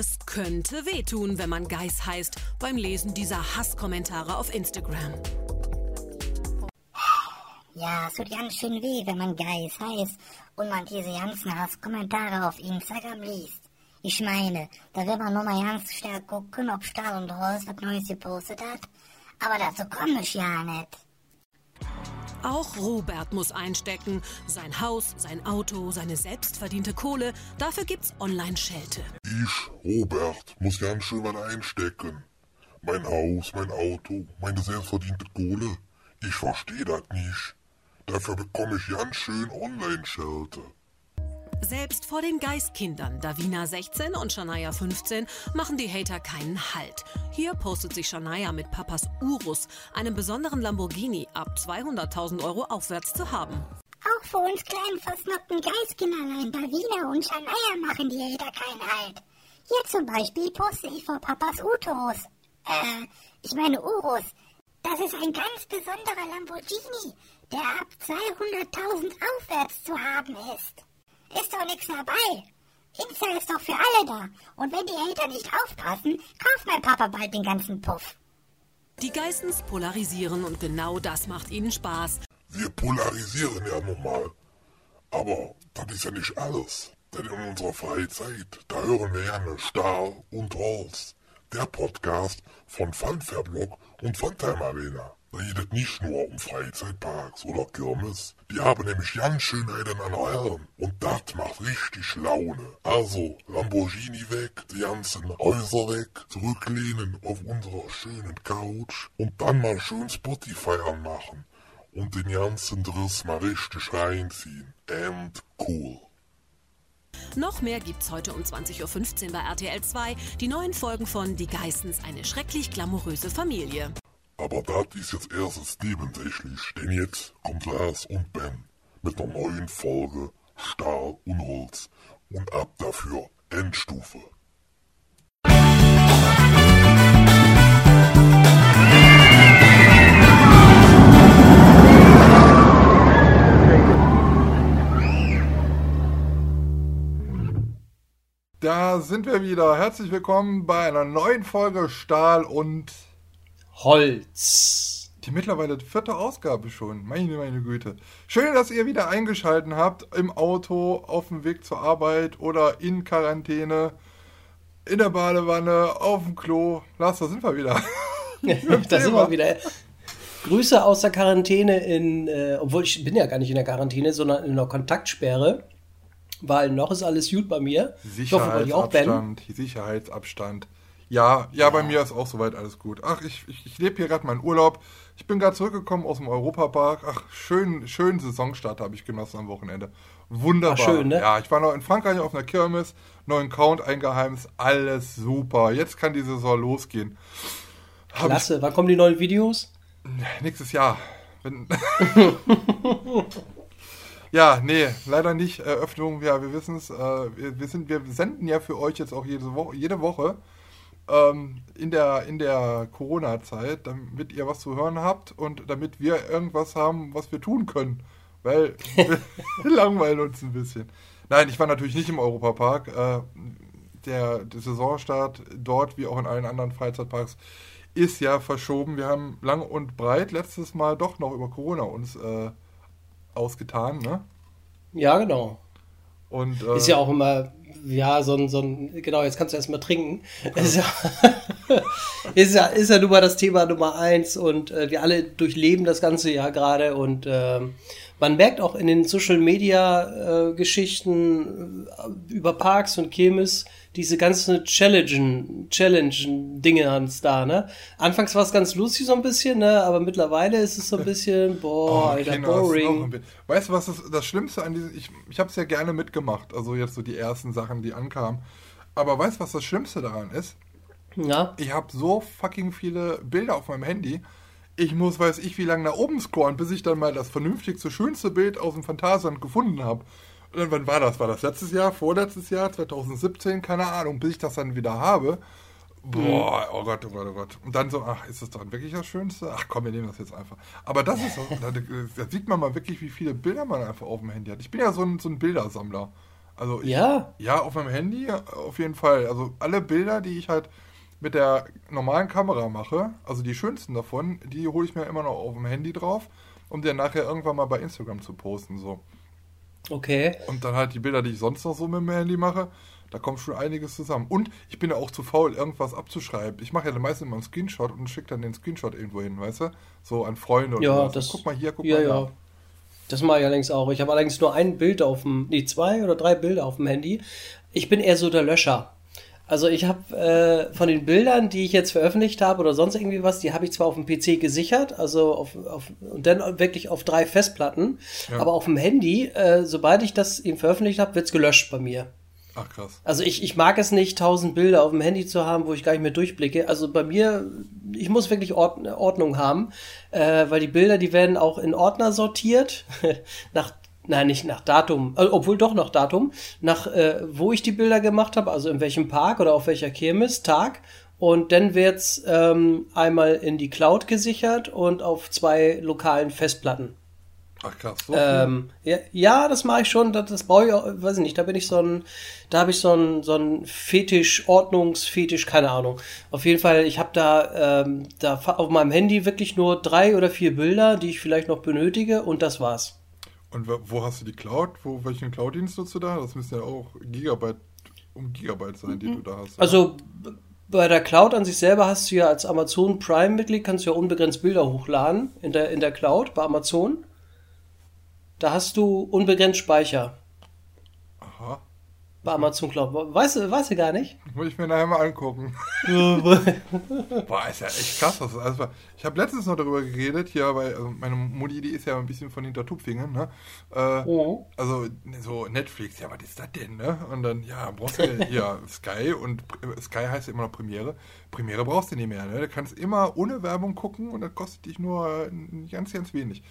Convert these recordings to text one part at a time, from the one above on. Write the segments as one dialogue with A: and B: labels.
A: Es könnte wehtun, wenn man Geis heißt, beim Lesen dieser Hasskommentare auf Instagram.
B: Ja, es tut ganz schön weh, wenn man Geis heißt und man diese ganzen Hasskommentare auf Instagram liest. Ich meine, da will man nur mal ganz stark gucken, ob Stahl und Holz was Neues gepostet hat. Aber dazu komme ich ja nicht.
A: Auch Robert muss einstecken. Sein Haus, sein Auto, seine selbstverdiente Kohle. Dafür gibt's Online-Schelte.
C: Ich, Robert, muss ganz schön was einstecken. Mein Haus, mein Auto, meine selbstverdiente Kohle. Ich verstehe das nicht. Dafür bekomme ich ganz schön Online-Schelte.
A: Selbst vor den Geistkindern, Davina 16 und Shania 15, machen die Hater keinen Halt. Hier postet sich Shania mit Papas Urus, einem besonderen Lamborghini, ab 200.000 Euro aufwärts zu haben.
B: Auch für uns kleinen versnockten Geistkinderlein Davina und Shania machen die Hater keinen Halt. Hier zum Beispiel poste ich vor Papas Uterus. Äh, ich meine Urus. Das ist ein ganz besonderer Lamborghini, der ab 200.000 aufwärts zu haben ist. Ist doch nichts dabei. Insta ist doch für alle da. Und wenn die Eltern nicht aufpassen, kauft mein Papa bald den ganzen Puff.
A: Die Geistens polarisieren und genau das macht ihnen Spaß.
C: Wir polarisieren ja nun mal. Aber das ist ja nicht alles. Denn in unserer Freizeit, da hören wir gerne Stahl und Holz. Der Podcast von Funfairblog und Funtime Arena. Da geht nicht nur um Freizeitparks oder Kirmes. Die haben nämlich ganz schön einen an Herren. Und das macht richtig Laune. Also, Lamborghini weg, die ganzen Häuser weg, zurücklehnen auf unserer schönen Couch und dann mal schön Spotify anmachen. Und den ganzen Driss mal richtig reinziehen. And cool.
A: Noch mehr gibt's heute um 20.15 Uhr bei RTL 2. Die neuen Folgen von Die Geistens, eine schrecklich glamouröse Familie.
C: Aber das ist jetzt erst nebensächlich, denn jetzt kommt Lars und Ben mit einer neuen Folge Stahl und Holz und ab dafür Endstufe.
D: Da sind wir wieder. Herzlich willkommen bei einer neuen Folge Stahl und
E: Holz.
D: Die mittlerweile vierte Ausgabe schon. Meine, meine Güte. Schön, dass ihr wieder eingeschalten habt. Im Auto, auf dem Weg zur Arbeit oder in Quarantäne, in der Badewanne, auf dem Klo. Lars, da sind wir wieder.
E: da sind wir wieder. Grüße aus der Quarantäne in, äh, obwohl ich bin ja gar nicht in der Quarantäne, sondern in einer Kontaktsperre. Weil noch ist alles gut bei mir.
D: Sicherheitsabstand, Sicherheitsabstand. Ja, ja, bei mir ist auch soweit alles gut. Ach, ich, ich, ich lebe hier gerade meinen Urlaub. Ich bin gerade zurückgekommen aus dem Europapark. Ach, schön, schön Saisonstart habe ich genossen am Wochenende. Wunderbar. Ach, schön, ne? Ja, ich war noch in Frankreich auf einer Kirmes, neuen Count eingeheimst, alles super. Jetzt kann die Saison losgehen.
E: Hab Klasse, ich, wann kommen die neuen Videos?
D: Nächstes Jahr. ja, nee, leider nicht. Eröffnung, ja, wir wissen es. Äh, wir, wir, wir senden ja für euch jetzt auch jede, Wo jede Woche ähm, in der, in der Corona-Zeit, damit ihr was zu hören habt und damit wir irgendwas haben, was wir tun können. Weil wir langweilen uns ein bisschen. Nein, ich war natürlich nicht im Europapark. Äh, der, der Saisonstart dort, wie auch in allen anderen Freizeitparks, ist ja verschoben. Wir haben lang und breit letztes Mal doch noch über Corona uns äh, ausgetan, ne?
E: Ja, genau.
D: Und, äh,
E: ist ja auch immer ja, so ein, so ein, genau, jetzt kannst du erstmal trinken. Ist ja, ist ja, ist ja nun mal das Thema Nummer eins und äh, wir alle durchleben das ganze Jahr gerade und äh, man merkt auch in den Social Media äh, Geschichten äh, über Parks und Chemis diese ganzen Challenge, Challenge Dinge ans da, ne? Anfangs war es ganz lustig so ein bisschen, ne? Aber mittlerweile ist es so ein bisschen, boah, oh, Alter, boring.
D: Weißt du, was das, das Schlimmste an diesem, ich, ich habe es ja gerne mitgemacht, also jetzt so die ersten Sachen, die ankamen. Aber weißt du, was das Schlimmste daran ist?
E: Ja.
D: Ich habe so fucking viele Bilder auf meinem Handy ich muss, weiß ich, wie lange nach oben scrollen, bis ich dann mal das vernünftigste, schönste Bild aus dem Phantasialand gefunden habe. Und wann war das? War das letztes Jahr, vorletztes Jahr, 2017? Keine Ahnung, bis ich das dann wieder habe. Boah, mhm. oh Gott, oh Gott, oh Gott. Und dann so, ach, ist das dann wirklich das Schönste? Ach komm, wir nehmen das jetzt einfach. Aber das ist, da, da sieht man mal wirklich, wie viele Bilder man einfach auf dem Handy hat. Ich bin ja so ein, so ein Bildersammler. Also ich,
E: Ja.
D: Ja, auf meinem Handy auf jeden Fall. Also alle Bilder, die ich halt mit der normalen Kamera mache, also die schönsten davon, die hole ich mir immer noch auf dem Handy drauf, um die dann nachher irgendwann mal bei Instagram zu posten. So.
E: Okay.
D: Und dann halt die Bilder, die ich sonst noch so mit dem Handy mache, da kommt schon einiges zusammen. Und ich bin ja auch zu faul, irgendwas abzuschreiben. Ich mache ja dann meistens immer einen Screenshot und schicke dann den Screenshot irgendwo hin, weißt du? So an Freunde und
E: Ja, das.
D: Guck mal hier, guck
E: ja,
D: mal
E: ja.
D: da.
E: Das mache ich allerdings auch. Ich habe allerdings nur ein Bild auf dem, nee, zwei oder drei Bilder auf dem Handy. Ich bin eher so der Löscher. Also ich habe äh, von den Bildern, die ich jetzt veröffentlicht habe oder sonst irgendwie was, die habe ich zwar auf dem PC gesichert, also auf, auf und dann wirklich auf drei Festplatten,
D: Ja.
E: aber auf dem Handy, äh, sobald ich das eben veröffentlicht habe, wird's gelöscht bei mir.
D: Ach krass.
E: Also ich, ich mag es nicht, tausend Bilder auf dem Handy zu haben, wo ich gar nicht mehr durchblicke. Also bei mir, ich muss wirklich Ord Ordnung haben, äh, weil die Bilder, die werden auch in Ordner sortiert, nach, nein, nicht nach Datum, äh, obwohl doch nach Datum, nach äh, wo ich die Bilder gemacht habe, also in welchem Park oder auf welcher Kirmes, Tag. Und dann wird's ähm, einmal in die Cloud gesichert und auf zwei lokalen Festplatten.
D: Ach krass. So?
E: Ähm, ja, ja, das mache ich schon. Das, das brauche ich auch, weiß ich nicht. Da bin ich so ein, da habe ich so ein, so ein Fetisch, Ordnungsfetisch, keine Ahnung. Auf jeden Fall, ich habe da, ähm, da auf meinem Handy wirklich nur drei oder vier Bilder, die ich vielleicht noch benötige und das war's.
D: Und wo- hast du die Cloud? Wo, welchen Cloud-Dienst nutzt du da? Das müssen ja auch Gigabyte, um Gigabyte sein, die du da hast.
E: Also b- bei der Cloud an sich selber hast du ja als Amazon Prime-Mitglied kannst du ja unbegrenzt Bilder hochladen in der, in der Cloud bei Amazon. Da hast du unbegrenzt Speicher
D: Aha.
E: Bei Amazon Cloud. Weißt du, weißt du gar nicht?
D: Muss ich mir nachher mal angucken. Boah, ist ja echt krass. Das ist alles, ich habe letztens noch darüber geredet, hier, weil also meine Mutti, die ist ja ein bisschen von hinter Tupfingen, ne? Äh,
E: Mhm.
D: Also so Netflix, ja, was ist das denn, ne? Und dann, ja, brauchst du ja Sky und Sky heißt ja immer noch Premiere. Premiere brauchst du nicht mehr, ne? Du kannst immer ohne Werbung gucken und das kostet dich nur äh, ganz, ganz wenig.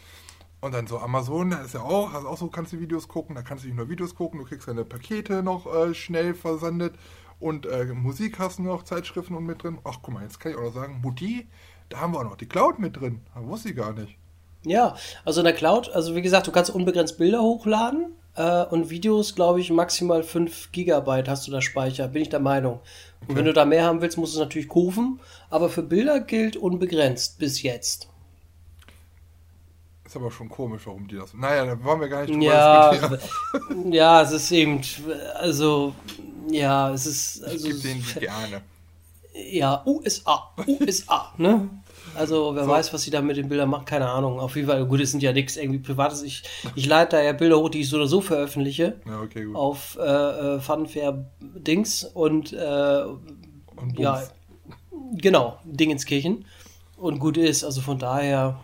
D: Und dann so Amazon, da ist ja auch, hast auch so, kannst du Videos gucken, da kannst du nicht nur Videos gucken, du kriegst deine Pakete noch äh, schnell versandet und äh, Musik hast du noch, Zeitschriften und mit drin. Ach, guck mal, jetzt kann ich auch noch sagen, Mutti, da haben wir auch noch die Cloud mit drin. Das wusste ich gar nicht.
E: Ja, also in der Cloud, also wie gesagt, du kannst unbegrenzt Bilder hochladen äh, und Videos, glaube ich, maximal 5 Gigabyte hast du da Speicher, bin ich der Meinung. Und wenn du da mehr haben willst, musst du es natürlich kaufen, aber für Bilder gilt unbegrenzt bis jetzt.
D: Ist aber schon komisch, warum die das. Naja, da wollen wir gar nicht drüber
E: Ja,
D: diskutieren.
E: ja, es ist eben, also, ja, es ist,
D: Ich
E: also,
D: gebe denen die gerne.
E: ja, USA, USA, ne? Also, wer
D: So.
E: weiß, was sie da mit den Bildern macht, keine Ahnung. Auf jeden Fall, gut, es sind ja nichts irgendwie Privates. Ich, ich leite da ja Bilder hoch, die ich so oder so veröffentliche.
D: Ja, okay, gut.
E: auf äh, äh, Funfair-Dings und äh,
D: Und
E: ja, genau, Dingenskirchen. Und gut ist, also von daher,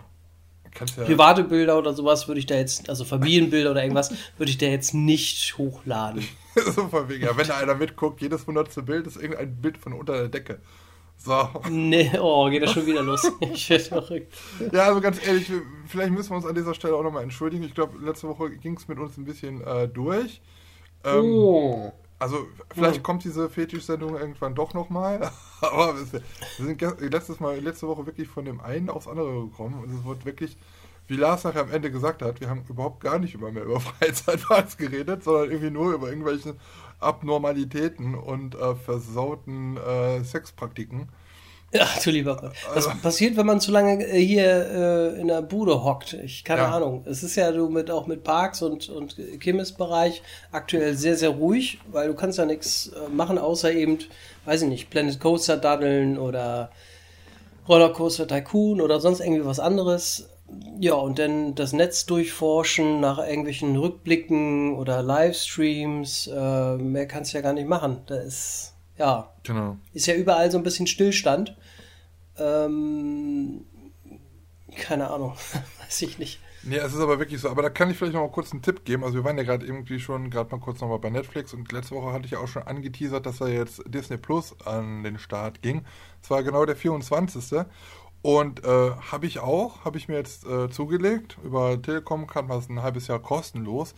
D: ja,
E: private Bilder oder sowas würde ich da jetzt, also Familienbilder oder irgendwas, würde ich da jetzt nicht hochladen.
D: so von wegen, ja, wenn da einer mitguckt, jedes hundertste Bild ist irgendein Bild von unter der Decke. So.
E: Nee, oh, geht das schon wieder los. Ich werde verrückt.
D: Ja, also ganz ehrlich, vielleicht müssen wir uns an dieser Stelle auch nochmal entschuldigen. Ich glaube, letzte Woche ging es mit uns ein bisschen äh, durch. Ähm,
E: Oh.
D: Also, vielleicht kommt diese Fetisch-Sendung irgendwann doch nochmal. Aber wir sind letztes Mal, letzte Woche wirklich von dem einen aufs andere gekommen. Und es wird wirklich, wie Lars nachher am Ende gesagt hat, wir haben überhaupt gar nicht immer mehr über Freizeitparks geredet, sondern irgendwie nur über irgendwelche Abnormalitäten und äh, versauten äh, Sexpraktiken.
E: Ja, du lieber Gott. Das
D: Also-
E: passiert, wenn man zu lange äh, hier äh, in der Bude hockt. Ich keine
D: Ja.
E: Ahnung. Es ist ja du mit auch mit Parks und und Kirmesbereich aktuell sehr sehr ruhig, weil du kannst ja nichts äh, machen außer eben, weiß ich nicht, Planet Coaster daddeln oder Rollercoaster Tycoon oder sonst irgendwie was anderes. Ja, und dann das Netz durchforschen nach irgendwelchen Rückblicken oder Livestreams. Äh, mehr kannst du ja gar nicht machen. Da ist, ja,
D: Genau.
E: ist ja überall so ein bisschen Stillstand. Ähm, keine Ahnung, weiß ich nicht.
D: Nee, es ist aber wirklich so. Aber da kann ich vielleicht noch mal kurz einen Tipp geben. Also wir waren ja gerade irgendwie schon, gerade mal kurz nochmal bei Netflix und letzte Woche hatte ich ja auch schon angeteasert, dass da jetzt Disney Plus an den Start ging. Es war genau der 24. Und äh, habe ich auch, habe ich mir jetzt äh, zugelegt. Über Telekom kann man es ein halbes Jahr kostenlos.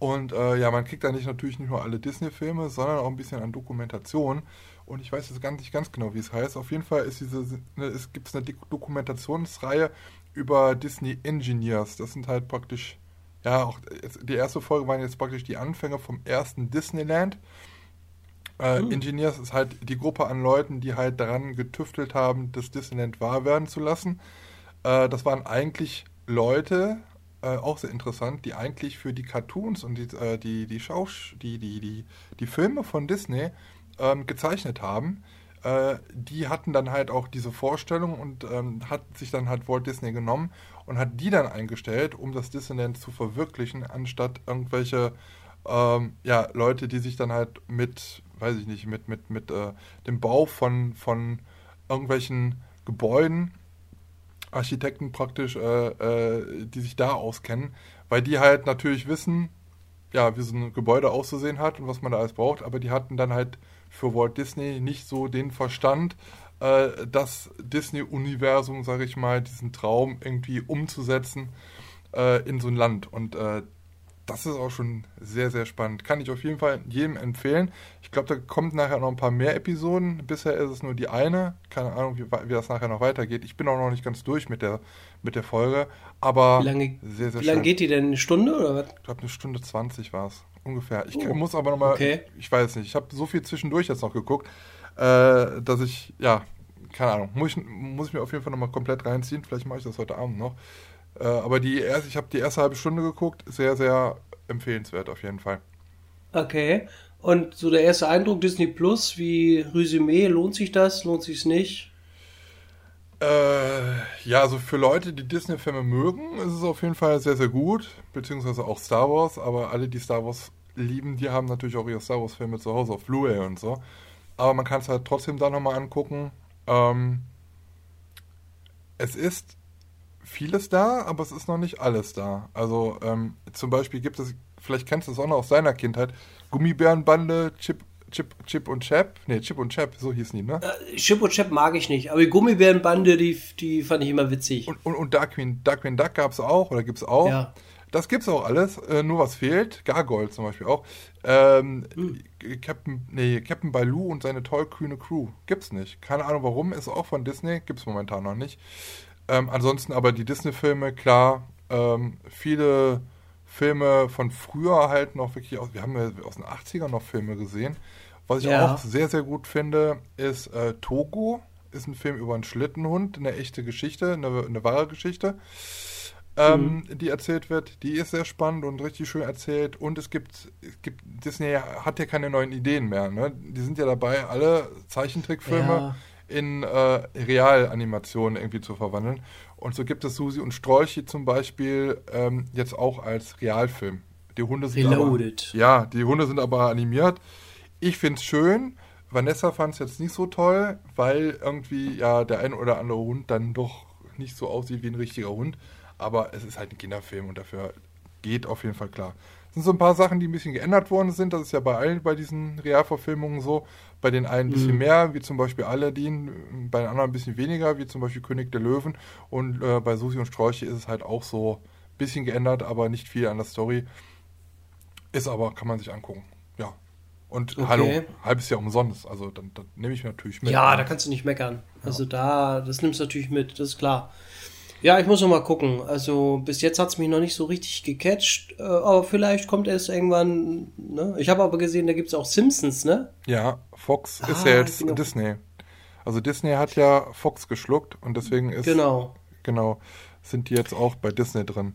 D: Und äh, ja, man kriegt da nicht natürlich nicht nur alle Disney-Filme, sondern auch ein bisschen an Dokumentation. Und ich weiß jetzt gar nicht ganz genau, wie es heißt. Auf jeden Fall ist diese, ne, es gibt eine Dokumentationsreihe über Disney Engineers. Das sind halt praktisch ja, auch die erste Folge waren jetzt praktisch die Anfänge vom ersten Disneyland. Äh,
E: Hm.
D: Engineers ist halt die Gruppe an Leuten, die halt daran getüftelt haben, das Disneyland wahr werden zu lassen. Äh, das waren eigentlich Leute, äh, auch sehr interessant, die eigentlich für die Cartoons und die, äh, die, die, Schausch die, die, die, die Filme von Disney ähm, gezeichnet haben. Äh, die hatten dann halt auch diese Vorstellung und ähm, hat sich dann halt Walt Disney genommen und hat die dann eingestellt, um das Disneyland zu verwirklichen, anstatt irgendwelche ähm, ja, Leute, die sich dann halt mit, weiß ich nicht, mit, mit, mit äh, dem Bau von, von irgendwelchen Gebäuden, Architekten praktisch, äh, äh, die sich da auskennen, weil die halt natürlich wissen, ja, wie so ein Gebäude auszusehen hat und was man da alles braucht, aber die hatten dann halt für Walt Disney nicht so den Verstand, äh, das Disney-Universum, sage ich mal, diesen Traum irgendwie umzusetzen äh, in so ein Land. Und äh, das ist auch schon sehr, sehr spannend. Kann ich auf jeden Fall jedem empfehlen. Ich glaube, da kommt nachher noch ein paar mehr Episoden. Bisher ist es nur die eine. Keine Ahnung, wie, wie das nachher noch weitergeht. Ich bin auch noch nicht ganz durch mit der, mit der Folge. Aber
E: Wie lange,
D: sehr, sehr
E: wie lange geht die denn? Eine Stunde oder was?
D: Ich glaube, eine Stunde 20 war es. Ungefähr. Ich
E: Oh,
D: muss aber nochmal,
E: okay.
D: ich weiß nicht, ich habe so viel zwischendurch jetzt noch geguckt, äh, dass ich, ja, keine Ahnung, muss ich, muss ich mir auf jeden Fall nochmal komplett reinziehen. Vielleicht mache ich das heute Abend noch. Äh, aber die erste, ich habe die erste halbe Stunde geguckt, sehr, sehr empfehlenswert auf jeden Fall.
E: Okay. Und so der erste Eindruck Disney Plus, wie Resümee, lohnt sich das? Lohnt sich es nicht?
D: Äh, ja, also für Leute, die Disney-Filme mögen, ist es auf jeden Fall sehr, sehr gut, beziehungsweise auch Star Wars, aber alle, die Star Wars lieben, die haben natürlich auch ihre Star Wars-Filme zu Hause auf Blu-ray und so. Aber man kann es halt trotzdem da nochmal angucken. Ähm, es ist vieles da, aber es ist noch nicht alles da. Also ähm, zum Beispiel gibt es, vielleicht kennst du es auch noch aus deiner Kindheit, Gummibärenbande, Chip, Chip, Chip und Chap. Nee, Chip und Chap, so hießen die, ne?
E: Chip und Chap mag ich nicht, aber die Gummibärenbande, die, die fand ich immer witzig.
D: Und, und, und Darkwing, Darkwing Duck gab es auch, oder gibt es auch.
E: Ja.
D: Das gibt's auch alles, äh, nur was fehlt, Gargoyle zum Beispiel auch. Ähm, Captain, nee, Captain Baloo und seine tollkühne Crew gibt's nicht. Keine Ahnung warum, ist auch von Disney, gibt's momentan noch nicht. Ähm, ansonsten aber die Disney-Filme, klar, ähm, viele Filme von früher halt noch wirklich aus, wir haben ja aus den 80ern noch Filme gesehen. Was ich
E: Ja.
D: auch sehr, sehr gut finde, ist äh, Togo. Ist ein Film über einen Schlittenhund, eine echte Geschichte, eine, eine wahre Geschichte ähm, die erzählt wird. Die ist sehr spannend und richtig schön erzählt. Und es gibt, es gibt Disney hat ja keine neuen Ideen mehr. Ne? Die sind ja dabei, alle Zeichentrickfilme
E: Ja.
D: In äh, Realanimationen irgendwie zu verwandeln. Und so gibt es Susi und Strolchi zum Beispiel ähm, jetzt auch als Realfilm. Die Hunde sind
E: Reloaded.
D: aber, ja, die Hunde sind aber animiert. Ich finde es schön. Vanessa fand es jetzt nicht so toll, weil irgendwie ja der ein oder andere Hund dann doch nicht so aussieht wie ein richtiger Hund. Aber es ist halt ein Kinderfilm und dafür geht auf jeden Fall klar. Es sind so ein paar Sachen, die ein bisschen geändert worden sind. Das ist ja bei allen bei diesen Realverfilmungen so. Bei den einen ein bisschen mehr, wie zum Beispiel Aladdin, bei den anderen ein bisschen weniger, wie zum Beispiel König der Löwen. Und äh, bei Susi und Sträuche ist es halt auch so ein bisschen geändert, aber nicht viel an der Story. Ist aber, kann man sich angucken. Ja. Und
E: Okay.
D: hallo, halbes Jahr umsonst. Also dann, dann nehme ich mir natürlich mit.
E: Ja, da kannst du nicht meckern. Also da, das nimmst du natürlich mit, das ist klar. Ja, ich muss noch mal gucken. Also bis jetzt hat es mich noch nicht so richtig gecatcht, äh, aber vielleicht kommt es irgendwann. Ne? Ich habe aber gesehen, da gibt es auch Simpsons, ne?
D: Ja, Fox ist
E: Ah,
D: ja
E: ich
D: jetzt
E: auch-
D: Disney. Also Disney hat ja Fox geschluckt und deswegen ist
E: Genau.
D: genau sind die jetzt auch bei Disney drin.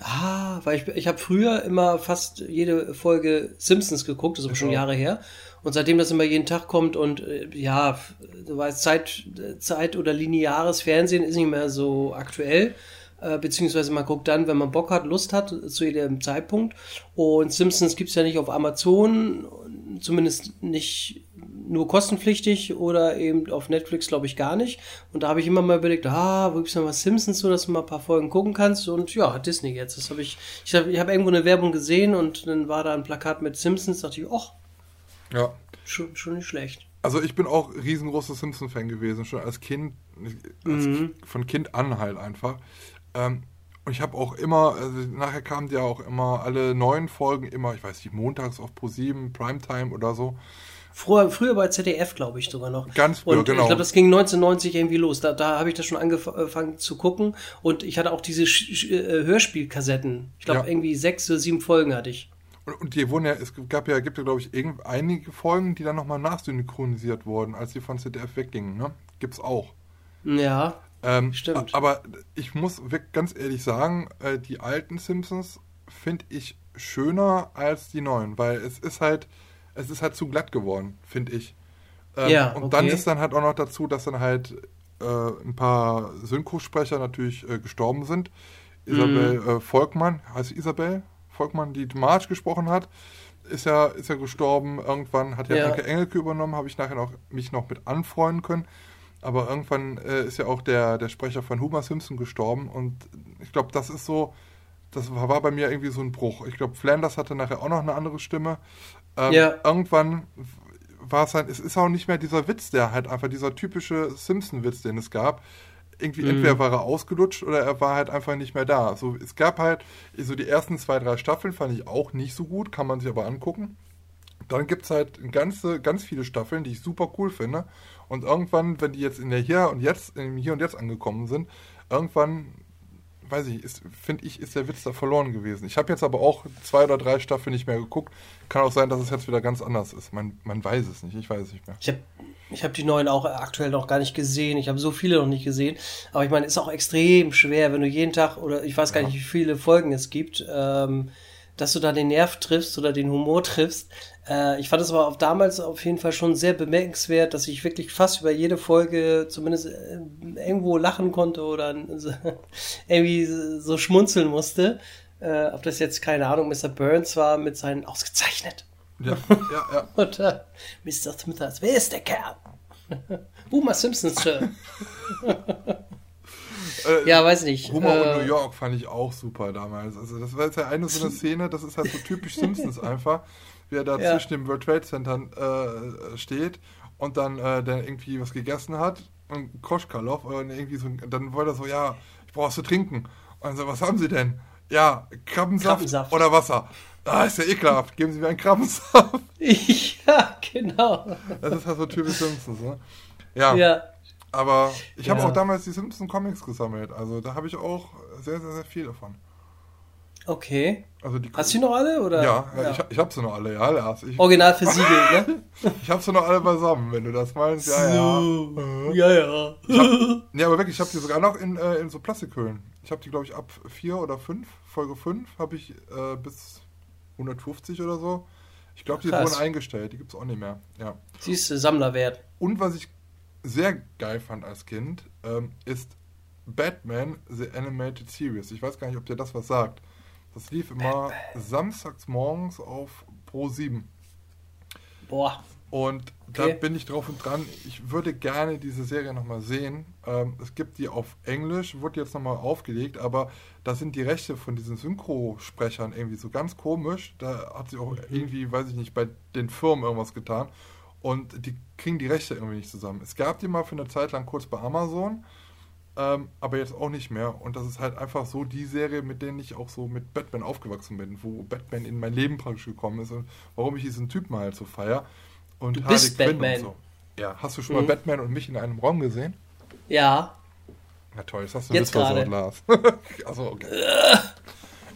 E: Ah, weil ich, ich habe früher immer fast jede Folge Simpsons geguckt, das ist aber schon. Jahre her. Und seitdem das immer jeden Tag kommt und äh, ja, du weißt, Zeit, Zeit oder lineares Fernsehen ist nicht mehr so aktuell. Äh, beziehungsweise man guckt dann, wenn man Bock hat, Lust hat, zu jedem Zeitpunkt. Und Simpsons gibt's ja nicht auf Amazon, zumindest nicht nur kostenpflichtig oder eben auf Netflix, glaube ich, gar nicht. Und da habe ich immer mal überlegt, ah, wo gibt's noch was Simpsons, so dass du mal ein paar Folgen gucken kannst. Und ja, Disney jetzt. Das habe ich, ich habe ich hab irgendwo eine Werbung gesehen und dann war da ein Plakat mit Simpsons, dachte ich, ach,
D: Ja.
E: schon, schon nicht schlecht.
D: Also ich bin auch riesengroßer Simpson-Fan gewesen, schon als Kind, als
E: Mhm.
D: von Kind an halt einfach. Ähm, und ich habe auch immer, also nachher kamen ja auch immer alle neuen Folgen, immer, ich weiß nicht, montags auf Pro7, Primetime oder so.
E: Früher, früher bei ZDF, glaube ich, sogar noch.
D: Ganz früher,
E: und
D: genau.
E: Ich glaube, das ging 1990 irgendwie los. Da, da habe ich das schon angefangen zu gucken. Und ich hatte auch diese Sch Sch äh, Hörspielkassetten. Ich glaube,
D: Ja.
E: irgendwie sechs oder sieben Folgen hatte ich.
D: Und, und die wurden ja, es gab ja, gibt ja, glaube ich, irgend, einige Folgen, die dann nochmal nachsynchronisiert wurden, als die von ZDF weggingen, ne? Gibt's auch.
E: Ja,
D: Ähm,
E: Stimmt.
D: Aber ich muss ganz ehrlich sagen, äh, die alten Simpsons finde ich schöner als die neuen, weil es ist halt, es ist halt zu glatt geworden, finde ich. Ähm,
E: Ja,
D: und dann
E: okay.
D: ist dann halt auch noch dazu, dass dann halt äh, ein paar Synchrosprecher natürlich äh, gestorben sind. Isabel
E: Mhm.
D: äh, Volkmann, heißt sie Isabel Volkmann, die Marge gesprochen hat, ist ja, ist ja gestorben. Irgendwann hat ja,
E: Ja.
D: Anke Engelke übernommen, habe ich nachher noch, mich noch mit anfreunden können. Aber irgendwann äh, ist ja auch der, der Sprecher von Homer Simpson gestorben und ich glaube, das ist so, das war, war bei mir irgendwie so ein Bruch. Ich glaube, Flanders hatte nachher auch noch eine andere Stimme. Ähm,
E: Ja.
D: Irgendwann war es halt, es ist auch nicht mehr dieser Witz, der halt einfach dieser typische Simpson-Witz, den es gab. Irgendwie
E: Mhm.
D: entweder war er ausgelutscht oder er war halt einfach nicht mehr da. So, es gab halt, so die ersten zwei, drei Staffeln fand ich auch nicht so gut, kann man sich aber angucken. Dann gibt es halt ganze, ganz viele Staffeln, die ich super cool finde. Und irgendwann, wenn die jetzt in der Hier und Jetzt, im Hier und Jetzt angekommen sind, irgendwann, weiß ich, finde ich, ist der Witz da verloren gewesen. Ich habe jetzt aber auch zwei oder drei Staffeln nicht mehr geguckt. Kann auch sein, dass es jetzt wieder ganz anders ist. Man, man weiß es nicht, ich weiß es nicht mehr.
E: Ich habe ich hab die neuen auch aktuell noch gar nicht gesehen. Ich habe so viele noch nicht gesehen. Aber ich meine, ist auch extrem schwer, wenn du jeden Tag oder ich weiß gar nicht, wie viele Folgen es gibt, ähm, dass du da den Nerv triffst oder den Humor triffst. Äh, ich fand es aber auch damals auf jeden Fall schon sehr bemerkenswert, dass ich wirklich fast über jede Folge zumindest äh, irgendwo lachen konnte oder irgendwie so schmunzeln musste. Äh, ob das jetzt, keine Ahnung, Mr. Burns war mit seinen ausgezeichnet.
D: Ja, ja, ja.
E: Oder Mr. Smithers, wer ist der Kerl? Boomer Simpson, Sir.
D: Äh,
E: Ja, weiß nicht.
D: Humor
E: äh,
D: in New York fand ich auch super damals. Also das war jetzt ja eine so eine Szene, das ist halt so typisch Simpsons einfach, wie er da
E: Ja.
D: zwischen dem World Trade Center äh, steht und dann äh, der irgendwie was gegessen hat und Koschkalow und irgendwie so, dann wollte er so, ja, ich brauch was zu trinken. Und dann so, was haben Sie denn? Ja, Krabbensaft,
E: Krabbensaft.
D: oder Wasser. Ah, ist ja ekelhaft. Geben Sie mir einen Krabbensaft.
E: ja, genau.
D: Das ist halt so typisch Simpsons, ne? Ja,
E: Ja.
D: Aber ich habe
E: Ja.
D: auch damals die Simpson Comics gesammelt. Also da habe ich auch sehr, sehr, sehr viel davon.
E: Okay.
D: Also die
E: Hast du noch alle? Oder?
D: Ja, ja. ich, ich habe sie noch alle, ja, Lars. Ich,
E: Original versiegelt, ne?
D: ich habe sie noch alle beisammen, wenn du das meinst. Ja, ja.
E: Ja, ja.
D: Ich hab, nee, aber wirklich, ich habe die sogar noch in, äh, in so Plastikhüllen. Ich habe die, glaube ich, ab 4 oder 5, Folge 5, habe ich äh, bis 150 oder so. Ich glaube, die
E: Krass.
D: wurden eingestellt, die gibt es auch nicht mehr. Ja.
E: Siehst du, Sammlerwert.
D: Und was ich sehr geil fand als Kind, ähm, ist Batman The Animated Series. Ich weiß gar nicht, ob dir das was sagt. Das lief immer samstags morgens auf Pro 7.
E: Boah.
D: Und
E: Okay.
D: da bin ich drauf und dran. Ich würde gerne diese Serie nochmal sehen. Ähm, es gibt die auf Englisch, wurde jetzt nochmal aufgelegt, aber da sind die Rechte von diesen Synchrosprechern irgendwie so ganz komisch. Da hat sie auch
E: Mhm.
D: irgendwie, weiß ich nicht, bei den Firmen irgendwas getan. Und die kriegen die Rechte irgendwie nicht zusammen. Es gab die mal für eine Zeit lang kurz bei Amazon, ähm, aber jetzt auch nicht mehr. Und das ist halt einfach so die Serie, mit denen ich auch so mit Batman aufgewachsen bin, wo Batman in mein Leben praktisch gekommen ist und warum ich diesen Typen halt so feier. Und
E: Du bist Batman.
D: und so. Ja, hast du schon mal
E: Mhm.
D: Batman und mich in einem Raum gesehen?
E: Ja.
D: Ja toll, das hast du
E: Jetzt gerade.
D: Lars. also okay.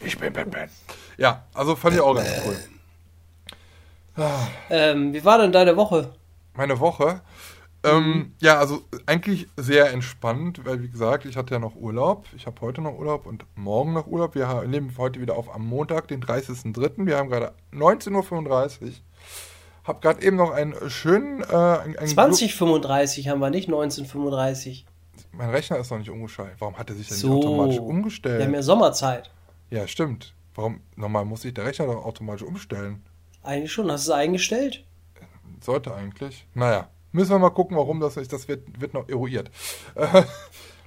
D: Ich bin Batman. Ja, also fand ich auch ganz cool.
E: Ähm, wie war denn deine Woche?
D: Meine Woche. Ähm, ja, also eigentlich sehr entspannt, weil wie gesagt, ich hatte ja noch Urlaub. Ich habe heute noch Urlaub und morgen noch Urlaub. Wir nehmen heute wieder auf am Montag, den 30.03. Wir haben gerade 19.35 Uhr. Hab gerade eben noch einen schönen... Äh, einen, einen
E: 2035 haben wir nicht 1935.
D: Glu- Mein Rechner ist noch nicht umgestellt. Warum hat er sich denn
E: So.
D: nicht automatisch
E: Wir
D: umgestellt?
E: haben ja Sommerzeit.
D: ja, stimmt. Warum? Normal muss sich der Rechner doch automatisch umstellen.
E: Eigentlich schon. Hast du es eingestellt?
D: Sollte eigentlich. Naja, müssen wir mal gucken, warum das ist. Das wird, wird noch eruiert. Äh,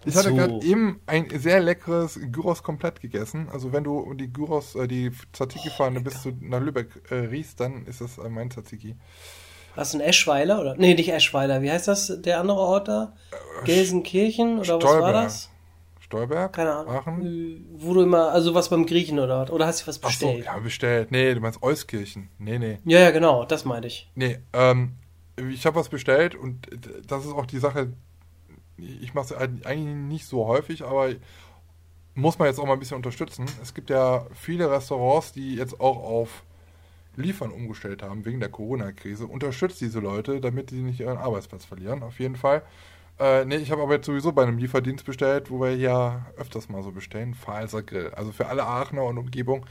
D: Ich hatte
E: So.
D: gerade eben ein sehr leckeres Gyros komplett gegessen. Also wenn du die Gyros, äh, die Tzatziki-Fahne bis zu nach Lübeck äh, riechst, dann ist das äh, mein Tzatziki.
E: Was ein Eschweiler oder? Nee, nicht Eschweiler. Wie heißt das? Der andere Ort da? Gelsenkirchen oder was war das?
D: Stolberg?
E: Keine Ahnung.
D: Aachen?
E: Äh, Wo du immer, also was beim Griechen oder was? Oder hast du was
D: Ach so,
E: bestellt?
D: ja, bestellt. Nee, du meinst Euskirchen. Nee, nee.
E: ja, ja, genau, das meinte ich.
D: Nee, ähm, ich habe was bestellt und das ist auch die Sache, ich mache es eigentlich nicht so häufig, aber muss man jetzt auch mal ein bisschen unterstützen. Es gibt ja viele Restaurants, die jetzt auch auf Liefern umgestellt haben wegen der Corona-Krise. Unterstützt diese Leute, damit sie nicht ihren Arbeitsplatz verlieren, auf jeden Fall. Äh, nee, ich habe aber jetzt sowieso bei einem Lieferdienst bestellt, wo wir ja öfters mal so bestellen, Phaser Grill. Also für alle Aachener und Umgebung,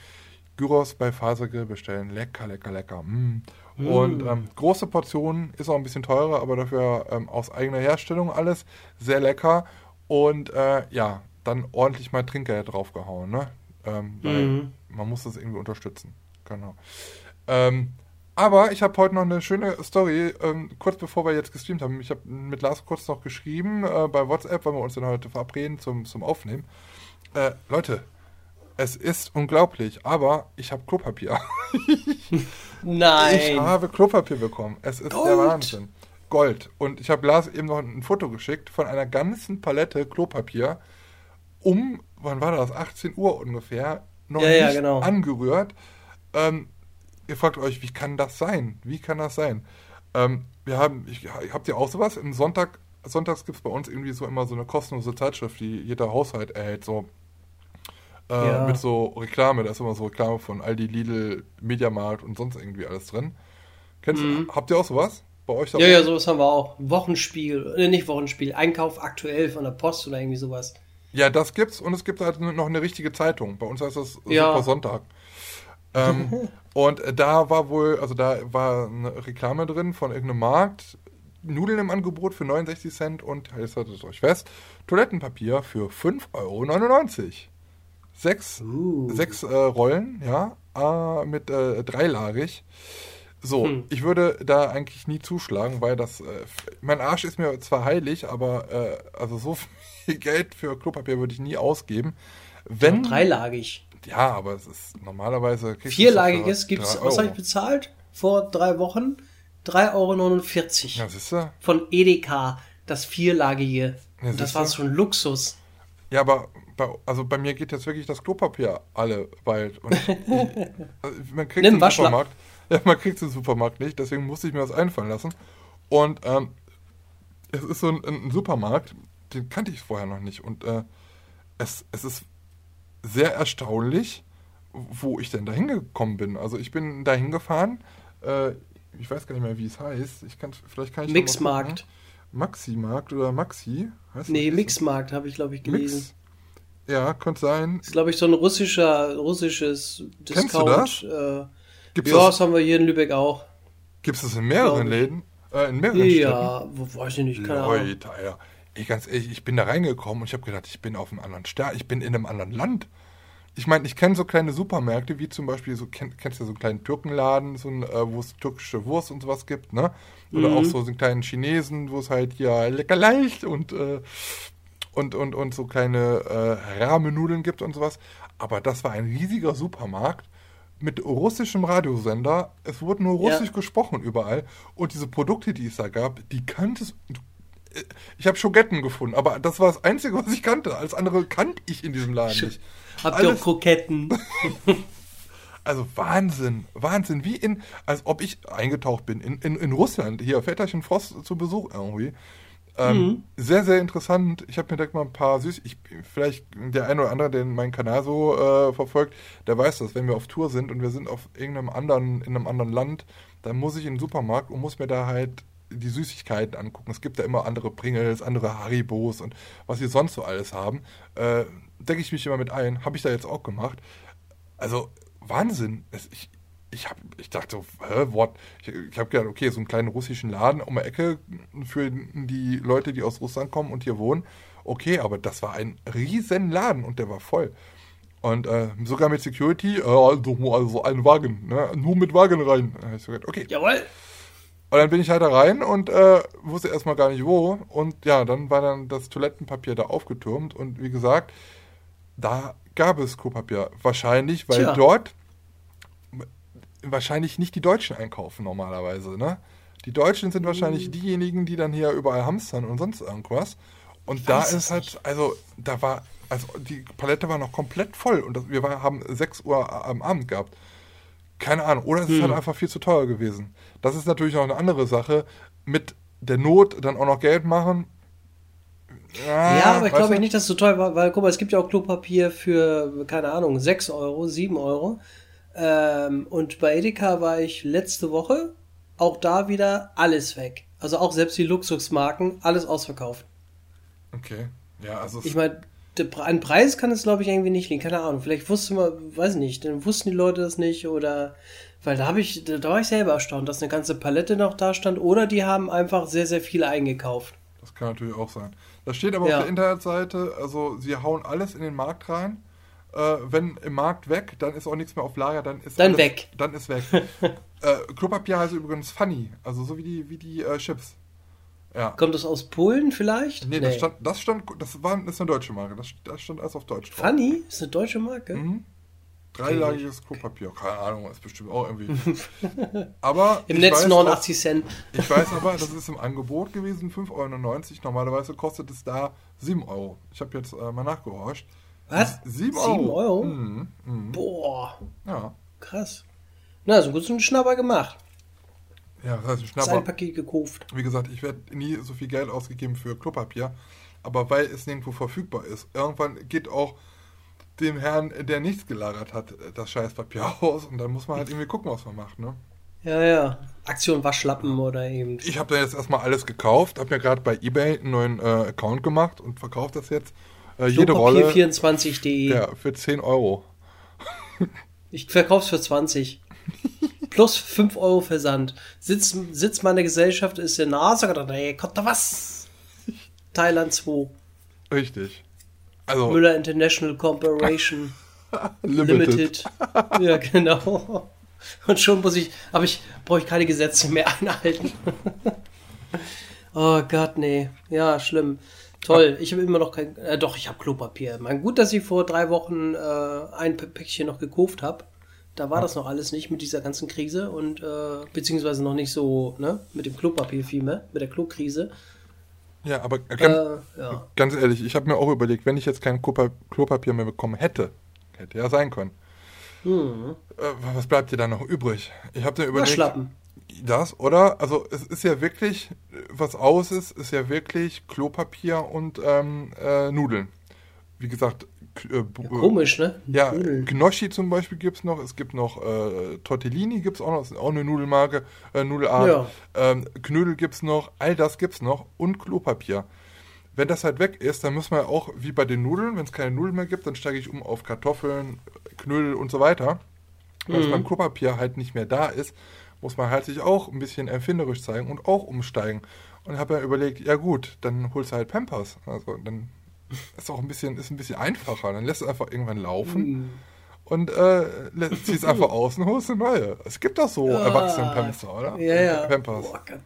D: Gyros bei Phaser Grill bestellen. Lecker, lecker, lecker. Mm. Mm. Und ähm, große Portionen, ist auch ein bisschen teurer, aber dafür ähm, aus eigener Herstellung alles. Sehr lecker. Und äh, ja, dann ordentlich mal Trinkgeld draufgehauen, ne? Ähm, weil mhm. man muss das irgendwie unterstützen. Genau. Ähm, aber ich habe heute noch eine schöne Story, ähm, kurz bevor wir jetzt gestreamt haben. Ich habe mit Lars kurz noch geschrieben äh, bei WhatsApp, weil wir uns dann heute verabreden zum, zum Aufnehmen. Äh, Leute, es ist unglaublich, aber ich habe Klopapier.
E: Nein.
D: Ich habe Klopapier bekommen. Es ist Gold. der Wahnsinn. Gold. Und ich habe Lars eben noch ein Foto geschickt von einer ganzen Palette Klopapier um, wann war das? 18 Uhr ungefähr, noch
E: ja,
D: nicht
E: ja, genau.
D: angerührt. Ähm, ihr fragt euch, wie kann das sein? Wie kann das sein? Ähm, wir haben, ich, habt ihr auch sowas? Im Sonntag, sonntags gibt es bei uns irgendwie so immer so eine kostenlose Zeitschrift, die jeder Haushalt erhält, so äh, ja. mit so Reklame, da ist immer so Reklame von Aldi, Lidl, Mediamarkt und sonst irgendwie alles drin. Kennst mhm. habt ihr auch sowas? Bei euch
E: Ja, auch? ja, sowas haben wir auch. Wochenspiel, äh, nicht Wochenspiel, Einkauf aktuell von der Post oder irgendwie sowas.
D: Ja, das gibt's und es gibt halt noch eine richtige Zeitung. Bei uns heißt das ja. Super Sonntag. Ähm, und da war wohl, also da war eine Reklame drin von irgendeinem Markt. Nudeln im Angebot für 69 Cent und, jetzt haltet es euch fest, Toilettenpapier für 5,99 Euro. Sechs, uh. sechs äh, Rollen, ja, äh, mit äh, dreilagig. So, hm. ich würde da eigentlich nie zuschlagen, weil das, äh, mein Arsch ist mir zwar heilig, aber äh, also so viel Geld für Klopapier würde ich nie ausgeben. Wenn,
E: dreilagig.
D: Ja, aber es ist normalerweise.
E: Vierlagiges gibt es, was habe ich bezahlt? Vor drei Wochen? 3,49 Euro.
D: Ja, siehst du?
E: Von Edeka, das vierlagige. Ja, das war schon Luxus.
D: Ja, aber bei, also bei mir geht jetzt wirklich das Klopapier alle bald. Und ich, also man kriegt Nimm im Supermarkt. Ja, man kriegt es im Supermarkt nicht, deswegen musste ich mir das einfallen lassen. Und ähm, es ist so ein, ein, Supermarkt, den kannte ich vorher noch nicht. Und äh, es, es ist sehr erstaunlich, wo ich denn da hingekommen bin. Also ich bin da hingefahren, äh, ich weiß gar nicht mehr, wie es heißt. Ich kann, vielleicht kann ich
E: Mixmarkt.
D: Maxi-Markt oder Maxi?
E: Heißt nee, Mixmarkt habe ich, glaube ich, gelesen. Mix?
D: Ja, könnte sein.
E: Das ist, glaube ich, so ein russischer, russisches
D: Discount. Kennst du das?
E: Äh, Gibt's ja, das, das haben wir hier in Lübeck auch.
D: Gibt es das in mehreren Läden?
E: Äh, in mehreren ja, Städten? Ja, weiß ich nicht, keine
D: Leute, Ahnung. Ja. Ich, ganz ehrlich, ich bin da reingekommen und ich habe gedacht, ich bin auf einem anderen Stern, ich bin in einem anderen Land. Ich meine, ich kenne so kleine Supermärkte, wie zum Beispiel, so kenn, kennst du so einen kleinen Türkenladen, so ein, äh, wo es türkische Wurst und sowas gibt, ne? Oder mhm. auch so, einen kleinen Chinesen, wo es halt ja lecker leicht und, äh, und, und, und so kleine äh, Rahmennudeln gibt und sowas. Aber das war ein riesiger Supermarkt mit russischem Radiosender. Es wurde nur russisch ja. gesprochen überall. Und diese Produkte, die es da gab, die kanntest du ich habe Schogetten gefunden, aber das war das Einzige, was ich kannte. Alles andere kannte ich in diesem Laden nicht.
E: Habt ihr auch Kroketten?
D: also Wahnsinn, Wahnsinn. Wie in, als ob ich eingetaucht bin in, in, in Russland. Hier, Väterchen Frost zu Besuch irgendwie. Ähm, mhm. Sehr, sehr interessant. Ich habe mir direkt mal ein paar süß. Ich, vielleicht der eine oder andere, der meinen Kanal so äh, verfolgt, der weiß das. Wenn wir auf Tour sind und wir sind auf irgendeinem anderen, in einem anderen Land, dann muss ich in den Supermarkt und muss mir da halt die Süßigkeiten angucken. Es gibt ja immer andere Pringles, andere Haribos und was sie sonst so alles haben. Äh, decke ich mich immer mit ein. Habe ich da jetzt auch gemacht. Also Wahnsinn. Es, ich, ich, hab, ich dachte, hä, what? Ich, ich habe gedacht, okay, so einen kleinen russischen Laden um die Ecke für die Leute, die aus Russland kommen und hier wohnen. Okay, aber das war ein riesen Laden und der war voll. Und äh, sogar mit Security, äh, also, also ein Wagen, ne? nur mit Wagen rein. Okay.
E: Jawohl.
D: Und dann bin ich halt da rein und äh, wusste erstmal gar nicht wo. Und ja, dann war dann das Toilettenpapier da aufgetürmt. Und wie gesagt, da gab es Klopapier. Wahrscheinlich, weil Tja. dort wahrscheinlich nicht die Deutschen einkaufen normalerweise. Ne? Die Deutschen sind wahrscheinlich mhm. diejenigen, die dann hier überall hamstern und sonst irgendwas. Und da ist halt, nicht. also da war, also die Palette war noch komplett voll und das, wir war, haben 6 Uhr am Abend gehabt. Keine Ahnung. Oder es ist halt hm. einfach viel zu teuer gewesen. Das ist natürlich noch eine andere Sache. mit der Not dann auch noch Geld machen.
E: Ja, aber ich glaube nicht, dass es so teuer war, weil guck mal, es gibt ja auch Klopapier für, keine Ahnung, 6 Euro, 7 Euro. Ähm, und bei Edeka war ich letzte Woche auch da wieder alles weg. Also auch selbst die Luxusmarken, alles ausverkauft.
D: Okay. Ja, also
E: Ich meine, ein Preis kann es, glaube ich, irgendwie nicht liegen. Keine Ahnung. Vielleicht wusste man, weiß nicht, dann wussten die Leute das nicht oder. Weil da habe ich, da, da war ich selber erstaunt, dass eine ganze Palette noch da stand. Oder die haben einfach sehr, sehr viel eingekauft.
D: Das kann natürlich auch sein. Das steht aber
E: Ja.
D: auf der Internetseite, also sie hauen alles in den Markt rein. Äh, wenn im Markt weg, dann ist auch nichts mehr auf Lager, dann ist
E: Dann
D: alles,
E: weg.
D: Dann ist weg. äh, Klopapier heißt übrigens Funny, also so wie die, wie die äh, Chips. Ja.
E: Kommt das aus Polen vielleicht?
D: Nee, Das, stand, das stand, das war, das ist eine deutsche Marke, das, das stand alles auf Deutsch. drauf.
E: Funny? Ist eine deutsche Marke?
D: Mhm. Dreilagiges Klopapier, keine Ahnung, ist bestimmt auch irgendwie. aber
E: Im Netz
D: weiß
E: 89 Cent.
D: Ich weiß aber, das ist im Angebot gewesen, 5,99 Euro. Normalerweise kostet es da 7 Euro. Ich habe jetzt äh, mal nachgehorcht.
E: Was?
D: 7
E: Sieben
D: Euro?
E: Euro?
D: Mhm. Mhm.
E: Boah,
D: Ja.
E: krass. Na, so gut so einen Schnapper gemacht.
D: Ja, das heißt ein
E: Ist ein
D: Schnapper.
E: Paket gekauft.
D: Wie gesagt, ich werde nie so viel Geld ausgegeben für Klopapier, aber weil es nirgendwo verfügbar ist. Irgendwann geht auch dem Herrn, der nichts gelagert hat, das Scheißpapier aus und dann muss man halt irgendwie gucken, was man macht, ne?
E: Ja, ja. Aktion Waschlappen oder eben.
D: Ich habe da jetzt erstmal alles gekauft, habe mir gerade bei eBay einen neuen äh, Account gemacht und verkaufe das jetzt. Äh, jede Rolle
E: 24.de.
D: ja, für 10 Euro.
E: Ich verkauf's für 20. Plus 5 Euro Versand. Sitz, Sitz meiner Gesellschaft ist in gedacht, ey, kommt da was? Thailand 2.
D: Richtig. Also,
E: Müller International Corporation
D: limited.
E: Limited. ja, genau. Und schon muss ich, aber ich brauche ich keine Gesetze mehr einhalten. oh Gott, nee. Ja, schlimm. Toll. Ich habe immer noch kein, äh, doch, ich habe Klopapier. Mein gut, dass ich vor drei Wochen äh, ein Päckchen noch gekauft habe. Da war das noch alles nicht mit dieser ganzen Krise und äh, beziehungsweise noch nicht so, ne, mit dem Klopapier vielmehr, mit der Klokrise.
D: Ja, aber ganz,
E: Äh, ja.
D: ganz ehrlich, ich habe mir auch überlegt, wenn ich jetzt kein Klopa Klopapier mehr bekommen hätte, hätte ja sein können.
E: Hm.
D: Äh, was bleibt dir da noch übrig? Ich habe mir überlegt,
E: Waschlappen.
D: das, oder? Also es ist ja wirklich, was aus ist, ist ja wirklich Klopapier und ähm, äh, Nudeln. Wie gesagt, äh, bu-
E: Komisch, ne?
D: Ja. Gnocchi zum Beispiel gibt es noch. Es gibt noch äh, Tortellini gibt es auch noch. Das ist auch eine Nudelmarke, äh, Nudelart.
E: Ja.
D: Ähm, Knödel gibt es noch. All das gibt es noch. Und Klopapier. Wenn das halt weg ist, dann müssen wir auch, wie bei den Nudeln, wenn es keine Nudeln mehr gibt, dann steige ich um auf Kartoffeln, Knödel und so weiter. Wenn es beim Klopapier halt nicht mehr da ist, muss man halt sich auch ein bisschen erfinderisch zeigen und auch umsteigen. Und habe mir überlegt, ja gut, dann holst du halt Pampers. Also dann ist auch ein bisschen, ist ein bisschen einfacher. Dann lässt du einfach irgendwann laufen und äh, ziehst einfach aus und holst eine neue. Es gibt doch so Erwachsenen-Pampers, oder?
E: Ja, ja.
D: Pampers.
E: Boah, Gott.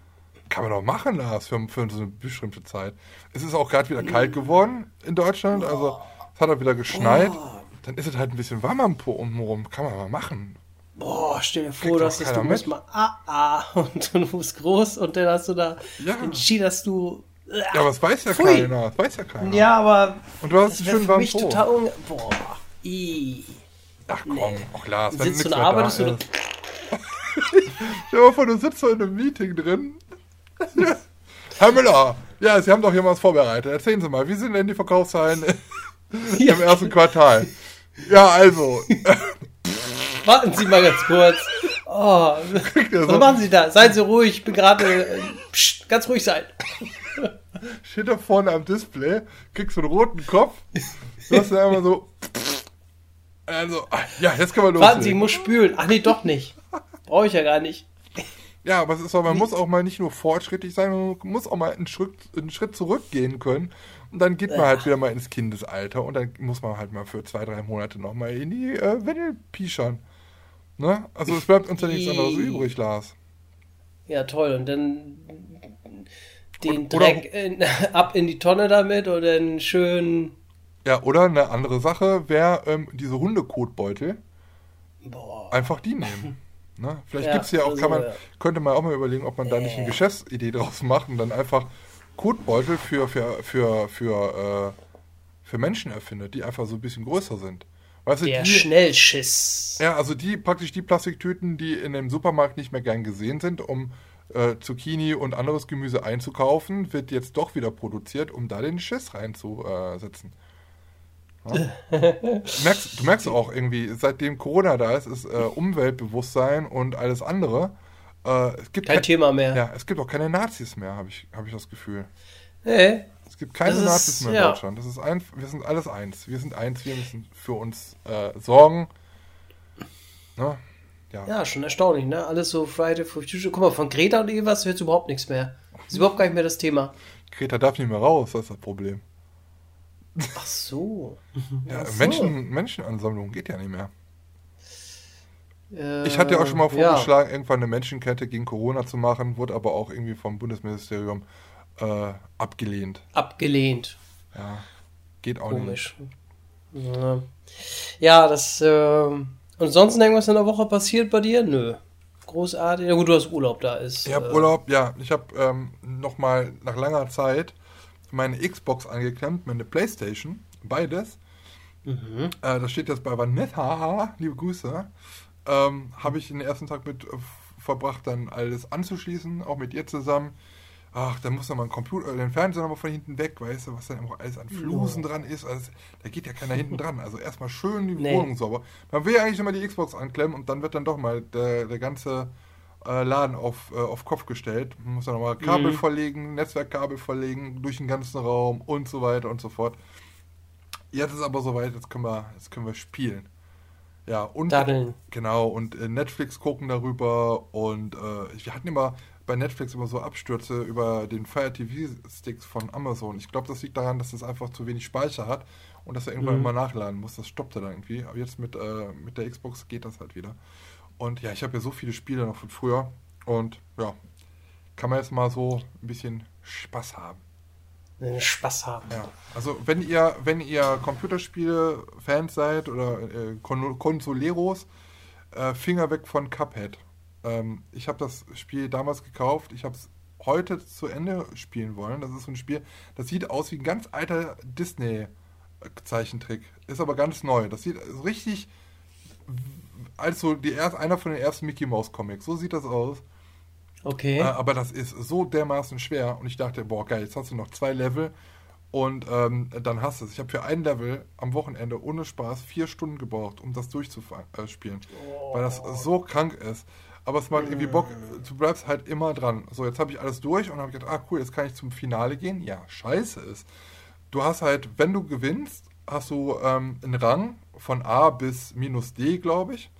D: Kann man doch machen, Lars, für, für so eine bestimmte Zeit. Es ist auch gerade wieder kalt geworden in Deutschland. Also es hat auch wieder geschneit. Dann ist es halt ein bisschen warm am Po umherum. Kann man mal machen.
E: Boah, stell dir vor, dass das, du musst
D: mit.
E: mal ah, ah und du bist groß und dann hast du da
D: Ja.
E: entschieden, dass du.
D: Ja, aber es weiß ja
E: Pfui.
D: keiner. Das weiß ja keiner.
E: Ja, aber
D: Und du hast
E: das
D: einen schönen warmen
E: total unge Boah. I.
D: Ach komm, auch Lars, wenn
E: Sitzt du und
D: mehr
E: arbeitest
D: da
E: du.
D: ist. Stell dir vor, du sitzt so in einem Meeting drin. Herr Müller, ja, Sie haben doch hier was vorbereitet. Erzählen Sie mal, wie sind denn die Verkaufszahlen im ersten Quartal? Ja, also,
E: Warten Sie mal ganz kurz. Oh, was
D: so-
E: machen Sie da? Seien Sie ruhig, ich bin gerade. äh, ganz ruhig sein.
D: Steht da vorne am Display, kriegst so einen roten Kopf, du hast dann immer so, also, ja, jetzt können wir
E: Warten Sie, ich muss spülen. Ach nee, doch nicht. Brauche ich ja gar nicht.
D: Ja, aber es ist auch, man muss auch mal nicht nur fortschrittlich sein, man muss auch mal einen Schritt, einen Schritt zurückgehen können. Und dann geht man halt wieder mal ins Kindesalter und dann muss man halt mal für zwei, drei Monate nochmal in die äh, Windel pischern. Ne? Also es bleibt uns ja nichts anderes übrig, Lars.
E: Ja, toll. Und dann den
D: oder-
E: Dreck in, ab in die Tonne damit oder einen schönen.
D: Ja, oder eine andere Sache wäre ähm, diese Hundekotbeutel,
E: Boah.
D: einfach die nehmen. Ne? Vielleicht
E: Ja,
D: gibt's ja auch,
E: also,
D: kann man,
E: ja.
D: könnte man auch mal überlegen, ob man da nicht eine Geschäftsidee draus macht und dann einfach Kotbeutel für, für, für, für, äh, für Menschen erfindet, die einfach so ein bisschen größer sind. Weißt du,
E: Der
D: die,
E: Schnellschiss.
D: ja, also die praktisch die Plastiktüten, die in dem Supermarkt nicht mehr gern gesehen sind, um äh, Zucchini und anderes Gemüse einzukaufen, wird jetzt doch wieder produziert, um da den Schiss reinzusetzen. Ja? du, merkst, du merkst auch irgendwie, seitdem Corona da ist, ist äh, Umweltbewusstsein und alles andere. Äh, es gibt
E: kein, kein, Thema mehr.
D: Ja, es gibt auch keine Nazis mehr, habe ich, hab ich das Gefühl.
E: Nee.
D: Es gibt keine Nazis mehr in ja. Deutschland. Das ist ein, wir sind alles eins. Wir sind eins, wir müssen für uns äh, sorgen.
E: Ne? Ja. ja, schon erstaunlich, ne? Alles so Friday for Future. Guck mal, von Greta und irgendwas wird überhaupt nichts mehr. Das ist überhaupt gar nicht mehr das Thema.
D: Greta darf nicht mehr raus, das ist das Problem.
E: Ach so.
D: ja, Ach so. Menschen, Menschenansammlung geht ja nicht mehr. Äh, ich hatte ja auch schon mal vorgeschlagen, ja. irgendwann eine Menschenkette gegen Corona zu machen, wurde aber auch irgendwie vom Bundesministerium äh, abgelehnt.
E: Abgelehnt.
D: Ja, geht auch
E: Komisch. nicht. Ja, ja das. Äh, und sonst irgendwas in der Woche passiert bei dir? Nö. Großartig. Ja gut, du hast Urlaub da ist.
D: Ich habe äh, Urlaub, ja. Ich habe ähm, nochmal nach langer Zeit meine Xbox angeklemmt, meine Playstation, beides. Mhm. Äh, das steht jetzt bei Vanessa, liebe Grüße. Ähm, habe ich den ersten Tag mit äh, verbracht, dann alles anzuschließen, auch mit ihr zusammen ach, da muss man Computer, den Fernseher nochmal von hinten weg, weißt du, was da immer alles an Flusen ja. dran ist. Also, da geht ja keiner hinten dran. Also erstmal schön die nee. Wohnung sauber. Man will ja eigentlich immer die Xbox anklemmen und dann wird dann doch mal der, der ganze äh, Laden auf, äh, auf Kopf gestellt. Man muss dann nochmal Kabel mhm. verlegen, Netzwerkkabel verlegen, durch den ganzen Raum und so weiter und so fort. Jetzt ist aber soweit, jetzt können wir, jetzt können wir spielen. Ja, und
E: Daddeln.
D: genau, und äh, Netflix gucken darüber und äh, wir hatten immer bei Netflix immer so Abstürze über den Fire TV Sticks von Amazon. Ich glaube, das liegt daran, dass es das einfach zu wenig Speicher hat und dass er irgendwann mhm. immer nachladen muss. Das stoppte dann irgendwie. Aber jetzt mit, äh, mit der Xbox geht das halt wieder. Und ja, ich habe ja so viele Spiele noch von früher und ja, kann man jetzt mal so ein bisschen Spaß haben.
E: Spaß haben.
D: Ja, also wenn ihr, wenn ihr Computerspiele-Fans seid oder äh, Kon Konsoleros, äh, Finger weg von Cuphead. Ähm, ich habe das Spiel damals gekauft. Ich habe es heute zu Ende spielen wollen. Das ist so ein Spiel, das sieht aus wie ein ganz alter Disney-Zeichentrick. Ist aber ganz neu. Das sieht richtig als so die erst, einer von den ersten Mickey Mouse Comics. So sieht das aus.
E: Okay.
D: Äh, aber das ist so dermaßen schwer. Und ich dachte, boah, geil, jetzt hast du noch zwei Level und ähm, dann hast du es. Ich habe für ein Level am Wochenende ohne Spaß vier Stunden gebraucht, um das durchzuspielen. Oh. Weil das so krank ist aber es macht irgendwie Bock, du bleibst halt immer dran. So, jetzt habe ich alles durch und habe gedacht, ah cool, jetzt kann ich zum Finale gehen. Ja, scheiße ist. Du hast halt, wenn du gewinnst, hast du ähm, einen Rang von A bis minus D, glaube ich.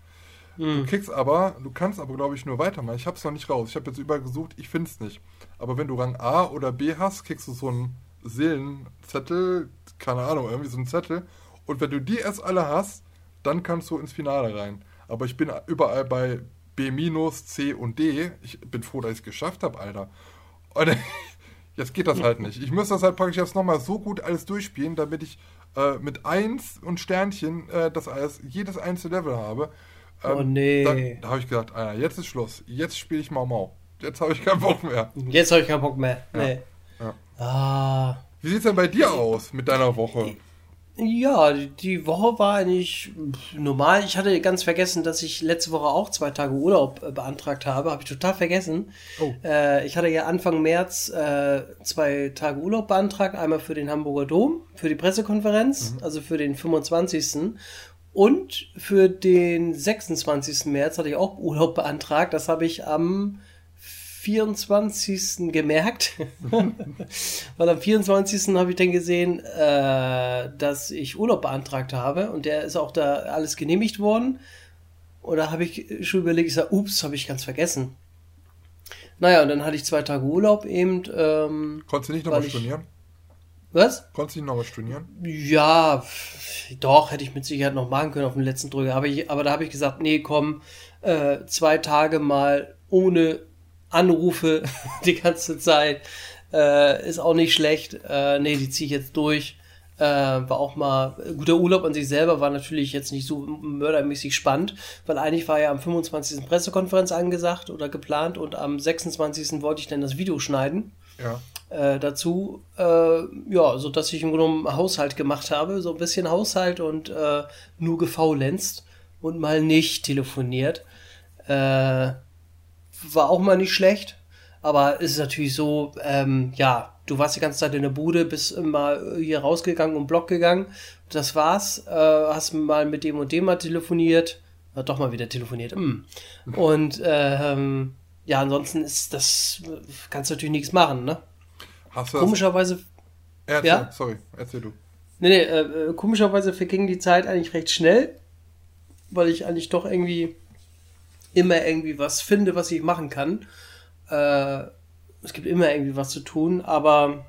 D: Mhm. Du kriegst aber, du kannst aber, glaube ich, nur weitermachen. Ich habe es noch nicht raus. Ich habe jetzt überall gesucht, ich finde es nicht. Aber wenn du Rang A oder B hast, kriegst du so einen Seelenzettel, keine Ahnung, irgendwie so einen Zettel. Und wenn du die erst alle hast, dann kannst du ins Finale rein. Aber ich bin überall bei B minus, C und D. Ich bin froh, dass ich es geschafft habe, Alter. Und jetzt geht das halt nicht. Ich muss das halt praktisch jetzt nochmal so gut alles durchspielen, damit ich äh, mit 1 und Sternchen äh, das alles, jedes einzelne Level habe.
E: Ähm, oh nee.
D: Dann, da habe ich gedacht, Alter, jetzt ist Schluss. Jetzt spiele ich Mau Mau. Jetzt habe ich keinen Bock mehr.
E: Jetzt habe ich keinen Bock mehr. Nee.
D: Ja.
E: Ah.
D: Wie sieht es denn bei dir aus mit deiner Woche?
E: Ja, die Woche war eigentlich normal. Ich hatte ganz vergessen, dass ich letzte Woche auch zwei Tage Urlaub äh, beantragt habe. Habe ich total vergessen. Oh. Äh, ich hatte ja Anfang März äh, zwei Tage Urlaub beantragt. Einmal für den Hamburger Dom, für die Pressekonferenz, mhm. also für den 25. Und für den 26. März hatte ich auch Urlaub beantragt. Das habe ich am 24. gemerkt, weil am 24. habe ich dann gesehen, äh, dass ich Urlaub beantragt habe und der ist auch da alles genehmigt worden. Und da habe ich schon überlegt, ich sage, ups, habe ich ganz vergessen. Naja, und dann hatte ich zwei Tage Urlaub eben. Ähm,
D: Konntest du nicht nochmal stornieren?
E: Was?
D: Konntest du nicht nochmal stornieren?
E: Ja, doch, hätte ich mit Sicherheit noch machen können auf den letzten Drücker. Aber, ich, aber da habe ich gesagt, nee, komm, äh, zwei Tage mal ohne Anrufe die ganze Zeit. Äh, ist auch nicht schlecht. Äh, nee, die ziehe ich jetzt durch. Äh, war auch mal, guter Urlaub an sich selber war natürlich jetzt nicht so mördermäßig spannend, weil eigentlich war ja am 25. Pressekonferenz angesagt oder geplant und am 26. wollte ich dann das Video schneiden.
D: Ja.
E: Äh, dazu, äh, ja, so dass ich im Grunde Haushalt gemacht habe, so ein bisschen Haushalt und äh, nur gefaulenzt und mal nicht telefoniert. Äh, war auch mal nicht schlecht. Aber es ist natürlich so, ähm, ja, du warst die ganze Zeit in der Bude, bist mal hier rausgegangen und Block gegangen. Das war's. Äh, hast mal mit dem und dem mal telefoniert. Ja, doch mal wieder telefoniert. Mm. Und ähm, ja, ansonsten ist das, kannst du natürlich nichts machen, ne?
D: Hast du
E: Komischerweise.
D: Erzähl,
E: Ja?
D: Sorry, erzähl du.
E: Nee, nee, äh, äh, komischerweise verging die Zeit eigentlich recht schnell, weil ich eigentlich doch irgendwie immer irgendwie was finde, was ich machen kann. Äh, es gibt immer irgendwie was zu tun, aber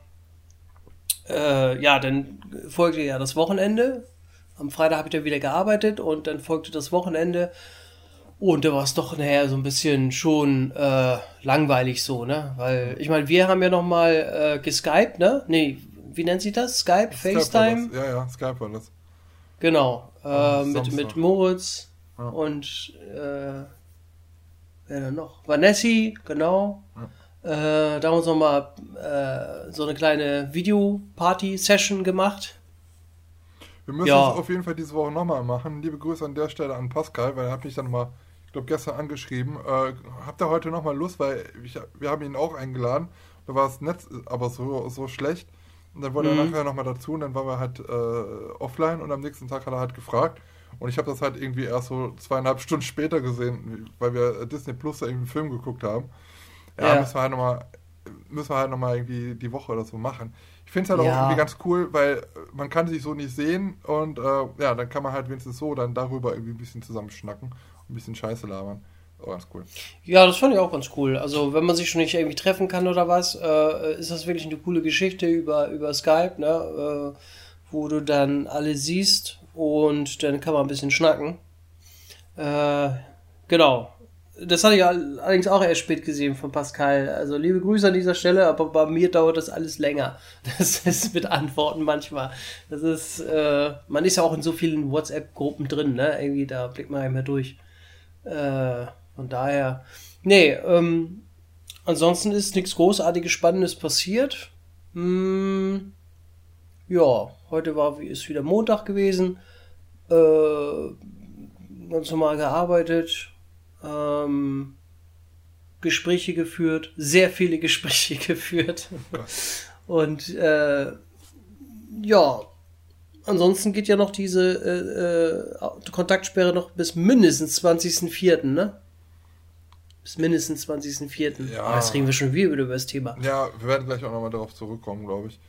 E: äh, ja, dann folgte ja das Wochenende. Am Freitag habe ich dann wieder gearbeitet und dann folgte das Wochenende. Und da war es doch nachher so ein bisschen schon äh, langweilig so, ne? Weil, ich meine, wir haben ja noch mal äh, geskypt, ne? Nee, wie nennt sich das? Skype,
D: Skype
E: FaceTime?
D: Ja, ja, Skype war das.
E: Genau, äh, mit, mit Moritz
D: Ja.
E: und äh, wer denn noch? Vanessi, genau. Äh, da haben wir uns nochmal äh, so eine kleine Videoparty-Session gemacht.
D: Wir müssen
E: Ja.
D: es auf jeden Fall diese Woche nochmal machen. Liebe Grüße an der Stelle an Pascal, weil er hat mich dann mal, ich glaube gestern angeschrieben. Äh, habt ihr heute nochmal Lust, weil ich, wir haben ihn auch eingeladen. Da war das Netz aber so, so schlecht. Und dann wollte er
E: Mhm.
D: nachher nochmal dazu und dann waren wir halt äh, offline und am nächsten Tag hat er halt gefragt. Und ich habe das halt irgendwie erst so zweieinhalb Stunden später gesehen, weil wir Disney Plus da irgendwie einen Film geguckt haben. Ja,
E: Ja.
D: müssen wir halt nochmal müssen wir halt nochmal irgendwie die Woche oder so machen. Ich finde es halt auch
E: Ja.
D: irgendwie ganz cool, weil man kann sich so nicht sehen und äh, ja, dann kann man halt wenigstens so dann darüber irgendwie ein bisschen zusammen schnacken und ein bisschen Scheiße labern. Auch ganz cool.
E: Ja, das fand ich auch ganz cool. Also, wenn man sich schon nicht irgendwie treffen kann oder was, äh, ist das wirklich eine coole Geschichte über, über Skype, ne? Äh, wo du dann alle siehst und dann kann man ein bisschen schnacken. Äh, genau. Das hatte ich all- allerdings auch erst spät gesehen von Pascal. Also liebe Grüße an dieser Stelle, aber bei mir dauert das alles länger. Das ist mit Antworten manchmal. Das ist, äh, man ist ja auch in so vielen WhatsApp-Gruppen drin, ne? Irgendwie, da blickt man ja mehr durch. Äh, von daher, nee, ähm, ansonsten ist nichts Großartiges Spannendes passiert. Hm, ja, heute war ist wieder Montag gewesen. Äh, ganz normal gearbeitet. Ähm, Gespräche geführt, sehr viele Gespräche geführt. Und äh, ja, ansonsten geht ja noch diese äh, äh, Kontaktsperre noch bis mindestens 20.04., ne? Bis mindestens 20.04.
D: Ja.
E: Ah, jetzt reden wir schon wieder über das Thema.
D: Ja, wir werden gleich auch nochmal darauf zurückkommen, glaube ich.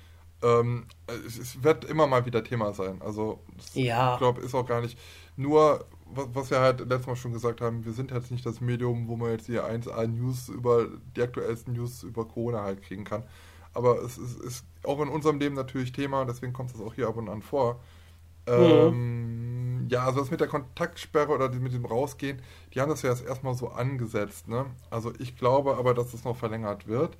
D: Ähm, es, wird immer mal wieder Thema sein. Also, das,
E: Ja.
D: ich glaube, ist auch gar nicht nur, was, was wir halt letztes Mal schon gesagt haben, wir sind jetzt nicht das Medium, wo man jetzt hier 1A News über die aktuellsten News über Corona halt kriegen kann. Aber es ist, ist auch in unserem Leben natürlich Thema, deswegen kommt es auch hier ab und an vor. Ähm, ja, also das mit der Kontaktsperre oder mit dem Rausgehen, die haben das ja jetzt erstmal so angesetzt. Ne? Also ich glaube aber, dass es noch verlängert wird.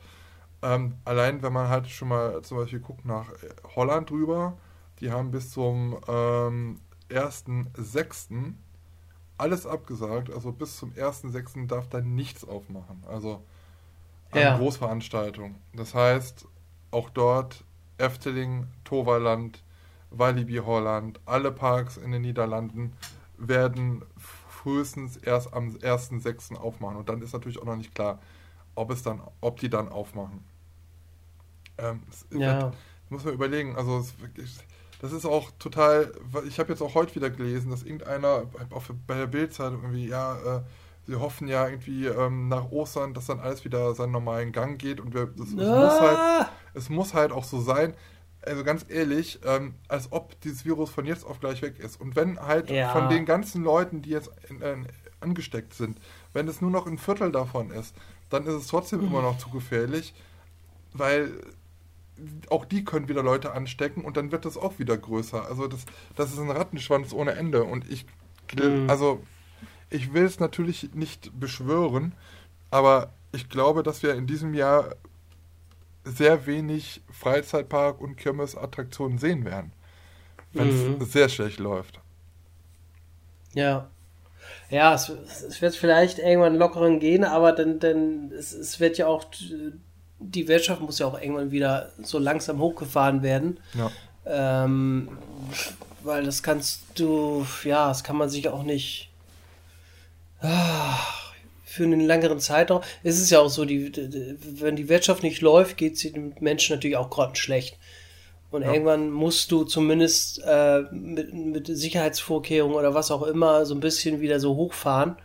D: Ähm, allein wenn man halt schon mal zum Beispiel guckt nach äh, Holland drüber, die haben bis zum ähm, 1.6. alles abgesagt. Also bis zum 1.6. darf da nichts aufmachen. Also an
E: Ja.
D: Großveranstaltungen. Das heißt, auch dort Efteling, Toverland, Walibi Holland, alle Parks in den Niederlanden werden frühestens erst am 1.6. aufmachen. Und dann ist natürlich auch noch nicht klar, ob es dann, ob die dann aufmachen. Ähm, es
E: Ja.
D: wird, muss man überlegen, also es, das ist auch total, ich habe jetzt auch heute wieder gelesen, dass irgendeiner auf, bei der Bildzeitung irgendwie, ja, äh, sie hoffen ja irgendwie ähm, nach Ostern, dass dann alles wieder seinen normalen Gang geht und wir, das, es, muss halt,
E: Ah,
D: es muss halt auch so sein, also ganz ehrlich, ähm, als ob dieses Virus von jetzt auf gleich weg ist. Und wenn halt
E: Ja.
D: von den ganzen Leuten, die jetzt in, äh, angesteckt sind, wenn es nur noch ein Viertel davon ist, dann ist es trotzdem immer noch zu gefährlich, weil auch die können wieder Leute anstecken und dann wird das auch wieder größer. Also das, das ist ein Rattenschwanz ohne Ende. Und ich,
E: Mhm.
D: also ich will es natürlich nicht beschwören, aber ich glaube, dass wir in diesem Jahr sehr wenig Freizeitpark und Kirmesattraktionen sehen werden, wenn
E: Mhm.
D: es sehr schlecht läuft.
E: Ja. Ja, es, es wird vielleicht irgendwann lockeren gehen, aber dann, dann es, es wird ja auch, die Wirtschaft muss ja auch irgendwann wieder so langsam hochgefahren werden.
D: Ja.
E: Ähm, weil das kannst du, ja, das kann man sich auch nicht. Ah, für einen längeren Zeitraum. Es ist ja auch so, die, die, wenn die Wirtschaft nicht läuft, geht es den Menschen natürlich auch grottenschlecht. Und ja. irgendwann musst du zumindest äh, mit, mit Sicherheitsvorkehrungen oder was auch immer so ein bisschen wieder so hochfahren.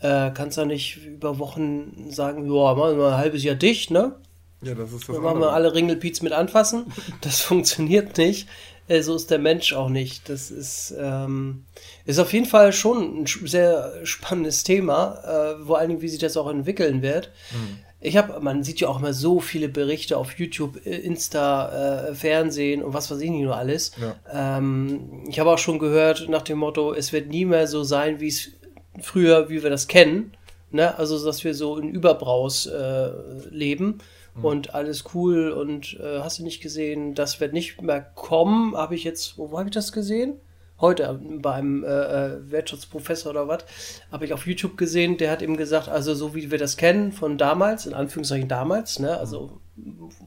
E: Äh, kannst du nicht über Wochen sagen, ja, machen wir ein halbes Jahr dicht, ne?
D: Ja, das ist das
E: Dann machen wir alle Ringelpiez mit anfassen. Das funktioniert nicht. Äh, so ist der Mensch auch nicht. Das ist, ähm, ist auf jeden Fall schon ein sehr spannendes Thema, äh, vor allen Dingen, wie sich das auch entwickeln wird. Mhm. Ich habe, man sieht ja auch immer so viele Berichte auf YouTube, äh, Insta, äh, Fernsehen und was weiß ich nicht nur alles. Ja. Ähm, ich habe auch schon gehört nach dem Motto, es wird nie mehr so sein, wie es früher, wie wir das kennen. Ne? Also, dass wir so in Überbraus äh, leben mhm. und alles cool und äh, hast du nicht gesehen, das wird nicht mehr kommen. Habe ich jetzt, wo habe ich das gesehen? Heute beim äh, äh, Wirtschaftsprofessor oder was, habe ich auf YouTube gesehen, der hat eben gesagt, also so wie wir das kennen von damals, in Anführungszeichen damals, ne, also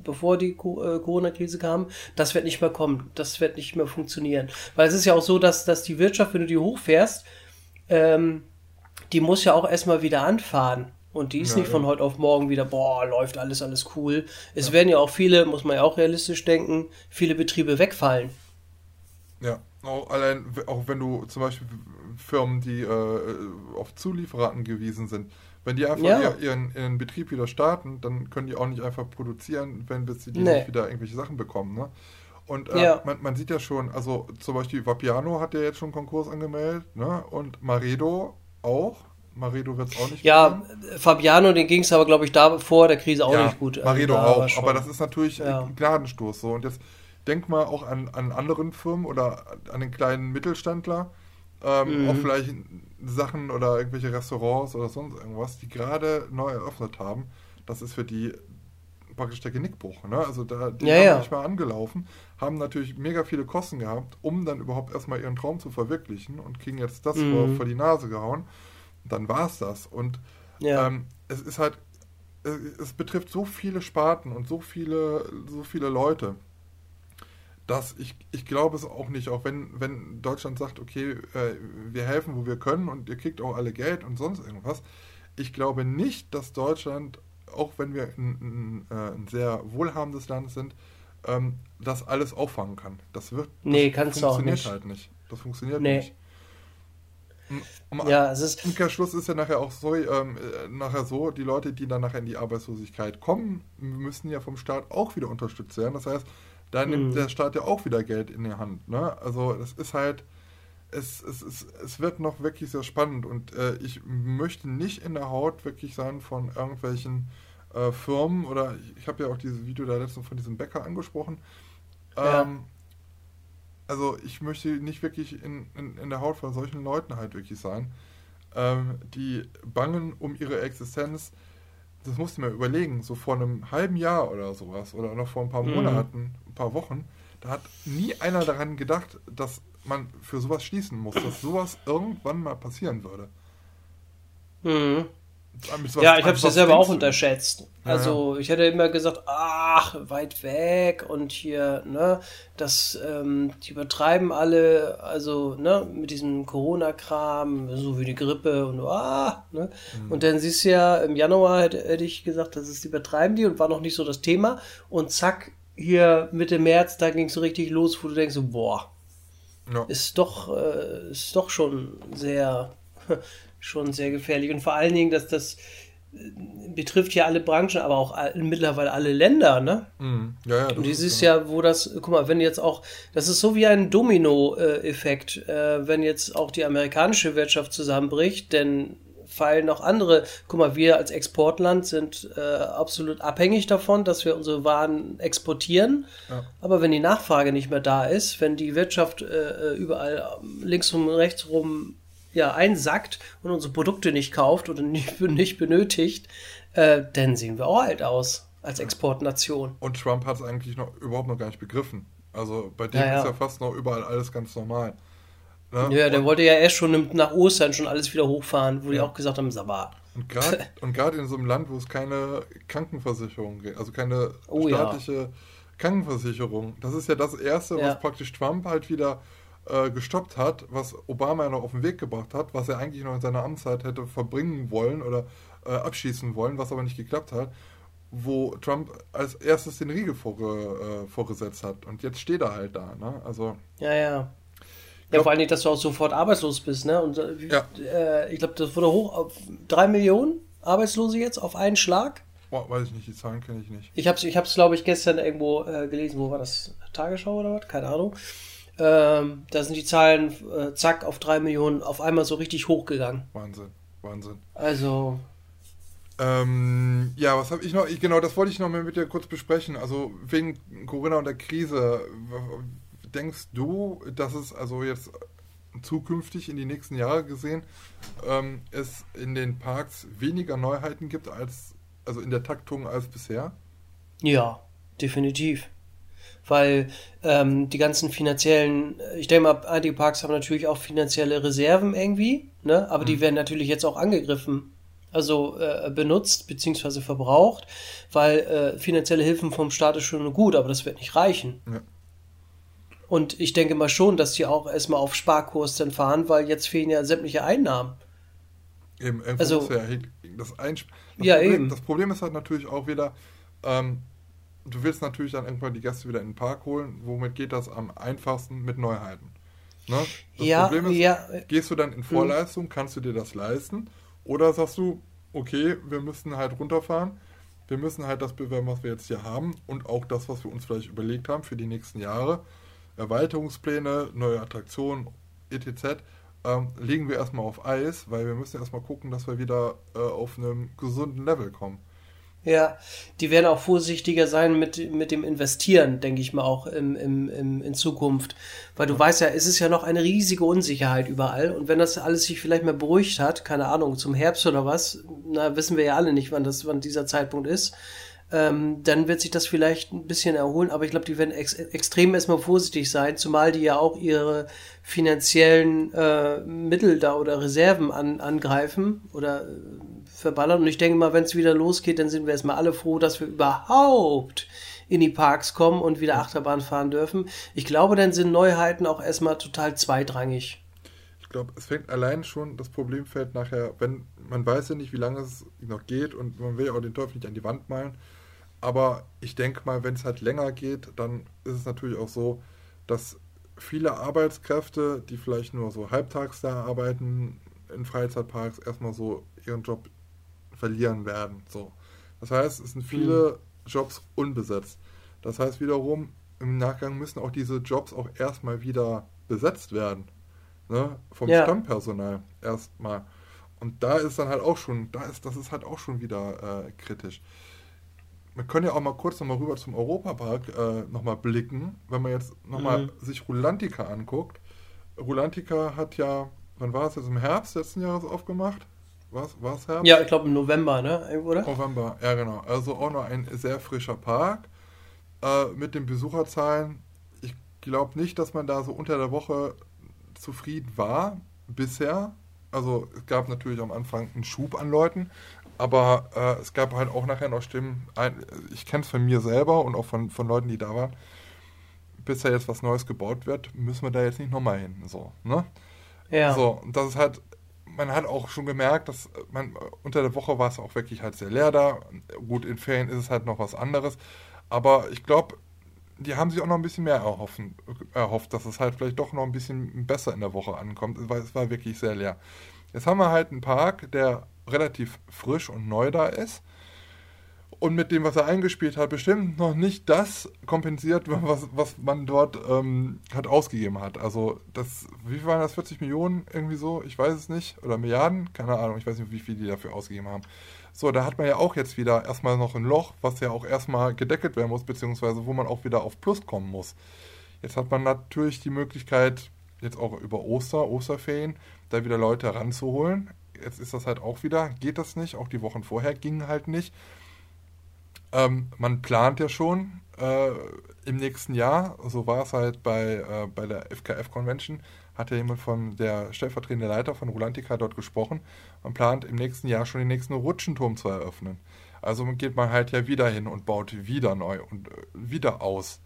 E: bevor die äh, Corona-Krise kam, das wird nicht mehr kommen, das wird nicht mehr funktionieren. Weil es ist ja auch so, dass, dass die Wirtschaft, wenn du die hochfährst, ähm, die muss ja auch erstmal wieder anfahren. Und die ist ja, nicht ja. von heute auf morgen wieder, boah, läuft alles, alles cool. Es ja. werden ja auch viele, muss man ja auch realistisch denken, viele Betriebe wegfallen.
D: Ja, auch allein, auch wenn du zum Beispiel Firmen, die äh, auf Zulieferer angewiesen sind, wenn die einfach ja. ihren, ihren, Betrieb wieder starten, dann können die auch nicht einfach produzieren, wenn bis sie nee. nicht wieder irgendwelche Sachen bekommen. Ne? Und äh, ja. man, man, sieht ja schon, also zum Beispiel Vapiano hat ja jetzt schon Konkurs angemeldet ne? und Maredo auch. Maredo wird es auch nicht
E: Ja, geben. Fabiano, den ging es aber, glaube ich, da vor der Krise auch ja, nicht gut.
D: Maredo also auch, aber das ist natürlich ein Gnadenstoß so. Und jetzt denk mal auch an, an anderen Firmen oder an den kleinen Mittelständler, ähm, mhm. auch vielleicht Sachen oder irgendwelche Restaurants oder sonst irgendwas, die gerade neu eröffnet haben. Das ist für die praktisch der Genickbruch. Ne? Also da, die
E: ja,
D: haben
E: ja.
D: nicht mal angelaufen, haben natürlich mega viele Kosten gehabt, um dann überhaupt erstmal ihren Traum zu verwirklichen und kriegen jetzt das mhm. vor, vor, die Nase gehauen. Dann war es das. Und ja. ähm, es ist halt, es, es, betrifft so viele Sparten und so viele, so viele Leute, dass ich, ich glaube es auch nicht, auch wenn, wenn Deutschland sagt, okay, äh, wir helfen, wo wir können und ihr kriegt auch alle Geld und sonst irgendwas. Ich glaube nicht, dass Deutschland auch wenn wir ein, ein, äh, ein sehr wohlhabendes Land sind, ähm, das alles auffangen kann. Das wird
E: das nee, kannst funktioniert
D: nicht. halt nicht. Das funktioniert
E: nee.
D: nicht.
E: Um, ja, es ist.
D: Umkehrschluss ist ja nachher auch so, ähm, äh, nachher so, die Leute, die dann nachher in die Arbeitslosigkeit kommen, müssen ja vom Staat auch wieder unterstützt werden. Das heißt, da nimmt mhm. der Staat ja auch wieder Geld in die Hand. Ne? Also das ist halt, es, es, es, es wird noch wirklich sehr spannend und äh, ich möchte nicht in der Haut wirklich sein von irgendwelchen äh, Firmen oder ich, ich habe ja auch dieses Video da letztens von diesem Bäcker angesprochen. Ja. Ähm, also ich möchte nicht wirklich in, in, in, der Haut von solchen Leuten halt wirklich sein, ähm, die bangen um ihre Existenz. Das musst du mir überlegen, so vor einem halben Jahr oder sowas oder noch vor ein paar mhm. Monaten, ein paar Wochen, da hat nie einer daran gedacht, dass man für sowas schließen muss, dass sowas irgendwann mal passieren würde.
E: Mhm. Ja, ich habe es ja selber auch unterschätzt. Also ja. ich hätte immer gesagt, ach, weit weg und hier, ne, das, ähm, die übertreiben alle, also, ne, mit diesem Corona-Kram, so wie die Grippe und ah, ne. Mhm. Und dann siehst du ja, im Januar hätte, hätte ich gesagt, das ist, die übertreiben die und war noch nicht so das Thema. Und zack, hier Mitte März, da ging es so richtig los, wo du denkst, boah, ja. ist doch, äh, ist doch schon sehr schon sehr gefährlich. Und vor allen Dingen, dass das äh, betrifft ja alle Branchen, aber auch all, mittlerweile alle Länder, ne?
D: Mm, ja, ja,
E: und das ist ja, wo das, guck mal, wenn jetzt auch, das ist so wie ein Domino-Effekt, äh, wenn jetzt auch die amerikanische Wirtschaft zusammenbricht, denn fallen auch andere, guck mal, wir als Exportland sind äh, absolut abhängig davon, dass wir unsere Waren exportieren. Ja. Aber wenn die Nachfrage nicht mehr da ist, wenn die Wirtschaft äh, überall links und rechts rum ja, einsackt und unsere Produkte nicht kauft oder nicht, nicht benötigt, äh, dann sehen wir auch alt aus als Exportnation.
D: Und Trump hat es eigentlich noch überhaupt noch gar nicht begriffen. Also bei dem ja, ja. ist ja fast noch überall alles ganz normal.
E: Ne? Ja, der und, wollte ja erst schon nach Ostern schon alles wieder hochfahren, wo ja. die auch gesagt haben, Sabbat.
D: Und gerade in so einem Land, wo es keine Krankenversicherung gibt, also keine oh, staatliche Krankenversicherung, das ist ja das Erste, was praktisch Trump halt wieder äh, gestoppt hat, was Obama ja noch auf den Weg gebracht hat, was er eigentlich noch in seiner Amtszeit hätte verbringen wollen oder äh, abschießen wollen, was aber nicht geklappt hat, wo Trump als erstes den Riegel vorge, äh, vorgesetzt hat. Und jetzt steht er halt da. Ne? Also,
E: Ja, ja. Ja, vor allem, dass du auch sofort arbeitslos bist, ne? Und äh,
D: Ja.
E: äh, ich glaube, das wurde hoch auf drei Millionen Arbeitslose jetzt auf einen Schlag.
D: boah, weiß ich nicht, die Zahlen kenne ich nicht.
E: Ich habe es, ich hab's, glaube ich, gestern irgendwo äh, gelesen. Wo war das? Tagesschau oder was? Keine Ahnung. Ähm, da sind die Zahlen, äh, zack, auf drei Millionen auf einmal so richtig hochgegangen.
D: Wahnsinn, Wahnsinn.
E: Also,
D: Ähm, ja, was habe ich noch? Ich, genau, das wollte ich noch mal mit dir kurz besprechen. Also wegen Corona und der Krise. Denkst du, dass es also jetzt zukünftig in die nächsten Jahre gesehen ähm, es in den Parks weniger Neuheiten gibt als also in der Taktung als bisher?
E: ja, definitiv. Weil ähm, die ganzen finanziellen, ich denke mal, einige Parks haben natürlich auch finanzielle Reserven irgendwie, ne? aber die werden natürlich jetzt auch angegriffen. Also äh, benutzt beziehungsweise verbraucht, weil äh, finanzielle Hilfen vom Staat ist schon gut, aber das wird nicht reichen.
D: Ja.
E: Und ich denke mal schon, dass die auch erstmal auf Sparkurs dann fahren, weil jetzt fehlen ja sämtliche Einnahmen.
D: Eben,
E: Also-
D: ja das Einsp das
E: Ja,
D: Problem,
E: eben.
D: Das Problem ist halt natürlich auch wieder, ähm, du willst natürlich dann irgendwann die Gäste wieder in den Park holen. Womit geht das am einfachsten? Mit Neuheiten. Ne? Das
E: Ja,
D: Problem ist,
E: ja. Mhm.
D: gehst du dann in Vorleistung, kannst du dir das leisten? Oder sagst du, okay, wir müssen halt runterfahren, wir müssen halt das bewerben, was wir jetzt hier haben und auch das, was wir uns vielleicht überlegt haben für die nächsten Jahre, Erweiterungspläne, neue Attraktionen, etc., ähm, legen wir erstmal auf Eis, weil wir müssen erstmal gucken, dass wir wieder äh, auf einem gesunden Level kommen.
E: Ja, die werden auch vorsichtiger sein mit, mit dem Investieren, denke ich mal auch im, im, im, in Zukunft. Weil du weißt ja, es ist ja noch eine riesige Unsicherheit überall. Und wenn das alles sich vielleicht mal beruhigt hat, keine Ahnung, zum Herbst oder was, na, wissen wir ja alle nicht, wann das, wann dieser Zeitpunkt ist, ähm, dann wird sich das vielleicht ein bisschen erholen. Aber ich glaube, die werden ex extrem erstmal vorsichtig sein, zumal die ja auch ihre finanziellen äh, Mittel da oder Reserven an, angreifen oder äh, verballern. Und ich denke mal, wenn es wieder losgeht, dann sind wir erstmal alle froh, dass wir überhaupt in die Parks kommen und wieder Achterbahn fahren dürfen. Ich glaube, dann sind Neuheiten auch erstmal total zweitrangig.
D: Ich glaube, es fängt allein schon, das Problem fällt nachher, wenn man weiß ja nicht, wie lange es noch geht und man will ja auch den Teufel nicht an die Wand malen. Aber ich denke mal, wenn es halt länger geht, dann ist es natürlich auch so, dass viele Arbeitskräfte, die vielleicht nur so halbtags da arbeiten, in Freizeitparks erstmal so ihren Job verlieren werden. So. Das heißt, es sind viele Jobs unbesetzt. Das heißt wiederum, im Nachgang müssen auch diese Jobs auch erstmal wieder besetzt werden. Ne? Vom
E: Ja.
D: Stammpersonal erstmal. Und da ist dann halt auch schon, da ist, das ist halt auch schon wieder äh, kritisch. Wir können ja auch mal kurz nochmal rüber zum Europapark äh, nochmal blicken, wenn man jetzt nochmal
E: Mhm.
D: sich Rulantica anguckt. Rulantica hat ja, wann war es jetzt, im Herbst letzten Jahres aufgemacht? Was, war es Herbst?
E: Ja, ich glaube im November, ne? Oder?
D: November, ja genau. Also auch noch ein sehr frischer Park äh, mit den Besucherzahlen. Ich glaube nicht, dass man da so unter der Woche zufrieden war bisher. Also es gab natürlich am Anfang einen Schub an Leuten, aber äh, es gab halt auch nachher noch Stimmen. Ein, ich kenne es von mir selber und auch von, von Leuten, die da waren. Bis da jetzt was Neues gebaut wird, müssen wir da jetzt nicht nochmal hin. So, ne?
E: Ja.
D: So, und das ist halt, man hat auch schon gemerkt, dass man unter der Woche war es auch wirklich halt sehr leer da. Gut, in Ferien ist es halt noch was anderes. Aber ich glaube, die haben sich auch noch ein bisschen mehr erhoffen, erhofft, dass es halt vielleicht doch noch ein bisschen besser in der Woche ankommt, weil es war wirklich sehr leer. Jetzt haben wir halt einen Park, der relativ frisch und neu da ist und mit dem, was er eingespielt hat, bestimmt noch nicht das kompensiert, was, was man dort ähm, hat ausgegeben hat. Also das, wie viel waren das, 40 Millionen irgendwie so? Ich weiß es nicht. Oder Milliarden? Keine Ahnung, ich weiß nicht, wie viel die dafür ausgegeben haben. So, da hat man ja auch jetzt wieder erstmal noch ein Loch, was ja auch erstmal gedeckelt werden muss, beziehungsweise wo man auch wieder auf Plus kommen muss. Jetzt hat man natürlich die Möglichkeit, jetzt auch über Oster, Osterferien, da wieder Leute ranzuholen. Jetzt ist das halt auch wieder, geht das nicht, auch die Wochen vorher gingen halt nicht. Ähm, man plant ja schon äh, im nächsten Jahr, so war es halt bei, äh, bei der FKF-Convention, hat ja jemand von der stellvertretende Leiter von Rulantica dort gesprochen. Man plant im nächsten Jahr schon den nächsten Rutschenturm zu eröffnen. Also geht man halt ja wieder hin und baut wieder neu und äh, wieder aus.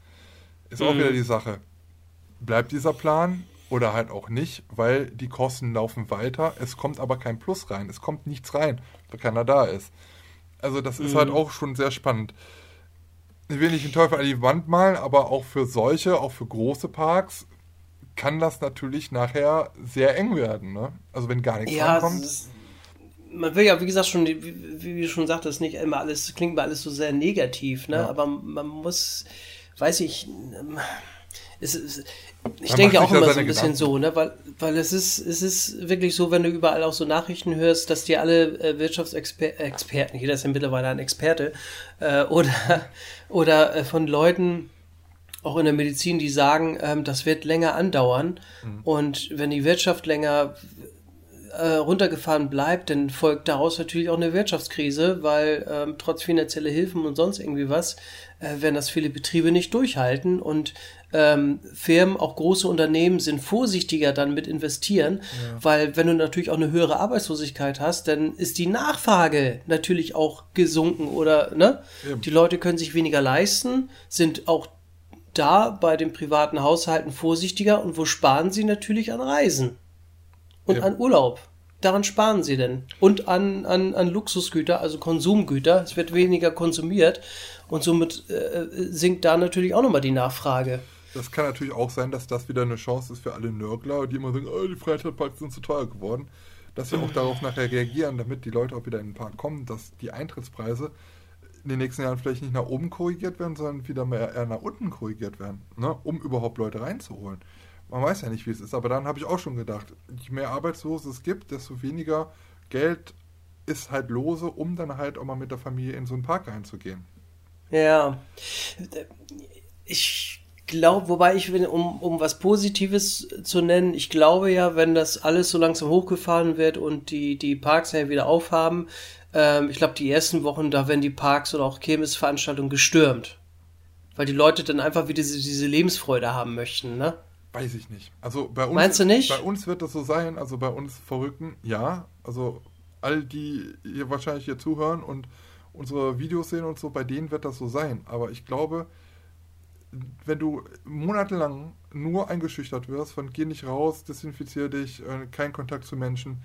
D: Ist auch
E: Mhm.
D: wieder die Sache. Bleibt dieser Plan oder halt auch nicht, weil die Kosten laufen weiter, es kommt aber kein Plus rein, es kommt nichts rein, weil keiner da ist. Also das ist halt auch schon sehr spannend. Ich will nicht den Teufel an die Wand malen, aber auch für solche, auch für große Parks, kann das natürlich nachher sehr eng werden. Ne? Also wenn gar nichts
E: Ja,
D: rankommt.
E: es ist- man will ja, wie gesagt, schon, wie, wie du schon sagtest, nicht immer alles, klingt immer alles so sehr negativ, ne?
D: Ja.
E: Aber man muss, weiß ich, es ist, ich
D: Man
E: denke auch immer so ein bisschen
D: Gedanken.
E: so, ne? Weil, weil es ist, es ist wirklich so, wenn du überall auch so Nachrichten hörst, dass dir alle äh, Wirtschaftsexperten, jeder ist ja mittlerweile ein Experte, äh, oder, oder äh, von Leuten, auch in der Medizin, die sagen, ähm, das wird länger andauern.
D: Mhm.
E: Und wenn die Wirtschaft länger äh, runtergefahren bleibt, dann folgt daraus natürlich auch eine Wirtschaftskrise, weil ähm, trotz finanzieller Hilfen und sonst irgendwie was, äh, werden das viele Betriebe nicht durchhalten und ähm, Firmen, auch große Unternehmen sind vorsichtiger dann mit investieren, weil wenn du natürlich auch eine höhere Arbeitslosigkeit hast, dann ist die Nachfrage natürlich auch gesunken oder ne?
D: Eben.
E: Die Leute können sich weniger leisten, sind auch da bei den privaten Haushalten vorsichtiger und wo sparen sie natürlich an Reisen und
D: Ja.
E: an Urlaub. Daran sparen sie denn. Und an, an, an Luxusgüter, also Konsumgüter. Es wird weniger konsumiert und somit äh, sinkt da natürlich auch nochmal die Nachfrage.
D: Das kann natürlich auch sein, dass das wieder eine Chance ist für alle Nörgler, die immer sagen, oh, die Freizeitparks sind zu teuer geworden, dass sie auch darauf nachher reagieren, damit die Leute auch wieder in den Park kommen, dass die Eintrittspreise in den nächsten Jahren vielleicht nicht nach oben korrigiert werden, sondern wieder mehr eher nach unten korrigiert werden, ne? um überhaupt Leute reinzuholen. Man weiß ja nicht, wie es ist, aber dann habe ich auch schon gedacht, je mehr Arbeitslose es gibt, desto weniger Geld ist halt lose, um dann halt auch mal mit der Familie in so einen Park reinzugehen.
E: Ja. Ich glaube, wobei ich, um, um was Positives zu nennen, ich glaube ja, wenn das alles so langsam hochgefahren wird und die, die Parks ja wieder aufhaben, ähm, ich glaube, die ersten Wochen, da werden die Parks oder auch Kirmesveranstaltungen gestürmt. Weil die Leute dann einfach wieder diese, diese Lebensfreude haben möchten, ne?
D: Weiß ich nicht. Also bei uns,
E: Meinst du nicht?
D: Bei uns wird das so sein, also bei uns Verrückten, ja. Also all die hier wahrscheinlich hier zuhören und unsere Videos sehen und so, bei denen wird das so sein. Aber ich glaube, wenn du monatelang nur eingeschüchtert wirst von geh nicht raus, desinfizier dich, äh, kein Kontakt zu Menschen,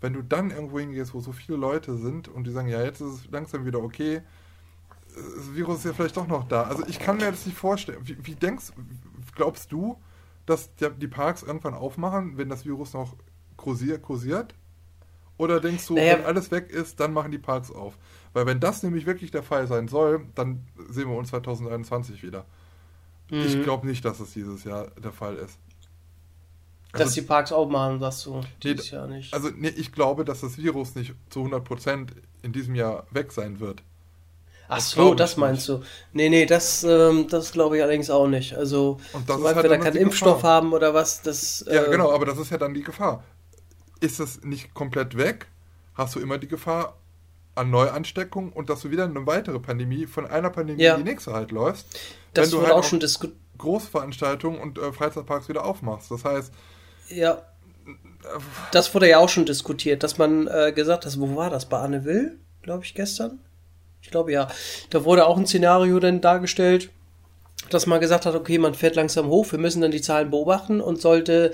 D: wenn du dann irgendwo hingehst, wo so viele Leute sind und die sagen, ja, jetzt ist es langsam wieder okay, äh, das Virus ist ja vielleicht doch noch da. Also ich kann mir das nicht vorstellen. Wie, wie denkst, glaubst du, dass die Parks irgendwann aufmachen, wenn das Virus noch kursiert? kursiert? Oder denkst du,
E: Naja.
D: wenn alles weg ist, dann machen die Parks auf? Weil wenn das nämlich wirklich der Fall sein soll, dann sehen wir uns 2021 wieder. Ich glaube nicht, dass es dieses Jahr der Fall ist.
E: Dass die Parks aufmachen, sagst du.
D: Nee,
E: Dieses Jahr nicht.
D: Also nee, ich glaube, dass das Virus nicht zu 100% in diesem Jahr weg sein wird.
E: Ach
D: das
E: so, das meinst du. Nee, nee, das, ähm, das glaube ich allerdings auch nicht. Also, sobald
D: halt
E: wir da keinen Impfstoff
D: Gefahr.
E: haben oder was, das.
D: Ja,
E: äh,
D: genau, aber das ist ja dann die Gefahr. Ist es nicht komplett weg, hast du immer die Gefahr an Neuansteckung und dass du wieder eine weitere Pandemie von einer Pandemie
E: Ja.
D: in die nächste halt läufst.
E: Das
D: wenn du halt
E: auch schon diskutiert.
D: Großveranstaltungen und äh, Freizeitparks wieder aufmachst. Das heißt,
E: Ja. Das wurde ja auch schon diskutiert, dass man äh, gesagt hat, wo war das? Bei Anne Will, glaube ich, gestern? Ich glaube ja. Da wurde auch ein Szenario dann dargestellt, dass man gesagt hat, okay, man fährt langsam hoch, wir müssen dann die Zahlen beobachten und sollte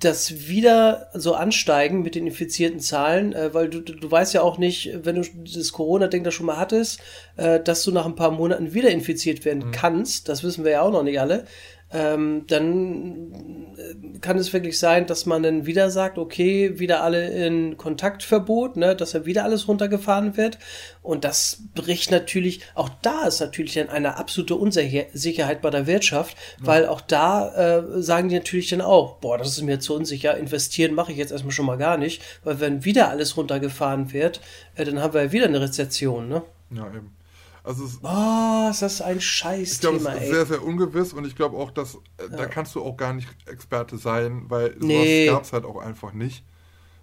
E: das wieder so ansteigen mit den infizierten Zahlen, äh, weil du, du, weißt ja auch nicht, wenn du das Corona-Ding da schon mal hattest, äh, dass du nach ein paar Monaten wieder infiziert werden kannst, das wissen wir ja auch noch nicht alle, ähm, dann äh, kann es wirklich sein, dass man dann wieder sagt, okay, wieder alle in Kontaktverbot, ne, dass ja wieder alles runtergefahren wird. Und das bricht natürlich, auch da ist natürlich dann eine absolute Unsicherheit bei der Wirtschaft, weil auch da äh, sagen die natürlich dann auch, boah, das ist mir zu unsicher, investieren mache ich jetzt erstmal schon mal gar nicht, weil wenn wieder alles runtergefahren wird, äh, dann haben wir ja wieder eine Rezession, ne?
D: ja eben. Also es,
E: Oh, ist das ein
D: ich glaube, es ist
E: ey.
D: sehr, sehr ungewiss und ich glaube auch, dass äh, da kannst du auch gar nicht Experte sein, weil sowas
E: Nee.
D: gab es halt auch einfach nicht.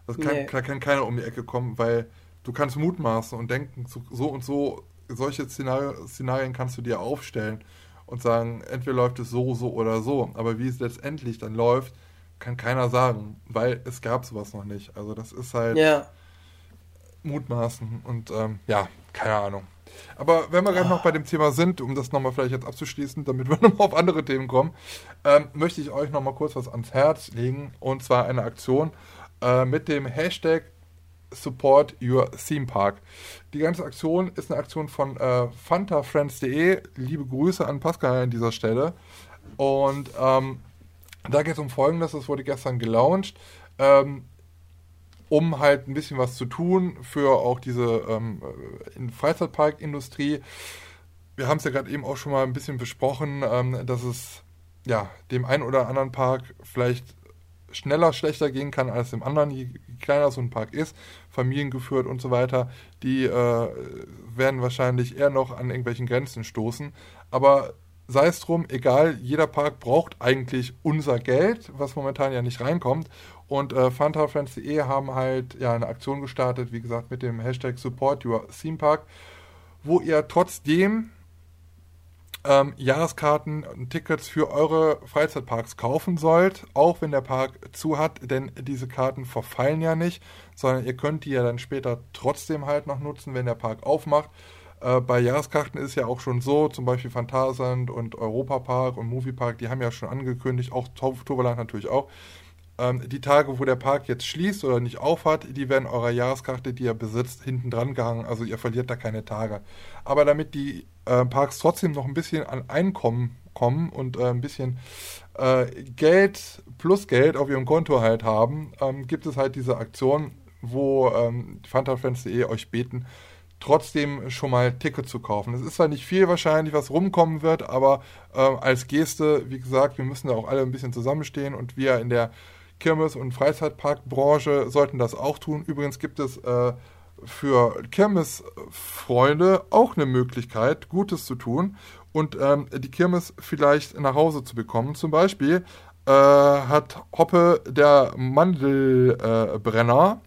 D: Das kann,
E: Nee.
D: da kann keiner um die Ecke kommen, weil du kannst mutmaßen und denken, so, so und so, solche Szenarien, Szenarien kannst du dir aufstellen und sagen, entweder läuft es so, so oder so. Aber wie es letztendlich dann läuft, kann keiner sagen, weil es gab sowas noch nicht. Also das ist halt
E: Ja.
D: mutmaßen und ähm, ja, keine Ahnung. Aber wenn wir gerade noch bei dem Thema sind, um das nochmal vielleicht jetzt abzuschließen, damit wir nochmal auf andere Themen kommen, ähm, möchte ich euch nochmal kurz was ans Herz legen. Und zwar eine Aktion äh, mit dem Hashtag Support Your Theme Park. Die ganze Aktion ist eine Aktion von äh, fantafriends.de. Liebe Grüße an Pascal an dieser Stelle. Und ähm, da geht es um Folgendes, das wurde gestern gelauncht, ähm, um halt ein bisschen was zu tun für auch diese ähm, in Freizeitparkindustrie. Wir haben es ja gerade eben auch schon mal ein bisschen besprochen, ähm, dass es ja dem einen oder anderen Park vielleicht schneller schlechter gehen kann als dem anderen, je kleiner so ein Park ist, familiengeführt und so weiter, die äh, werden wahrscheinlich eher noch an irgendwelchen Grenzen stoßen. Aber sei es drum, egal, jeder Park braucht eigentlich unser Geld, was momentan ja nicht reinkommt. Und äh, FunTowerFriends.de haben halt ja eine Aktion gestartet, wie gesagt, mit dem Hashtag Support Your Theme Park, wo ihr trotzdem ähm, Jahreskarten und Tickets für eure Freizeitparks kaufen sollt, auch wenn der Park zu hat, denn diese Karten verfallen ja nicht, sondern ihr könnt die ja dann später trotzdem halt noch nutzen, wenn der Park aufmacht. Äh, bei Jahreskarten ist ja auch schon so, zum Beispiel Phantasand und Europa Park und Moviepark, die haben ja schon angekündigt, auch Toverland natürlich auch, ähm, die Tage, wo der Park jetzt schließt oder nicht aufhat, die werden eurer Jahreskarte, die ihr besitzt, hinten dran gehangen. Also ihr verliert da keine Tage. Aber damit die äh, Parks trotzdem noch ein bisschen an Einkommen kommen und äh, ein bisschen äh, Geld plus Geld auf ihrem Konto halt haben, ähm, gibt es halt diese Aktion, wo ähm, fantafriends.de euch beten, trotzdem schon mal Ticket zu kaufen. Es ist zwar nicht viel wahrscheinlich, was rumkommen wird, aber äh, als Geste, wie gesagt, wir müssen da auch alle ein bisschen zusammenstehen und wir in der Kirmes- und Freizeitparkbranche sollten das auch tun. Übrigens gibt es äh, für Kirmesfreunde auch eine Möglichkeit, Gutes zu tun und ähm, die Kirmes vielleicht nach Hause zu bekommen. Zum Beispiel äh, hat Hoppe der Mandelbrenner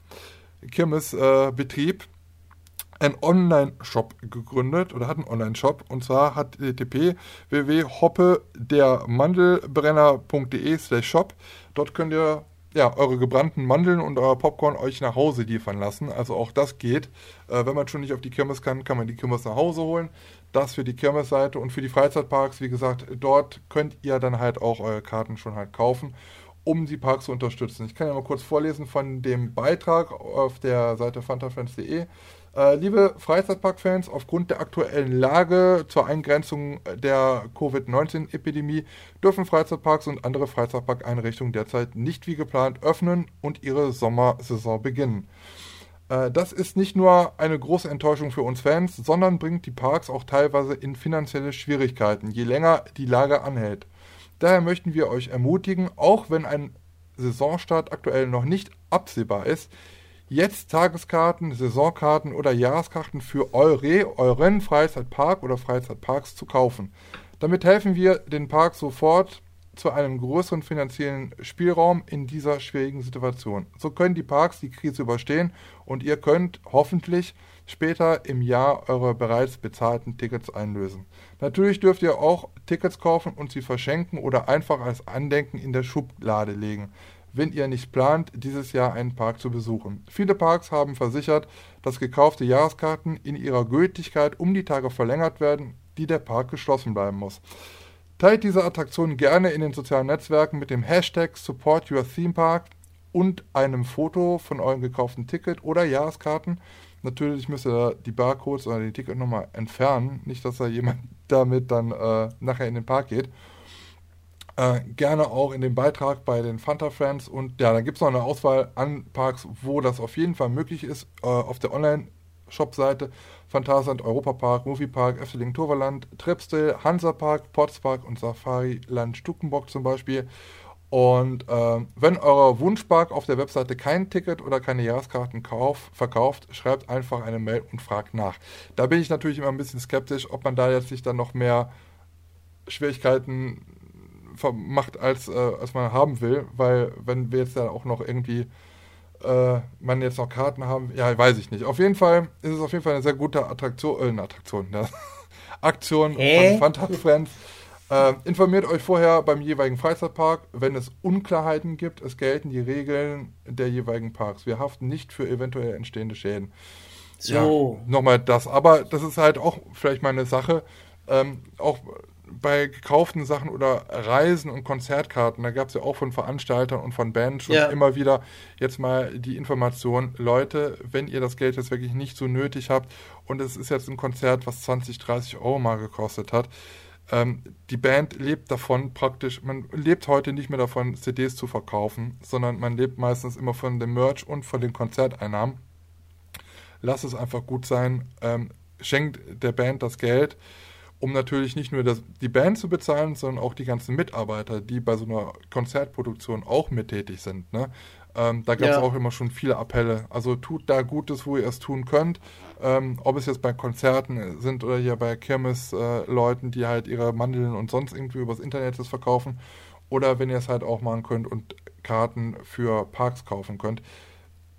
D: äh, Kirmesbetrieb einen Online-Shop gegründet oder hat einen Online-Shop und zwar hat http www.hoppe der Mandelbrenner.de slash shop. Dort könnt ihr ja, eure gebrannten Mandeln und euer Popcorn euch nach Hause liefern lassen. Also auch das geht. Äh, wenn man schon nicht auf die Kirmes kann, kann man die Kirmes nach Hause holen. Das für die Kirmesseite und für die Freizeitparks, wie gesagt, dort könnt ihr dann halt auch eure Karten schon halt kaufen, um die Parks zu unterstützen. Ich kann ja mal kurz vorlesen von dem Beitrag auf der Seite fantafans.de. Äh, liebe Freizeitpark-Fans, aufgrund der aktuellen Lage zur Eingrenzung der Covid-19-Epidemie dürfen Freizeitparks und andere Freizeitparkeinrichtungen derzeit nicht wie geplant öffnen und ihre Sommersaison beginnen. Äh, das ist nicht nur eine große Enttäuschung für uns Fans, sondern bringt die Parks auch teilweise in finanzielle Schwierigkeiten, je länger die Lage anhält. Daher möchten wir euch ermutigen, auch wenn ein Saisonstart aktuell noch nicht absehbar ist, jetzt Tageskarten, Saisonkarten oder Jahreskarten für eure, euren Freizeitpark oder Freizeitparks zu kaufen. Damit helfen wir den Park sofort zu einem größeren finanziellen Spielraum in dieser schwierigen Situation. So können die Parks die Krise überstehen und ihr könnt hoffentlich später im Jahr eure bereits bezahlten Tickets einlösen. Natürlich dürft ihr auch Tickets kaufen und sie verschenken oder einfach als Andenken in der Schublade legen wenn ihr nicht plant, dieses Jahr einen Park zu besuchen. Viele Parks haben versichert, dass gekaufte Jahreskarten in ihrer Gültigkeit um die Tage verlängert werden, die der Park geschlossen bleiben muss. Teilt diese Attraktion gerne in den sozialen Netzwerken mit dem Hashtag Support Your Theme Park und einem Foto von eurem gekauften Ticket oder Jahreskarten. Natürlich müsst ihr die Barcodes oder die Ticketnummer entfernen, nicht dass da jemand damit dann äh, nachher in den Park geht. Äh, gerne auch in dem Beitrag bei den Fanta Friends. Und ja, da gibt es noch eine Auswahl an Parks, wo das auf jeden Fall möglich ist. Äh, auf der Online-Shop-Seite Phantasand, Europapark, Moviepark, Efteling Toverland, Tripsdale, Hansapark, Potspark und Safari Land Stuckenbock zum Beispiel. Und äh, wenn euer Wunschpark auf der Webseite kein Ticket oder keine Jahreskarten kauf, verkauft, schreibt einfach eine Mail und fragt nach. Da bin ich natürlich immer ein bisschen skeptisch, ob man da jetzt nicht dann noch mehr Schwierigkeiten macht, als, äh, als man haben will, weil wenn wir jetzt ja auch noch irgendwie äh, man jetzt noch Karten haben, ja, weiß ich nicht. Auf jeden Fall ist es auf jeden Fall eine sehr gute Attraktion, äh, eine Attraktion, ne? Aktion äh? von Fanta Friends. Äh, informiert euch vorher beim jeweiligen Freizeitpark, wenn es Unklarheiten gibt. Es gelten die Regeln der jeweiligen Parks. Wir haften nicht für eventuell entstehende Schäden.
E: So.
D: Ja, nochmal das. Aber das ist halt auch vielleicht mal eine Sache, ähm, auch bei gekauften Sachen oder Reisen und Konzertkarten, da gab es ja auch von Veranstaltern und von Bands schon
E: Ja.
D: immer wieder jetzt mal die Information, Leute, wenn ihr das Geld jetzt wirklich nicht so nötig habt und es ist jetzt ein Konzert, was 20, 30 Euro mal gekostet hat, ähm, die Band lebt davon praktisch, man lebt heute nicht mehr davon, CDs zu verkaufen, sondern man lebt meistens immer von dem Merch und von den Konzerteinnahmen. Lass es einfach gut sein, ähm, schenkt der Band das Geld, um natürlich nicht nur das, die Band zu bezahlen, sondern auch die ganzen Mitarbeiter, die bei so einer Konzertproduktion auch mittätig sind. Ne? Ähm, da gab es
E: Ja.
D: auch immer schon viele Appelle. Also tut da Gutes, wo ihr es tun könnt. Ähm, ob es jetzt bei Konzerten sind oder hier bei Kirmes-Leuten, die halt ihre Mandeln und sonst irgendwie übers Internet das verkaufen. Oder wenn ihr es halt auch machen könnt und Karten für Parks kaufen könnt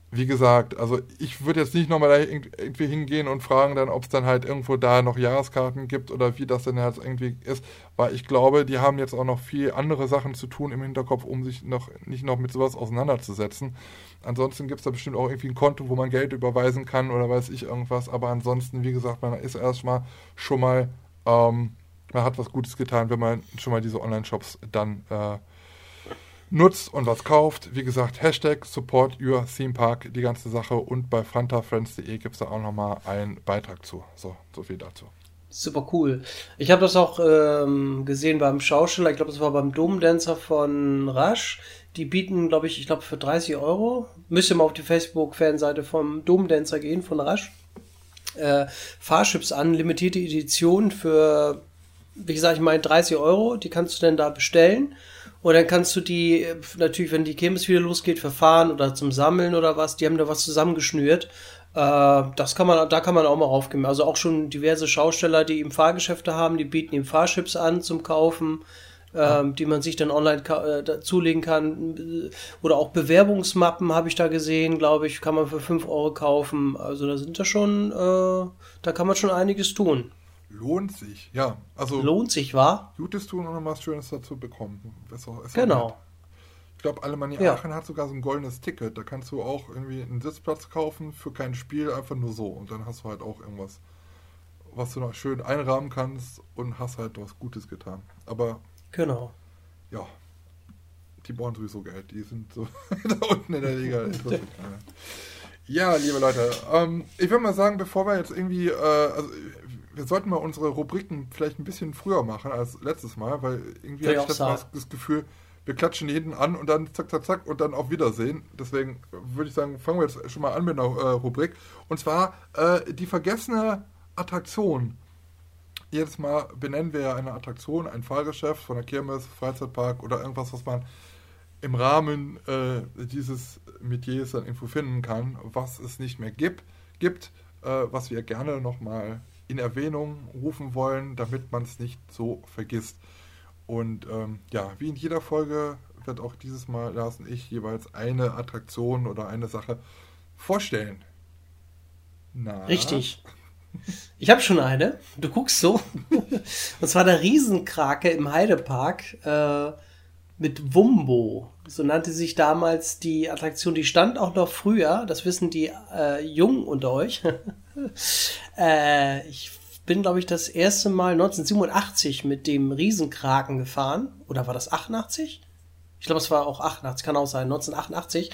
D: wie gesagt, also ich würde jetzt nicht nochmal da irg- irgendwie hingehen und fragen dann, ob es dann halt irgendwo da noch Jahreskarten gibt oder wie das denn jetzt irgendwie ist, weil ich glaube, die haben jetzt auch noch viel andere Sachen zu tun im Hinterkopf, um sich noch nicht noch mit sowas auseinanderzusetzen. Ansonsten gibt es da bestimmt auch irgendwie ein Konto, wo man Geld überweisen kann oder weiß ich irgendwas, aber ansonsten, wie gesagt, man ist erstmal schon mal, ähm, man hat was Gutes getan, wenn man schon mal diese Online-Shops dann äh, nutzt und was kauft. Wie gesagt, Hashtag Support Your Theme Park, die ganze Sache. Und bei fantafriends.de gibt es da auch nochmal einen Beitrag zu. So, so viel dazu.
E: Super cool. Ich habe das auch ähm, gesehen beim Schausteller, ich glaube, das war beim Domdancer von Rasch. Die bieten, glaube ich, ich glaube für 30 Euro. Müsst ihr mal auf die Facebook-Fanseite vom Domdancer gehen, von Rasch. Äh, Fahrchips an, limitierte Edition für, wie gesagt, ich meine 30 Euro. Die kannst du dann da bestellen. Und dann kannst du die, natürlich, wenn die Kirmes wieder losgeht, für Fahren oder zum Sammeln oder was, die haben da was zusammengeschnürt. Äh, das kann man, da kann man auch mal raufgehen. Also auch schon diverse Schausteller, die ihm Fahrgeschäfte haben, die bieten ihm Fahrchips an zum Kaufen, ähm, die man sich dann online äh, zulegen kann. Oder auch Bewerbungsmappen habe ich da gesehen, glaube ich, kann man für 5 Euro kaufen. Also da sind da schon, äh, da kann man schon einiges tun.
D: Lohnt sich, ja. Also
E: Lohnt sich, war?
D: Gutes tun und noch was Schönes dazu bekommen.
E: Genau.
D: nett. Ich glaube, Alemannia
E: Ja.
D: Aachen hat sogar so ein goldenes Ticket. Da kannst du auch irgendwie einen Sitzplatz kaufen für kein Spiel, einfach nur so. Und dann hast du halt auch irgendwas, was du noch schön einrahmen kannst und hast halt was Gutes getan. Aber
E: Genau.
D: ja, die brauchen sowieso Geld. Die sind so da unten in der Liga. Ja, liebe Leute, ähm, ich würde mal sagen, bevor wir jetzt irgendwie, äh, also wir sollten mal unsere Rubriken vielleicht ein bisschen früher machen als letztes Mal, weil irgendwie
E: Würde ich
D: habe ich
E: auch
D: das, das Gefühl, wir klatschen jeden an und dann zack, zack, zack und dann auf Wiedersehen. Deswegen würde ich sagen, fangen wir jetzt schon mal an mit einer äh, Rubrik. Und zwar äh, die vergessene Attraktion. Jedes Mal benennen wir ja eine Attraktion, ein Fahrgeschäft von der Kirmes, Freizeitpark oder irgendwas, was man im Rahmen äh, dieses Metiers dann irgendwo finden kann, was es nicht mehr gibt, gibt äh, was wir gerne nochmal in Erwähnung rufen wollen, damit man es nicht so vergisst. Und ähm, ja, wie in jeder Folge wird auch dieses Mal Lars und ich jeweils eine Attraktion oder eine Sache vorstellen. Na,
E: Richtig. Ich habe schon eine. Du guckst so. Und zwar der Riesenkrake im Heidepark äh, mit Wumbo. So nannte sich damals die Attraktion. Die stand auch noch früher. Das wissen die äh, Jungen unter euch. Äh, ich bin, glaube ich, das erste Mal 1987 mit dem Riesenkraken gefahren. Oder war das 88? Ich glaube, es war auch 88, kann auch sein, 1988.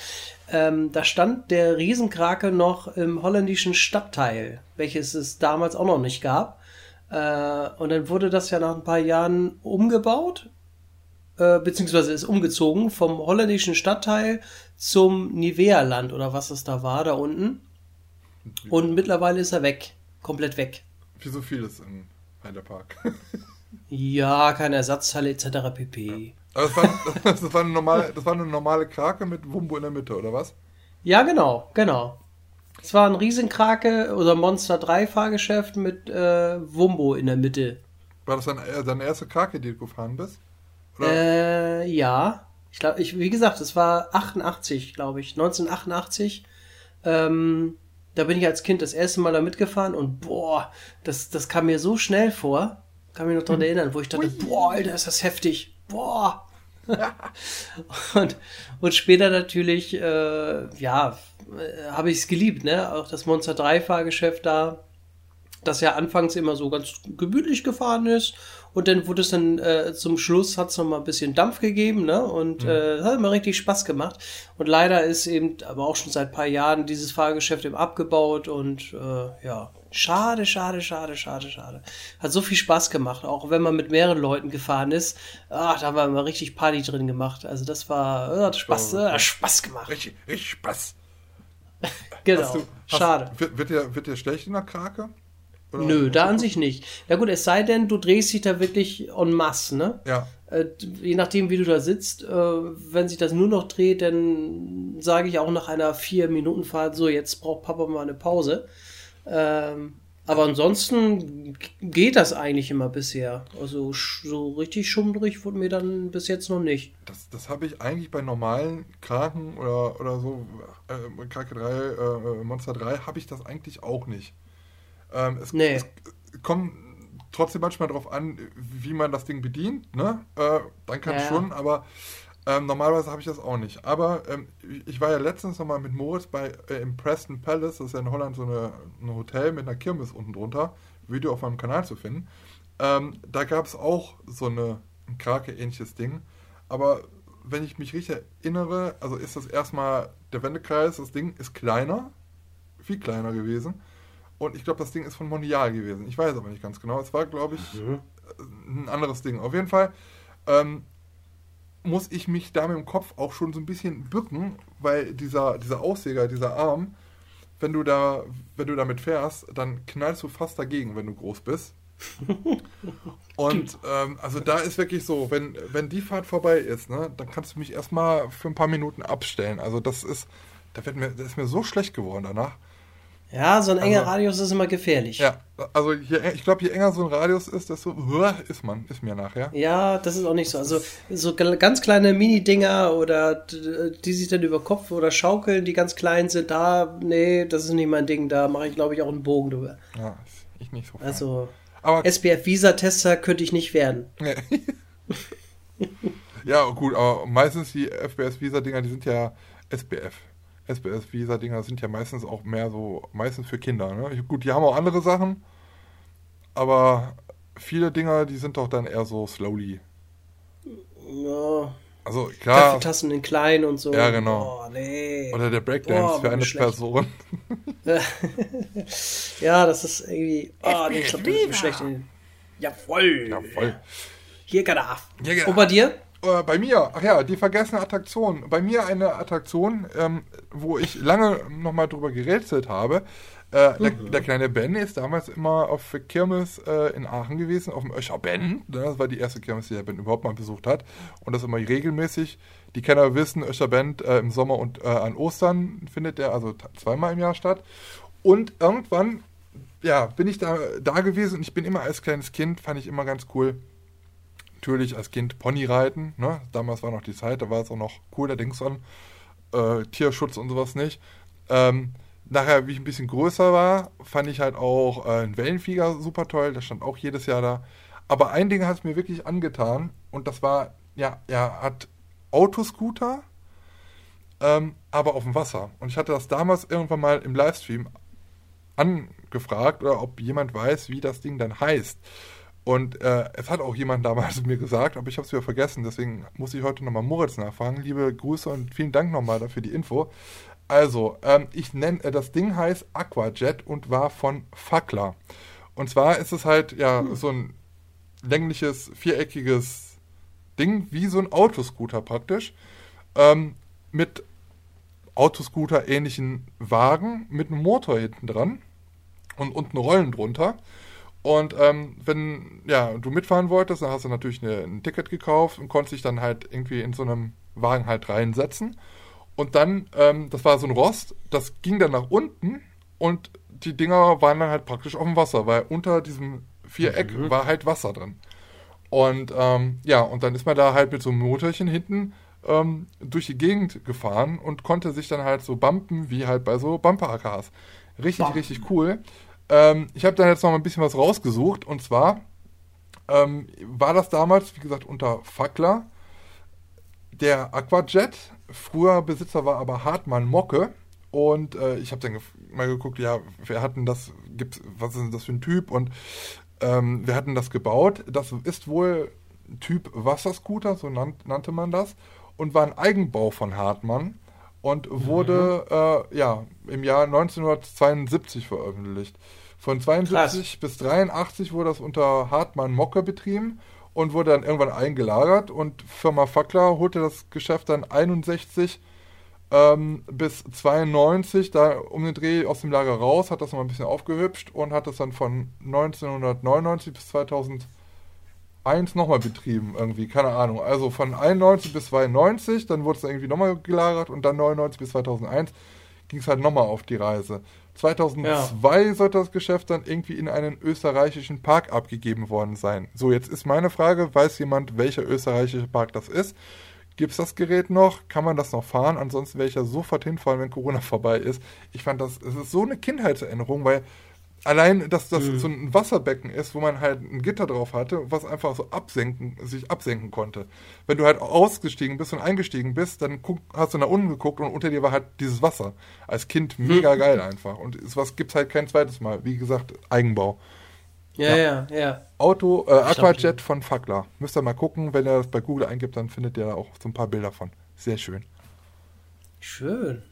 E: Ähm, da stand der Riesenkrake noch im holländischen Stadtteil, welches es damals auch noch nicht gab. Äh, und dann wurde das ja nach ein paar Jahren umgebaut, äh, beziehungsweise ist umgezogen vom holländischen Stadtteil zum Nivea-Land oder was es da war, da unten. Und mittlerweile ist er weg, komplett weg.
D: Wie so vieles im Heidepark.
E: Ja, keine Ersatzteile etc. pp.
D: Aber das war, das, war eine normale, das war eine normale Krake mit Wumbo in der Mitte, oder was?
E: Ja, genau, genau. Es war ein Riesenkrake oder Monster 3 Fahrgeschäft mit äh, Wumbo in der Mitte.
D: War das dann äh, deine erste Krake, die du gefahren bist?
E: Äh, ja. Ich glaube, ich, wie gesagt, es war 88, glaube ich, 1988. Ähm, da bin ich als Kind das erste Mal da mitgefahren und boah, das, das kam mir so schnell vor. Kann mich noch daran erinnern, wo ich dachte, boah, Alter, ist das heftig. Boah. und, und später natürlich, äh, ja, äh, habe ich es geliebt, ne? Auch das Monster 3 Fahrgeschäft da, das ja anfangs immer so ganz gemütlich gefahren ist und dann wurde es dann äh, zum Schluss hat es noch mal ein bisschen Dampf gegeben, ne? Und mhm. äh, hat immer richtig Spaß gemacht. Und leider ist eben, aber auch schon seit paar Jahren dieses Fahrgeschäft eben abgebaut und äh, ja, schade, schade, schade, schade, schade. Hat so viel Spaß gemacht, auch wenn man mit mehreren Leuten gefahren ist. Ach, da haben wir immer richtig Party drin gemacht. Also das war, äh, hat Spaß, äh, Spaß gemacht.
D: Richtig, richtig Spaß.
E: genau.
D: Du, schade. Wird, wird, dir, wird dir schlecht in der Krake?
E: Oder Nö, da an sich nicht. Ja gut, es sei denn, du drehst dich da wirklich en masse, ne?
D: Ja.
E: Äh, je nachdem, wie du da sitzt, äh, wenn sich das nur noch dreht, dann sage ich auch nach einer vier Minuten Fahrt so, jetzt braucht Papa mal eine Pause. Ähm, aber ansonsten geht das eigentlich immer bisher. Also so richtig schummrig wurde mir dann bis jetzt noch nicht.
D: Das, das habe ich eigentlich bei normalen Kraken oder, oder so, äh, Krake 3, äh, Monster 3, habe ich das eigentlich auch nicht. Ähm, es, nee. es, kommt trotzdem manchmal darauf an, wie man das Ding bedient. Ne? Äh, dann kann es ja, schon, aber ähm, normalerweise habe ich das auch nicht. Aber ähm, ich war ja letztens nochmal mit Moritz bei äh, im Preston Palace, das ist ja in Holland so eine, ein Hotel mit einer Kirmes unten drunter. Video auf meinem Kanal zu finden. Ähm, da gab es auch so eine ein Krake-ähnliches Ding. Aber wenn ich mich richtig erinnere, also ist das erstmal der Wendekreis, das Ding ist kleiner, viel kleiner gewesen. Und ich glaube, das Ding ist von Mondial gewesen. Ich weiß aber nicht ganz genau. Es war, glaube ich, mhm. ein anderes Ding. Auf jeden Fall ähm, muss ich mich da mit dem Kopf auch schon so ein bisschen bücken, weil dieser, dieser Aussäger, dieser Arm, wenn du da, wenn du damit fährst, dann knallst du fast dagegen, wenn du groß bist. Und ähm, also da ist wirklich so, wenn, wenn die Fahrt vorbei ist, ne, dann kannst du mich erstmal für ein paar Minuten abstellen. Also das ist, da wird mir, das ist mir so schlecht geworden danach.
E: Ja, so ein enger also, Radius ist immer gefährlich.
D: Ja, also je, ich glaube, je enger so ein Radius ist, desto höher ist man, ist mir nachher.
E: Ja, das ist auch nicht so. Also so ganz kleine Mini-Dinger oder die sich dann über Kopf oder schaukeln, die ganz klein sind, da, nee, das ist nicht mein Ding. Da mache ich, glaube ich, auch einen Bogen drüber.
D: Ja, ich nicht so.
E: Fein. Also, aber SPF-Visa-Tester könnte ich nicht werden.
D: Ja, gut, aber meistens die FPS-Visa-Dinger, die sind ja SPF. SBS-Visa-Dinger sind ja meistens auch mehr so, meistens für Kinder. Ne? Gut, die haben auch andere Sachen, aber viele Dinger, die sind doch dann eher so slowly.
E: Ja.
D: Also klar.
E: Kaffeetassen in klein und so.
D: Ja, genau.
E: Oh, nee.
D: Oder der Breakdance oh, für eine Person.
E: ja, das ist irgendwie. Oh, nee, ich glaube, das ist schlecht. Jawoll.
D: Jawoll.
E: Hier Gadaf. Und bei dir?
D: Äh, bei mir, ach ja, die vergessene Attraktion. Bei mir eine Attraktion, ähm, wo ich lange nochmal drüber gerätselt habe. Äh, der, mhm. der, kleine Ben ist damals immer auf Kirmes äh, in Aachen gewesen, auf dem Öscher Ben. Ne? Das war die erste Kirmes, die der Ben überhaupt mal besucht hat. Und das immer regelmäßig. Die Kenner wissen, Öscher Ben äh, im Sommer und äh, an Ostern findet der also zweimal im Jahr statt. Und irgendwann, ja, bin ich da, da gewesen und ich bin immer als kleines Kind, fand ich immer ganz cool natürlich als Kind Pony reiten. Ne? Damals war noch die Zeit, da war es auch noch cool, der Dings an. Äh, Tierschutz und sowas nicht. Ähm, nachher, wie ich ein bisschen größer war, fand ich halt auch äh, einen Wellenflieger super toll. Der stand auch jedes Jahr da. Aber ein Ding hat es mir wirklich angetan und das war, ja, er hat Autoscooter, ähm, aber auf dem Wasser. Und ich hatte das damals irgendwann mal im Livestream angefragt oder ob jemand weiß, wie das Ding dann heißt. Und äh, es hat auch jemand damals mir gesagt, aber ich habe es wieder vergessen, deswegen muss ich heute nochmal Moritz nachfragen. Liebe Grüße und vielen Dank nochmal dafür die Info. Also, ähm, ich nenne, äh, das Ding heißt Aquajet und war von Fackler. Und zwar ist es halt, ja, hm. so ein längliches, viereckiges Ding, wie so ein Autoscooter praktisch. Ähm, mit Autoscooter-ähnlichen Wagen, mit einem Motor hinten dran und unten Rollen drunter. Und ähm, wenn ja, du mitfahren wolltest, dann hast du natürlich eine, ein Ticket gekauft und konntest dich dann halt irgendwie in so einem Wagen halt reinsetzen. Und dann, ähm, das war so ein Rost, das ging dann nach unten und die Dinger waren dann halt praktisch auf dem Wasser, weil unter diesem Viereck mhm. war halt Wasser drin. Und ähm, ja, und dann ist man da halt mit so einem Motorchen hinten ähm, durch die Gegend gefahren und konnte sich dann halt so bumpen, wie halt bei so Bumper-AKs. Richtig, Bam. richtig cool. Ähm, ich habe dann jetzt noch mal ein bisschen was rausgesucht und zwar ähm, war das damals, wie gesagt, unter Fackler der Aquajet. Früher Besitzer war aber Hartmann Mocke Und äh, ich habe dann mal geguckt, ja, wer hat denn das, gibt's, was ist denn das für ein Typ? Und ähm, wer hat denn das gebaut? Das ist wohl Typ Wasserscooter, so nannt, nannte man das. Und war ein Eigenbau von Hartmann und wurde mhm. äh, ja im Jahr 1972 veröffentlicht. Von 72 Krass. bis 83 wurde das unter Hartmann Mocke betrieben und wurde dann irgendwann eingelagert und Firma Fackler holte das Geschäft dann 61 ähm, bis 92 da um den Dreh aus dem Lager raus, hat das noch ein bisschen aufgehübscht und hat das dann von 1999 bis 2001 nochmal betrieben irgendwie, keine Ahnung. Also von 91 bis 92, dann wurde es irgendwie nochmal gelagert und dann 99 bis 2001 ging es halt nochmal auf die Reise. 2002 ja. sollte das Geschäft dann irgendwie in einen österreichischen Park abgegeben worden sein. So, jetzt ist meine Frage, weiß jemand, welcher österreichische Park das ist? Gibt es das Gerät noch? Kann man das noch fahren? Ansonsten werde ich ja sofort hinfahren, wenn Corona vorbei ist. Ich fand das, es ist so eine Kindheitserinnerung, weil Allein, dass das mhm. so ein Wasserbecken ist, wo man halt ein Gitter drauf hatte, was einfach so absenken, sich absenken konnte. Wenn du halt ausgestiegen bist und eingestiegen bist, dann guck, hast du nach unten geguckt und unter dir war halt dieses Wasser. Als Kind mega mhm. geil einfach. Und was gibt's halt kein zweites Mal. Wie gesagt, Eigenbau.
E: Ja, ja, ja. ja.
D: Auto, äh, Aquajet von Fackler. Müsst ihr mal gucken, wenn ihr das bei Google eingibt, dann findet ihr da auch so ein paar Bilder von. Sehr schön.
E: Schön.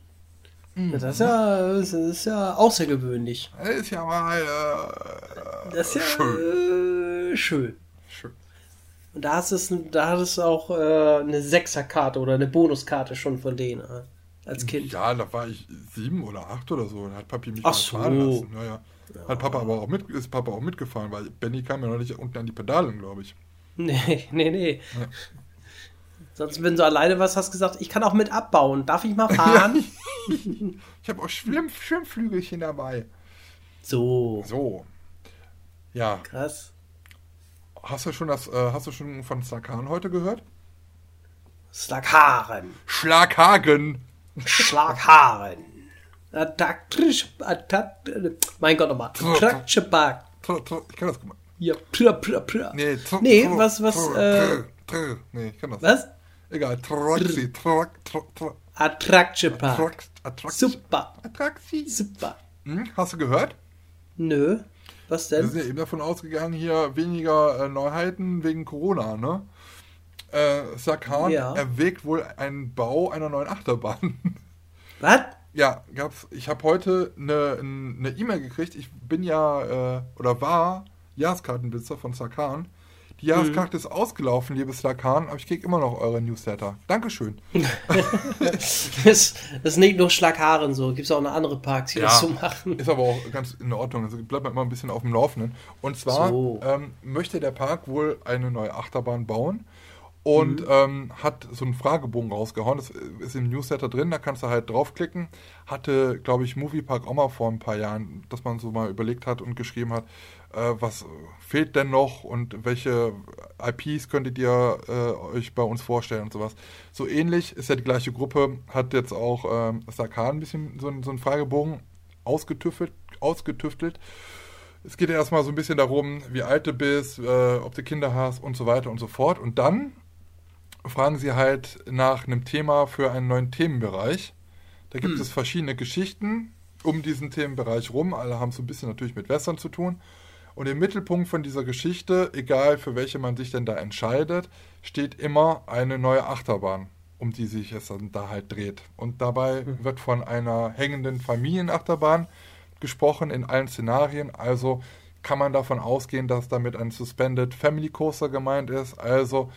E: Mhm. Das, ist ja, das ist ja außergewöhnlich.
D: Das ist ja mal äh,
E: das ist ja schön. Äh, schön. schön. Und da hast es, da hattest du auch äh, eine Sechserkarte oder eine Bonuskarte schon von denen äh, als Kind.
D: Ja, da war ich sieben oder acht oder so. Da hat Papi mich Ach so. fahren lassen. Naja. Ja. Hat Papa aber auch mit, ist Papa auch mitgefahren, weil Benny kam ja noch nicht unten an die Pedalen, glaube ich.
E: Nee, nee, nee. Ja. Sonst, wenn du alleine was hast, gesagt, ich kann auch mit abbauen. Darf ich mal fahren?
D: ich habe auch Schwimm Schwimmflügelchen dabei.
E: So.
D: So. Ja.
E: Krass.
D: Hast du schon das, äh, hast du schon von Slakan heute gehört?
E: Slakaren.
D: Schlaghagen.
E: Schlagharen. mein Gott nochmal. Ich kann
D: das gut.
E: Ja, pra, pra, pra. Nee, nee was, was, äh,
D: Nee, ich kann das.
E: Was?
D: Egal, Troxy, Trox, Trox,
E: Attraction Park. Super.
D: Attraxi.
E: Super.
D: Hm, hast du gehört?
E: Nö. Was denn?
D: Wir sind ja eben davon ausgegangen, hier weniger äh, Neuheiten wegen Corona, ne? Äh, Sakan ja. erwägt wohl einen Bau einer neuen Achterbahn.
E: Was?
D: Ja, gab's. Ich habe heute eine E-Mail e gekriegt. Ich bin ja äh, oder war Jahreskartenbesitzer von Sakan. Die Jahreskarte mhm. ist ausgelaufen, liebes Lakan, aber ich kriege immer noch eure Newsletter. Dankeschön.
E: das, das ist nicht nur Schlagharen so. Gibt es auch eine andere Parks, die ja, das so machen.
D: Ist aber auch ganz in Ordnung. Also bleibt man immer ein bisschen auf dem Laufenden. Und zwar so. ähm, möchte der Park wohl eine neue Achterbahn bauen und mhm. ähm, hat so einen Fragebogen rausgehauen. Das ist im Newsletter drin, da kannst du halt draufklicken. Hatte, glaube ich, Moviepark auch mal vor ein paar Jahren, dass man so mal überlegt hat und geschrieben hat, äh, was fehlt denn noch und welche IPs könntet ihr äh, euch bei uns vorstellen und sowas. So ähnlich ist ja die gleiche Gruppe, hat jetzt auch ähm, Sakan ein bisschen so, so einen Fragebogen ausgetüftelt, ausgetüftelt. Es geht ja erstmal so ein bisschen darum, wie alt du bist, äh, ob du Kinder hast und so weiter und so fort. Und dann fragen sie halt nach einem Thema für einen neuen Themenbereich. Da gibt hm. es verschiedene Geschichten um diesen Themenbereich rum. Alle haben so ein bisschen natürlich mit Wässern zu tun. Und im Mittelpunkt von dieser Geschichte, egal für welche man sich denn da entscheidet, steht immer eine neue Achterbahn, um die sich es dann da halt dreht. Und dabei mhm. wird von einer hängenden Familienachterbahn gesprochen in allen Szenarien. Also kann man davon ausgehen, dass damit ein Suspended Family Coaster gemeint ist. Also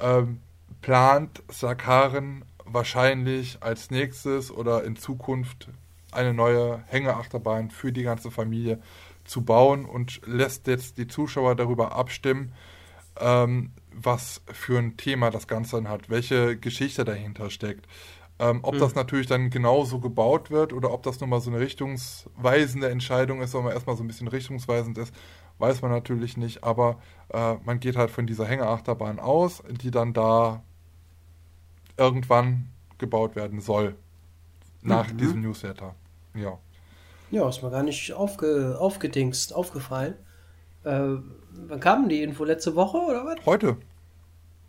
D: ähm, plant Sakaren wahrscheinlich als nächstes oder in Zukunft eine neue Hängeachterbahn für die ganze Familie zu bauen und lässt jetzt die Zuschauer darüber abstimmen, ähm, was für ein Thema das Ganze dann hat, welche Geschichte dahinter steckt. Ähm, ob mhm. das natürlich dann genauso gebaut wird oder ob das nur mal so eine richtungsweisende Entscheidung ist, wenn man erstmal so ein bisschen richtungsweisend ist, weiß man natürlich nicht. Aber äh, man geht halt von dieser Hängeachterbahn aus, die dann da irgendwann gebaut werden soll. Nach mhm. diesem Newsletter. Ja.
E: Ja, ist mir gar nicht aufge, aufgedingst, aufgefallen. Äh, wann kam die Info? Letzte Woche oder was?
D: Heute.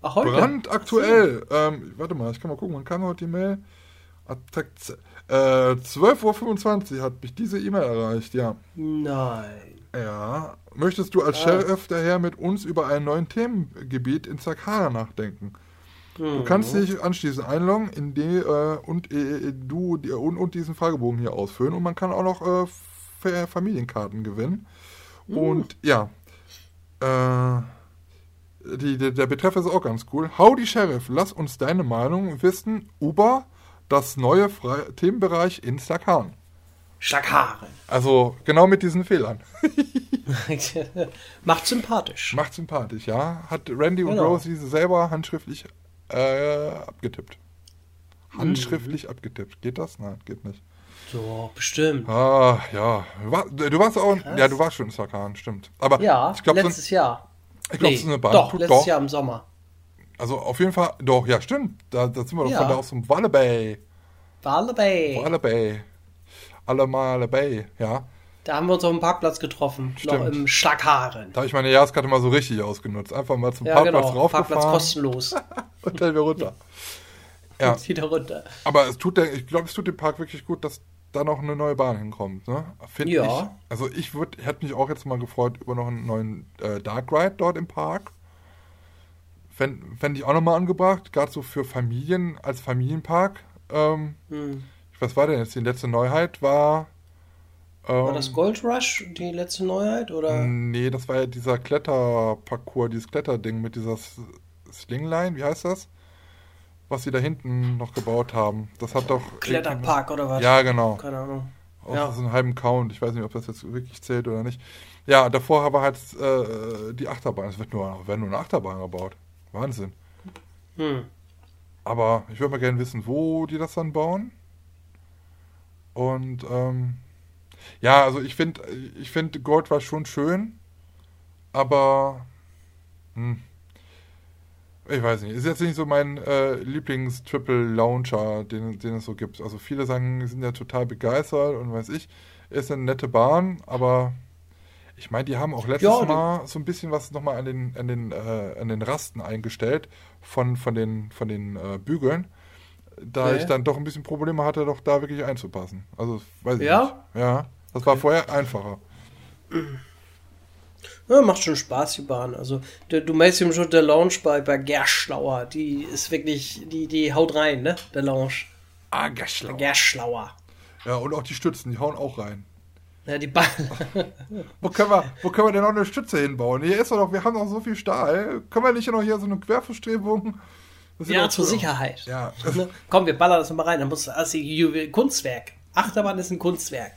E: Ach, heute?
D: Brandaktuell. Ähm, warte mal, ich kann mal gucken, wann kam heute die Mail? Attack, äh, 12.25 Uhr hat mich diese E-Mail erreicht, ja.
E: Nein.
D: Ja. Möchtest du als Sheriff daher mit uns über einen neuen Themengebiet in Sakara nachdenken? Du kannst dich anschließend einloggen in die, äh, und äh, du die, und, und diesen Fragebogen hier ausfüllen und man kann auch noch äh, Fa- Familienkarten gewinnen. Und ja, äh, die, der, der Betreff ist auch ganz cool. Howdy Sheriff, lass uns deine Meinung wissen über das neue Fre Themenbereich in Sakan.
E: Schakaren.
D: Also genau mit diesen Fehlern.
E: Macht sympathisch.
D: Macht sympathisch, ja. Hat Randy und
E: Genau.
D: Rosie selber handschriftlich äh, abgetippt. Handschriftlich abgetippt. Geht das? Nein, geht nicht.
E: So, bestimmt.
D: Ah, ja. War, du warst auch. Ja, du warst schon in Sakan, stimmt. Aber
E: Ja,
D: ich glaube, so,
E: letztes Jahr.
D: ich glaub,
E: Nee,
D: so eine Bahn.
E: doch, letztes
D: doch.
E: Jahr im Sommer.
D: Also auf jeden Fall, doch, ja, stimmt. Da, da sind wir doch
E: Ja.
D: von da aus dem Walle Bay.
E: War dabei.
D: Walle Bay. Alle Bay, ja.
E: Da haben wir uns auf dem Parkplatz getroffen. Noch
D: Stimmt.
E: im Schakaren.
D: Da habe ich meine Jahreskarte mal so richtig ausgenutzt. Einfach mal zum
E: Ja,
D: Parkplatz
E: genau. Parkplatz
D: raufgefahren
E: kostenlos.
D: und dann wieder runter. Ja.
E: Und wieder runter.
D: Aber es tut der, ich glaube, es tut dem Park wirklich gut, dass da noch eine neue Bahn hinkommt. Ne? Finde
E: Ja.
D: ich. Also ich würde, hätte mich auch jetzt mal gefreut über noch einen neuen äh, Dark Ride dort im Park. Fände fänd ich auch nochmal angebracht, gerade so für Familien, als Familienpark. Ähm,
E: Hm.
D: Was war denn jetzt die letzte Neuheit? War. Ähm,
E: War das Gold Rush die letzte Neuheit? Oder?
D: Nee, das war ja dieser Kletterparcours, dieses Kletterding mit dieser Slingline, wie heißt das? Was sie da hinten noch gebaut haben. Das hat doch.
E: Kletterpark oder was?
D: Ja, genau.
E: Keine Ahnung.
D: Auch
E: Ja.
D: so einen halben Count. Ich weiß nicht, ob das jetzt wirklich zählt oder nicht. Ja, davor war halt äh, die Achterbahn. Es wird nur, werden nur eine Achterbahn gebaut. Wahnsinn.
E: Hm.
D: Aber ich würde mal gerne wissen, wo die das dann bauen. Und ähm, ja, also ich finde, ich finde Gold war schon schön, aber hm, ich weiß nicht, ist jetzt nicht so mein äh, Lieblings-Triple-Launcher, den, den es so gibt. Also viele sagen, die sind ja total begeistert und weiß ich, ist eine nette Bahn, aber ich meine, die haben auch letztes
E: Ja,
D: Mal so ein bisschen was nochmal an den, an den, äh, an den Rasten eingestellt von, von den, von den äh, Bügeln. Da
E: Nee.
D: ich dann doch ein bisschen Probleme hatte, doch da wirklich einzupassen. Also, weiß ich
E: Ja?
D: nicht. Ja, das war vorher einfacher.
E: Ja, macht schon Spaß, die Bahn. Also, du, du meinst eben schon der Lounge bei, bei Gerschlauer. Die ist wirklich, die, die haut rein, ne? Der Lounge.
D: Ah, Gaschlau.
E: Gerschlauer.
D: Ja, und auch die Stützen, die hauen auch rein.
E: Ja, die Bahn.
D: Wo können wir, wo können wir denn noch eine Stütze hinbauen? Hier ist doch wir haben noch so viel Stahl. Können wir nicht noch hier so eine Querverstrebung?
E: Ja, zur. Sicherheit.
D: Ja.
E: Ne? Komm, wir ballern das mal rein. Dann muss also, Kunstwerk. Achterbahn ist ein Kunstwerk.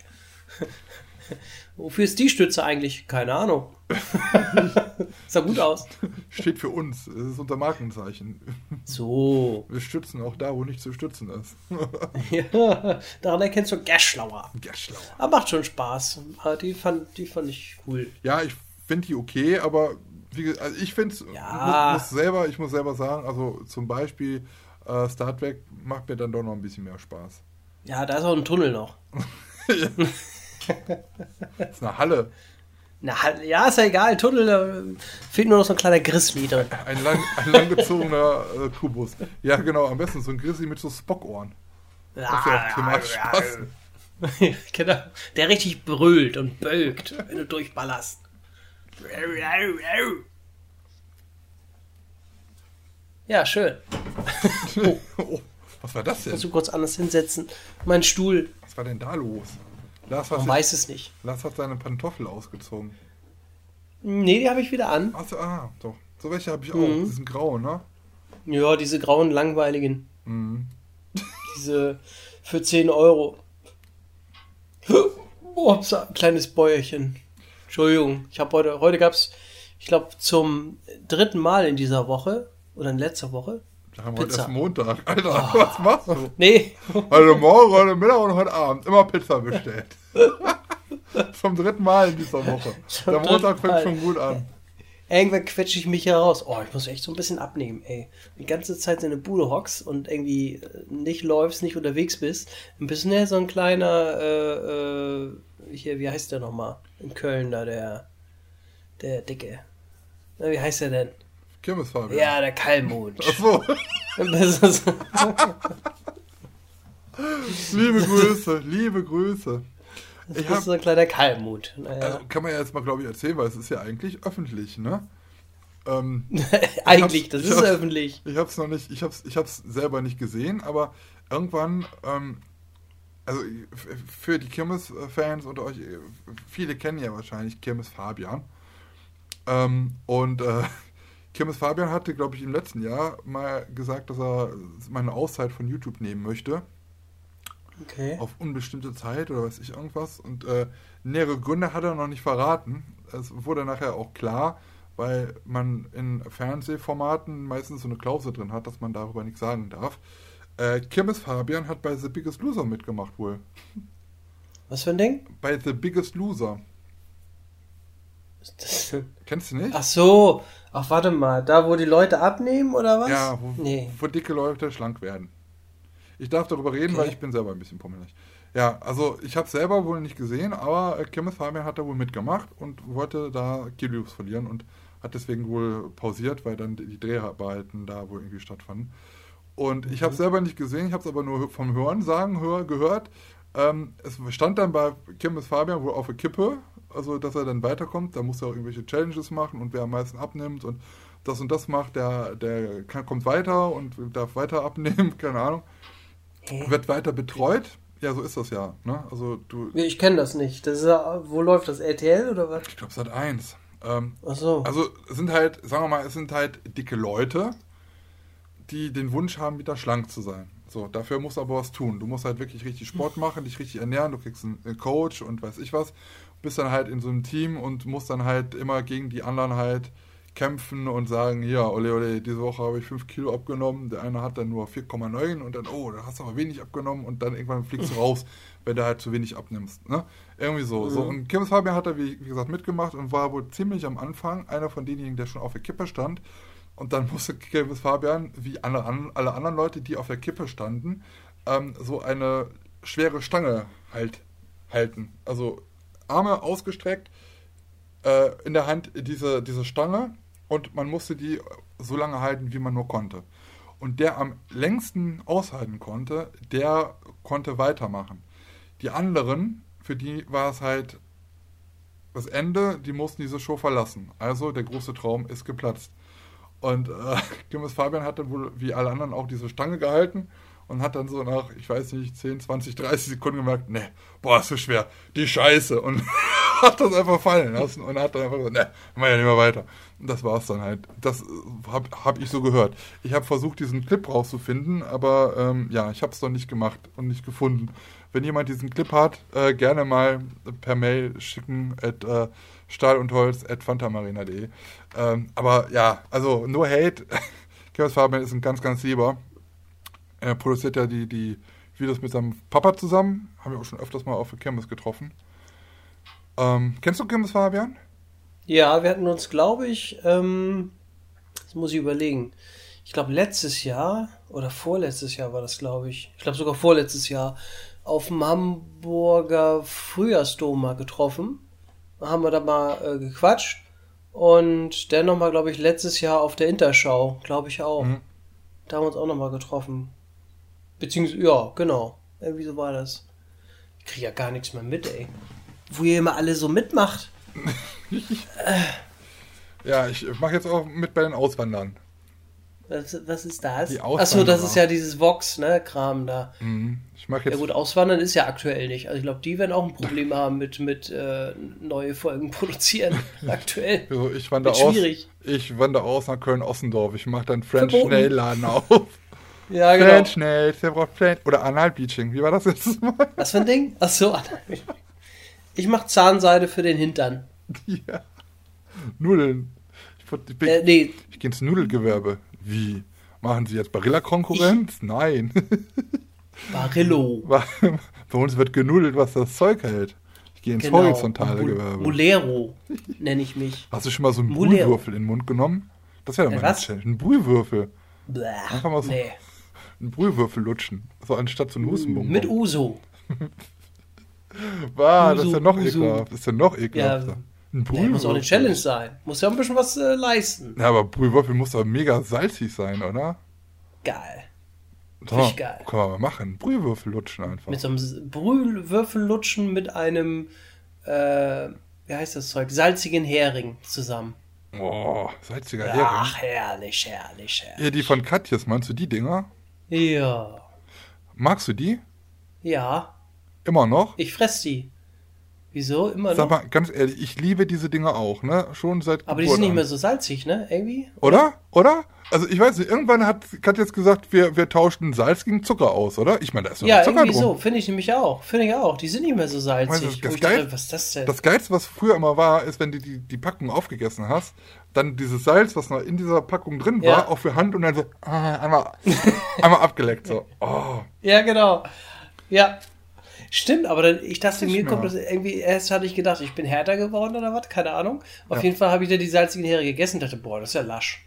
E: Wofür ist die Stütze eigentlich? Keine Ahnung. Sah gut aus.
D: Steht für uns. Das ist unser Markenzeichen.
E: So.
D: Wir stützen auch da, wo nicht zu stützen ist.
E: Ja, daran erkennst du Gerschlauer.
D: Gaschlau.
E: Aber macht schon Spaß. Aber Die fand, die fand ich cool.
D: Ja, ich finde die okay, aber wie, also ich finde es,
E: Ja.
D: muss, muss selber, ich muss selber sagen, also zum Beispiel äh, Star Trek macht mir dann doch noch ein bisschen mehr Spaß.
E: Ja, da ist auch ein Tunnel noch.
D: Das ist eine Halle,
E: Na, ja, ist ja egal. Tunnel, da fehlt nur noch so ein kleiner Grizzly drin.
D: ein, lang, ein langgezogener äh, Kubus. Ja, genau, am besten so ein Grizzly mit so Spockohren. Das ja auch thematisch Spaß.
E: genau. Der richtig brüllt und bölkt, wenn du durchballerst. Ja, schön.
D: Oh, was war das denn?
E: Musst du kurz anders hinsetzen. Mein Stuhl,
D: Was war denn da los? Lars,
E: man weiß es nicht.
D: Lars hat seine Pantoffel ausgezogen.
E: Nee, die habe ich wieder an.
D: Achso, ah, doch. So welche habe ich auch.
E: Mhm.
D: Die sind grau, ne?
E: Ja, diese grauen, langweiligen.
D: Mhm.
E: Diese für 10 Euro. Oh, hab's ein kleines Bäuerchen. Entschuldigung, ich habe heute, heute gab's, ich glaube, zum dritten Mal in dieser Woche oder in letzter Woche.
D: Wir haben heute
E: Pizza.
D: erst Montag. Alter, was machst du?
E: Nee,
D: Heute Morgen, heute Mittag und heute Abend immer Pizza bestellt. Zum dritten Mal in dieser Woche. Der
E: dritten
D: Montag fängt schon gut an.
E: irgendwann quetsche ich mich hier raus. Oh, ich muss echt so ein bisschen abnehmen, ey. Die ganze Zeit in der Bude hockst und irgendwie nicht läufst, nicht unterwegs bist. Ein bisschen ja so ein kleiner, äh, äh, hier, wie heißt der nochmal? In Köln da, der, der Dicke. Na, wie heißt der denn?
D: Kirmesfarbe.
E: Ja, der Kalmut. Das ist-
D: liebe Grüße, liebe Grüße.
E: Das ist so ein kleiner Kalmut. Naja.
D: Also kann man ja jetzt mal, glaube ich, erzählen, weil es ist ja eigentlich öffentlich, ne? Ähm,
E: eigentlich, das
D: ich
E: ist öffentlich.
D: Ich habe es noch nicht, ich habe es ich hab's selber nicht gesehen, aber irgendwann, ähm, also für die Kirmes-Fans unter euch, äh, viele kennen ja wahrscheinlich Kirmes Fabian. Ähm, und äh, Kirmes Fabian hatte, glaube ich, im letzten Jahr mal gesagt, dass er meine Auszeit von YouTube nehmen möchte
E: Okay.
D: auf unbestimmte Zeit oder weiß ich irgendwas. Und äh, nähere Gründe hat er noch nicht verraten. Es wurde nachher auch klar, weil man in Fernsehformaten meistens so eine Klausel drin hat, dass man darüber nichts sagen darf. Äh, Kirmes Fabian hat bei The Biggest Loser mitgemacht wohl.
E: Was für ein Ding?
D: Bei The Biggest Loser.
E: Das-
D: Kennst du nicht?
E: Ach so. Ach, warte mal. Da, wo die Leute abnehmen oder was?
D: ja, wo,
E: Nee.
D: wo dicke Leute schlank werden. Ich darf darüber reden,
E: Okay.
D: weil ich bin selber ein bisschen pummelig. Ja, also ich habe selber wohl nicht gesehen, aber äh, Kirmes Fabian hat da wohl mitgemacht und wollte da Kilos verlieren und hat deswegen wohl pausiert, weil dann die Dreharbeiten da wohl irgendwie stattfanden. Und ich habe es selber nicht gesehen, ich habe es aber nur vom Hören sagen hör, gehört. Ähm, es stand dann bei Kirmes Fabian wohl auf der Kippe, also dass er dann weiterkommt. Da muss er auch irgendwelche Challenges machen und wer am meisten abnimmt und das und das macht, der, der kann, kommt weiter und darf weiter abnehmen, keine Ahnung.
E: Hä?
D: Wird weiter betreut. Ja, so ist das ja. Ne? Also du,
E: Nee, Ich kenne das nicht. Das ist, ja- wo läuft das? RTL oder was?
D: ich glaube, es hat eins. Ähm,
E: Ach so.
D: Also sind halt, sagen wir mal, es sind halt dicke Leute, die den Wunsch haben, wieder schlank zu sein. So, dafür musst du aber was tun. Du musst halt wirklich richtig Sport machen, dich richtig ernähren, du kriegst einen Coach und weiß ich was. Bist dann halt in so einem Team und musst dann halt immer gegen die anderen halt kämpfen und sagen, ja, ole ole, diese Woche habe ich 5 Kilo abgenommen, der eine hat dann nur 4,9 und dann, oh, da hast du aber wenig abgenommen und dann irgendwann fliegst du raus, wenn du halt zu wenig abnimmst. Ne? Irgendwie so. so. Und Kim Fabian hat da, wie, wie gesagt, mitgemacht und war wohl ziemlich am Anfang einer von denjenigen, der schon auf der Kippe stand. Und dann musste Kelvis Fabian, wie alle, alle anderen Leute, die auf der Kippe standen, ähm, so eine schwere Stange halt halten. Also Arme ausgestreckt, äh, in der Hand diese, diese Stange und man musste die so lange halten, wie man nur konnte. Und der am längsten aushalten konnte, der konnte weitermachen. Die anderen, für die war es halt das Ende, die mussten diese Show verlassen. Also der große Traum ist geplatzt. Und äh, Gimmes Fabian hat dann wohl wie alle anderen auch diese Stange gehalten und hat dann so nach, ich weiß nicht, 10, 20, 30 Sekunden gemerkt, ne, boah, ist so schwer, die Scheiße. Und hat das einfach fallen lassen und hat dann einfach gesagt, ne, mach ja nicht mehr weiter. Und das war's dann halt. Das habe hab ich so gehört. Ich habe versucht, diesen Clip rauszufinden, aber ähm, ja, ich habe es noch nicht gemacht und nicht gefunden. Wenn jemand diesen Clip hat, äh, gerne mal per Mail schicken at äh, stahl und holz at fantamarina.de. Ähm, aber ja, also nur Hate. Kevin Fabian ist ein ganz, ganz lieber. Er produziert ja die, die Videos mit seinem Papa zusammen. Haben wir auch schon öfters mal auf der Kirmes getroffen. Ähm, kennst du Kirmes Fabian?
E: Ja, wir hatten uns, glaube ich, ähm, das muss ich überlegen. Ich glaube, letztes Jahr oder vorletztes Jahr war das, glaube ich. Ich glaube sogar vorletztes Jahr auf dem Hamburger Frühjahrsdom mal getroffen. Haben wir da mal äh, gequatscht. Und dann nochmal, glaube ich, letztes Jahr auf der Interschau, glaube ich auch.
D: Mhm.
E: Da haben wir uns auch nochmal getroffen. Beziehungsweise, ja, genau. Irgendwie so war das. Ich kriege ja gar nichts mehr mit, ey. Wo ihr immer alle so mitmacht.
D: Ja, ich mache jetzt auch mit bei den Auswandern.
E: Was, was ist das?
D: Die
E: Achso, das ist ja dieses Vox, ne, da.
D: Mhm. Ich mache
E: Ja
D: jetzt
E: gut, Auswandern ist ja aktuell nicht. Also ich glaube, die werden auch ein Problem haben mit, mit äh, neue Folgen produzieren. aktuell.
D: Also ich wandere aus.
E: schwierig.
D: Ich wandere aus nach Köln-Ossendorf. Ich mache dann French
E: Verboten.
D: Nail Laden auf.
E: Ja, genau.
D: French braucht French. Oder Anal Bleaching. Wie war das letztes Mal?
E: Was für ein Ding? Achso, ich mache Zahnseide für den Hintern.
D: ja. Nudeln. Ich, ich, bin-
E: Äh, nee,
D: ich gehe ins Nudelgewerbe. Wie? Machen Sie jetzt Barilla-Konkurrenz? Nein.
E: Barillo.
D: Bei uns wird genudelt, was das Zeug hält. Ich gehe ins
E: Genau.
D: horizontale
E: Mul-
D: Gewerbe.
E: Mulero nenne ich mich.
D: Hast du schon mal so einen
E: Mulero.
D: Brühwürfel in den Mund genommen? Das wäre doch mal
E: was?
D: Challenge. Ein Brühwürfel.
E: Bäh.
D: Einfach mal so-
E: Nee.
D: Ein Brühwürfel lutschen. So anstatt so ein Hustenbonbon.
E: Mit Uso.
D: Bah, das ist ja noch
E: Uso.
D: ekelhaft. Das ist ja noch ekelhafter.
E: Ja.
D: Ein
E: Ja, muss auch eine
D: Brühwürfel.
E: Challenge sein. Muss ja ein bisschen was äh, leisten.
D: Ja, aber Brühwürfel muss doch mega salzig sein, oder?
E: Geil.
D: So,
E: Richtig geil.
D: Können wir mal machen. Brühwürfel lutschen einfach.
E: Mit so einem Brühwürfel lutschen mit einem, äh, wie heißt das Zeug? Salzigen Hering zusammen.
D: Boah, salziger Hering.
E: Ach, herrlich, herrlich, herrlich.
D: Ja, die von Katjes, meinst du die Dinger?
E: Ja.
D: Magst du die?
E: Ja,
D: Immer noch?
E: ich fress die. Wieso? Immer
D: Sag
E: noch?
D: mal, ganz ehrlich, ich liebe diese Dinger auch, ne? Schon seit
E: Aber die
D: Geburt
E: sind nicht
D: an.
E: mehr so salzig, ne? Irgendwie?
D: Oder? Oder? Also ich weiß nicht, irgendwann hat Katja jetzt gesagt, wir, wir tauschen Salz gegen Zucker aus, oder? Ich meine, da ist
E: Ja,
D: Zucker
E: irgendwie
D: drum.
E: so. Finde ich nämlich auch. Finde ich auch. Die sind nicht mehr so salzig.
D: das
E: Wo ich
D: geil-
E: dachte, was ist das denn?
D: Das Geilste, was früher immer war, ist, wenn du die, die Packung aufgegessen hast, dann dieses Salz, was noch in dieser Packung drin war,
E: Ja.
D: auf die Hand und dann so ah, einmal, einmal abgeleckt. So. Oh,
E: Ja, genau. Ja. Stimmt, aber dann, ich dachte, mir kommt das irgendwie, erst hatte ich gedacht, ich bin härter geworden oder was, keine Ahnung. Auf
D: Ja.
E: jeden Fall habe ich dann die salzigen Heringe gegessen und dachte, boah, das ist ja lasch.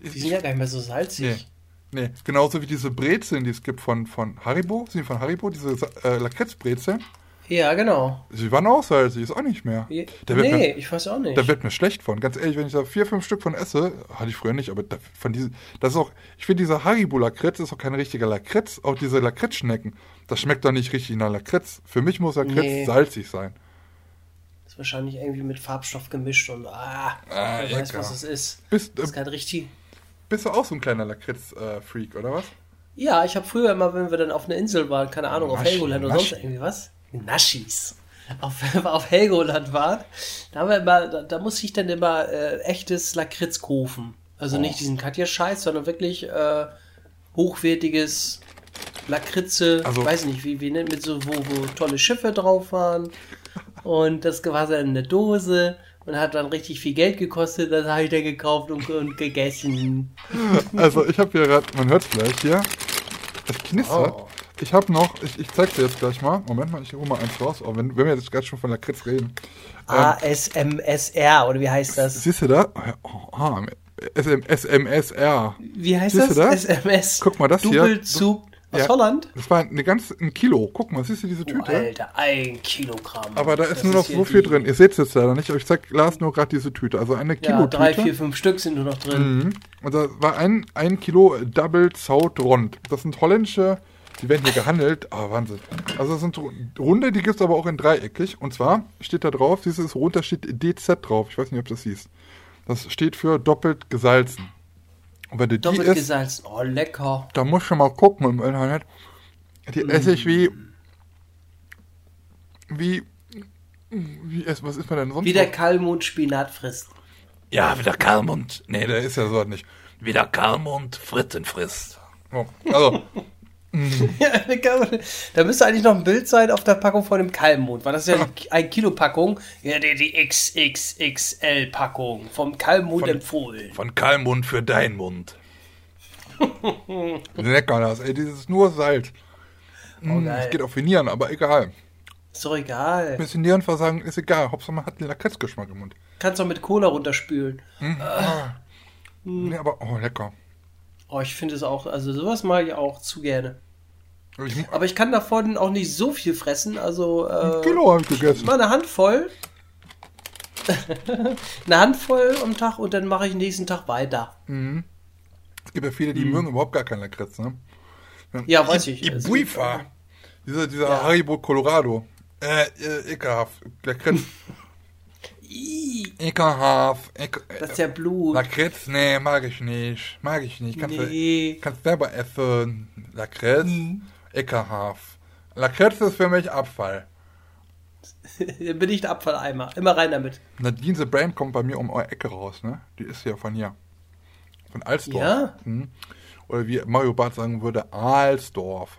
E: Die sind ja gar nicht mehr so
D: nee.
E: salzig.
D: Nee, genauso wie diese Brezeln, die es gibt von, von Haribo. Sind die von Haribo? Diese äh, Lakritzbrezeln.
E: Ja, genau.
D: Sie waren auch salzig, ist auch nicht mehr. Wird,
E: nee,
D: mir,
E: ich weiß auch nicht.
D: da wird mir schlecht von. Ganz ehrlich, wenn ich da vier, fünf Stück von esse, hatte ich früher nicht, aber da, von diesen, das ist auch, ich finde dieser Haribo-Lakritz ist auch kein richtiger Lakritz. Auch diese Lakritzschnecken, das schmeckt doch nicht richtig nach Lakritz. Für mich muss Lakritz
E: Nee.
D: salzig sein.
E: ist wahrscheinlich irgendwie mit Farbstoff gemischt und ah,
D: Ah,
E: wer weiß, was es ist.
D: Bist,
E: Das ist
D: äh,
E: kein richtig.
D: bist du auch so ein kleiner Lakritz-Freak, oder was?
E: Ja, ich habe früher immer, wenn wir dann auf einer Insel waren, keine Ahnung, auf
D: Naschi,
E: Helgoland oder sonst irgendwie was. Naschis. Auf, auf Helgoland waren, da, haben wir immer, da, da musste ich dann immer äh, echtes Lakritz kaufen. Also
D: Oh.
E: nicht diesen Katja-Scheiß, sondern wirklich äh, hochwertiges Lakritze,
D: Also-
E: weiß nicht, wie, wie nennt mit so, wo, wo tolle Schiffe drauf waren. Und das war dann in der Dose und hat dann richtig viel Geld gekostet. Das habe ich dann gekauft und, und gegessen.
D: Also ich habe hier gerade, man hört es gleich hier, es knistert.
E: Oh.
D: Ich habe noch, ich, ich zeig dir jetzt gleich mal. Moment mal, ich hole mal eins raus. Oh, wenn, wenn wir jetzt gerade schon von Lakritz reden.
E: ASMSR, oder wie heißt das?
D: Siehst du da? Oh, ah, SM, SMSR.
E: Wie heißt
D: Siehst
E: das? SMS.
D: Guck mal, das hier.
E: Doppelzug aus
D: Ja.
E: Holland?
D: Das war eine ganz, ein Kilo. Guck mal, siehst du diese
E: Oh,
D: Tüte?
E: Alter, ein Kilogramm.
D: aber da ist
E: Das
D: nur noch
E: hier
D: so viel
E: die-
D: drin. Ihr seht es jetzt leider nicht, aber ich zeig Lars nur gerade diese Tüte. Also eine
E: Ja,
D: Kilo-Tüte.
E: drei, vier, fünf Stück sind nur noch drin.
D: Mhm. Und da war ein, ein Kilo Double Zout Rond. Das sind holländische, die werden hier gehandelt. Ah, Wahnsinn. Also das sind Ru- Runde, die gibt es aber auch in dreieckig. Und zwar steht da drauf, siehst du, ist runter steht DZ drauf. Ich weiß nicht, ob du das siehst. Das steht für doppelt gesalzen. Wenn du die
E: Doppelt
D: isst,
E: gesalzen. Oh, lecker.
D: da musst du mal gucken im Internet. Die esse ich wie, wie, wie, ess- was ist man denn sonst?
E: Wie der? Kalmund Spinat frisst.
F: Ja, wie der Kalmund.
D: Nee, der ist ja so nicht.
F: Wie der Kalmund Fritten frisst.
D: Oh, also,
E: Kalmund- da müsste eigentlich noch ein Bild sein auf der Packung von dem Kalmund, weil das ist ja die ein Kilo Packung. Ja, die, die XXXL Packung vom Kalmund empfohlen.
F: Von Kalmund für dein Mund.
D: lecker das, ey, dieses ist nur Salz. Mm,
E: geil.
D: Es geht auf die Nieren, aber egal.
E: Ist doch egal.
D: Bisschen Nierenversagen ist egal. Hauptsache man hat den Lakritzgeschmack im Mund.
E: Kannst doch mit Cola runterspülen.
D: Nee, aber, oh, lecker.
E: Oh, ich finde es auch, also sowas mag ich auch zu gerne.
D: Ich,
E: Aber ich kann davon auch nicht so viel fressen, also äh,
D: Kilo habe ich gegessen.
E: mal eine Handvoll. eine Handvoll am Tag und dann mache ich nächsten Tag weiter.
D: Es gibt ja viele, die mögen überhaupt gar keinen Lakritz, ne?
E: Ja, weiß ich.
D: Die
E: Also,
D: Buifa. Dieser, dieser
E: Ja.
D: Haribo Colorado. Äh, äh, ekelhaft. Lakritz.
E: Ih,
D: ekelhaft. Ekel,
E: Das ist ja Blut.
D: Lakritz, nee, mag ich nicht. Mag ich nicht. Kannst,
E: Nee.
D: du, kannst selber essen. Lakritz, ekelhaft. Lakritz ist für mich Abfall.
E: Bin ich der Abfalleimer. Immer rein damit.
D: Nadine the Brand kommt bei mir um eure Ecke raus, ne? Die ist ja von hier. Von Alsdorf.
E: Ja?
D: Mhm. Oder wie Mario Barth sagen würde, Alsdorf.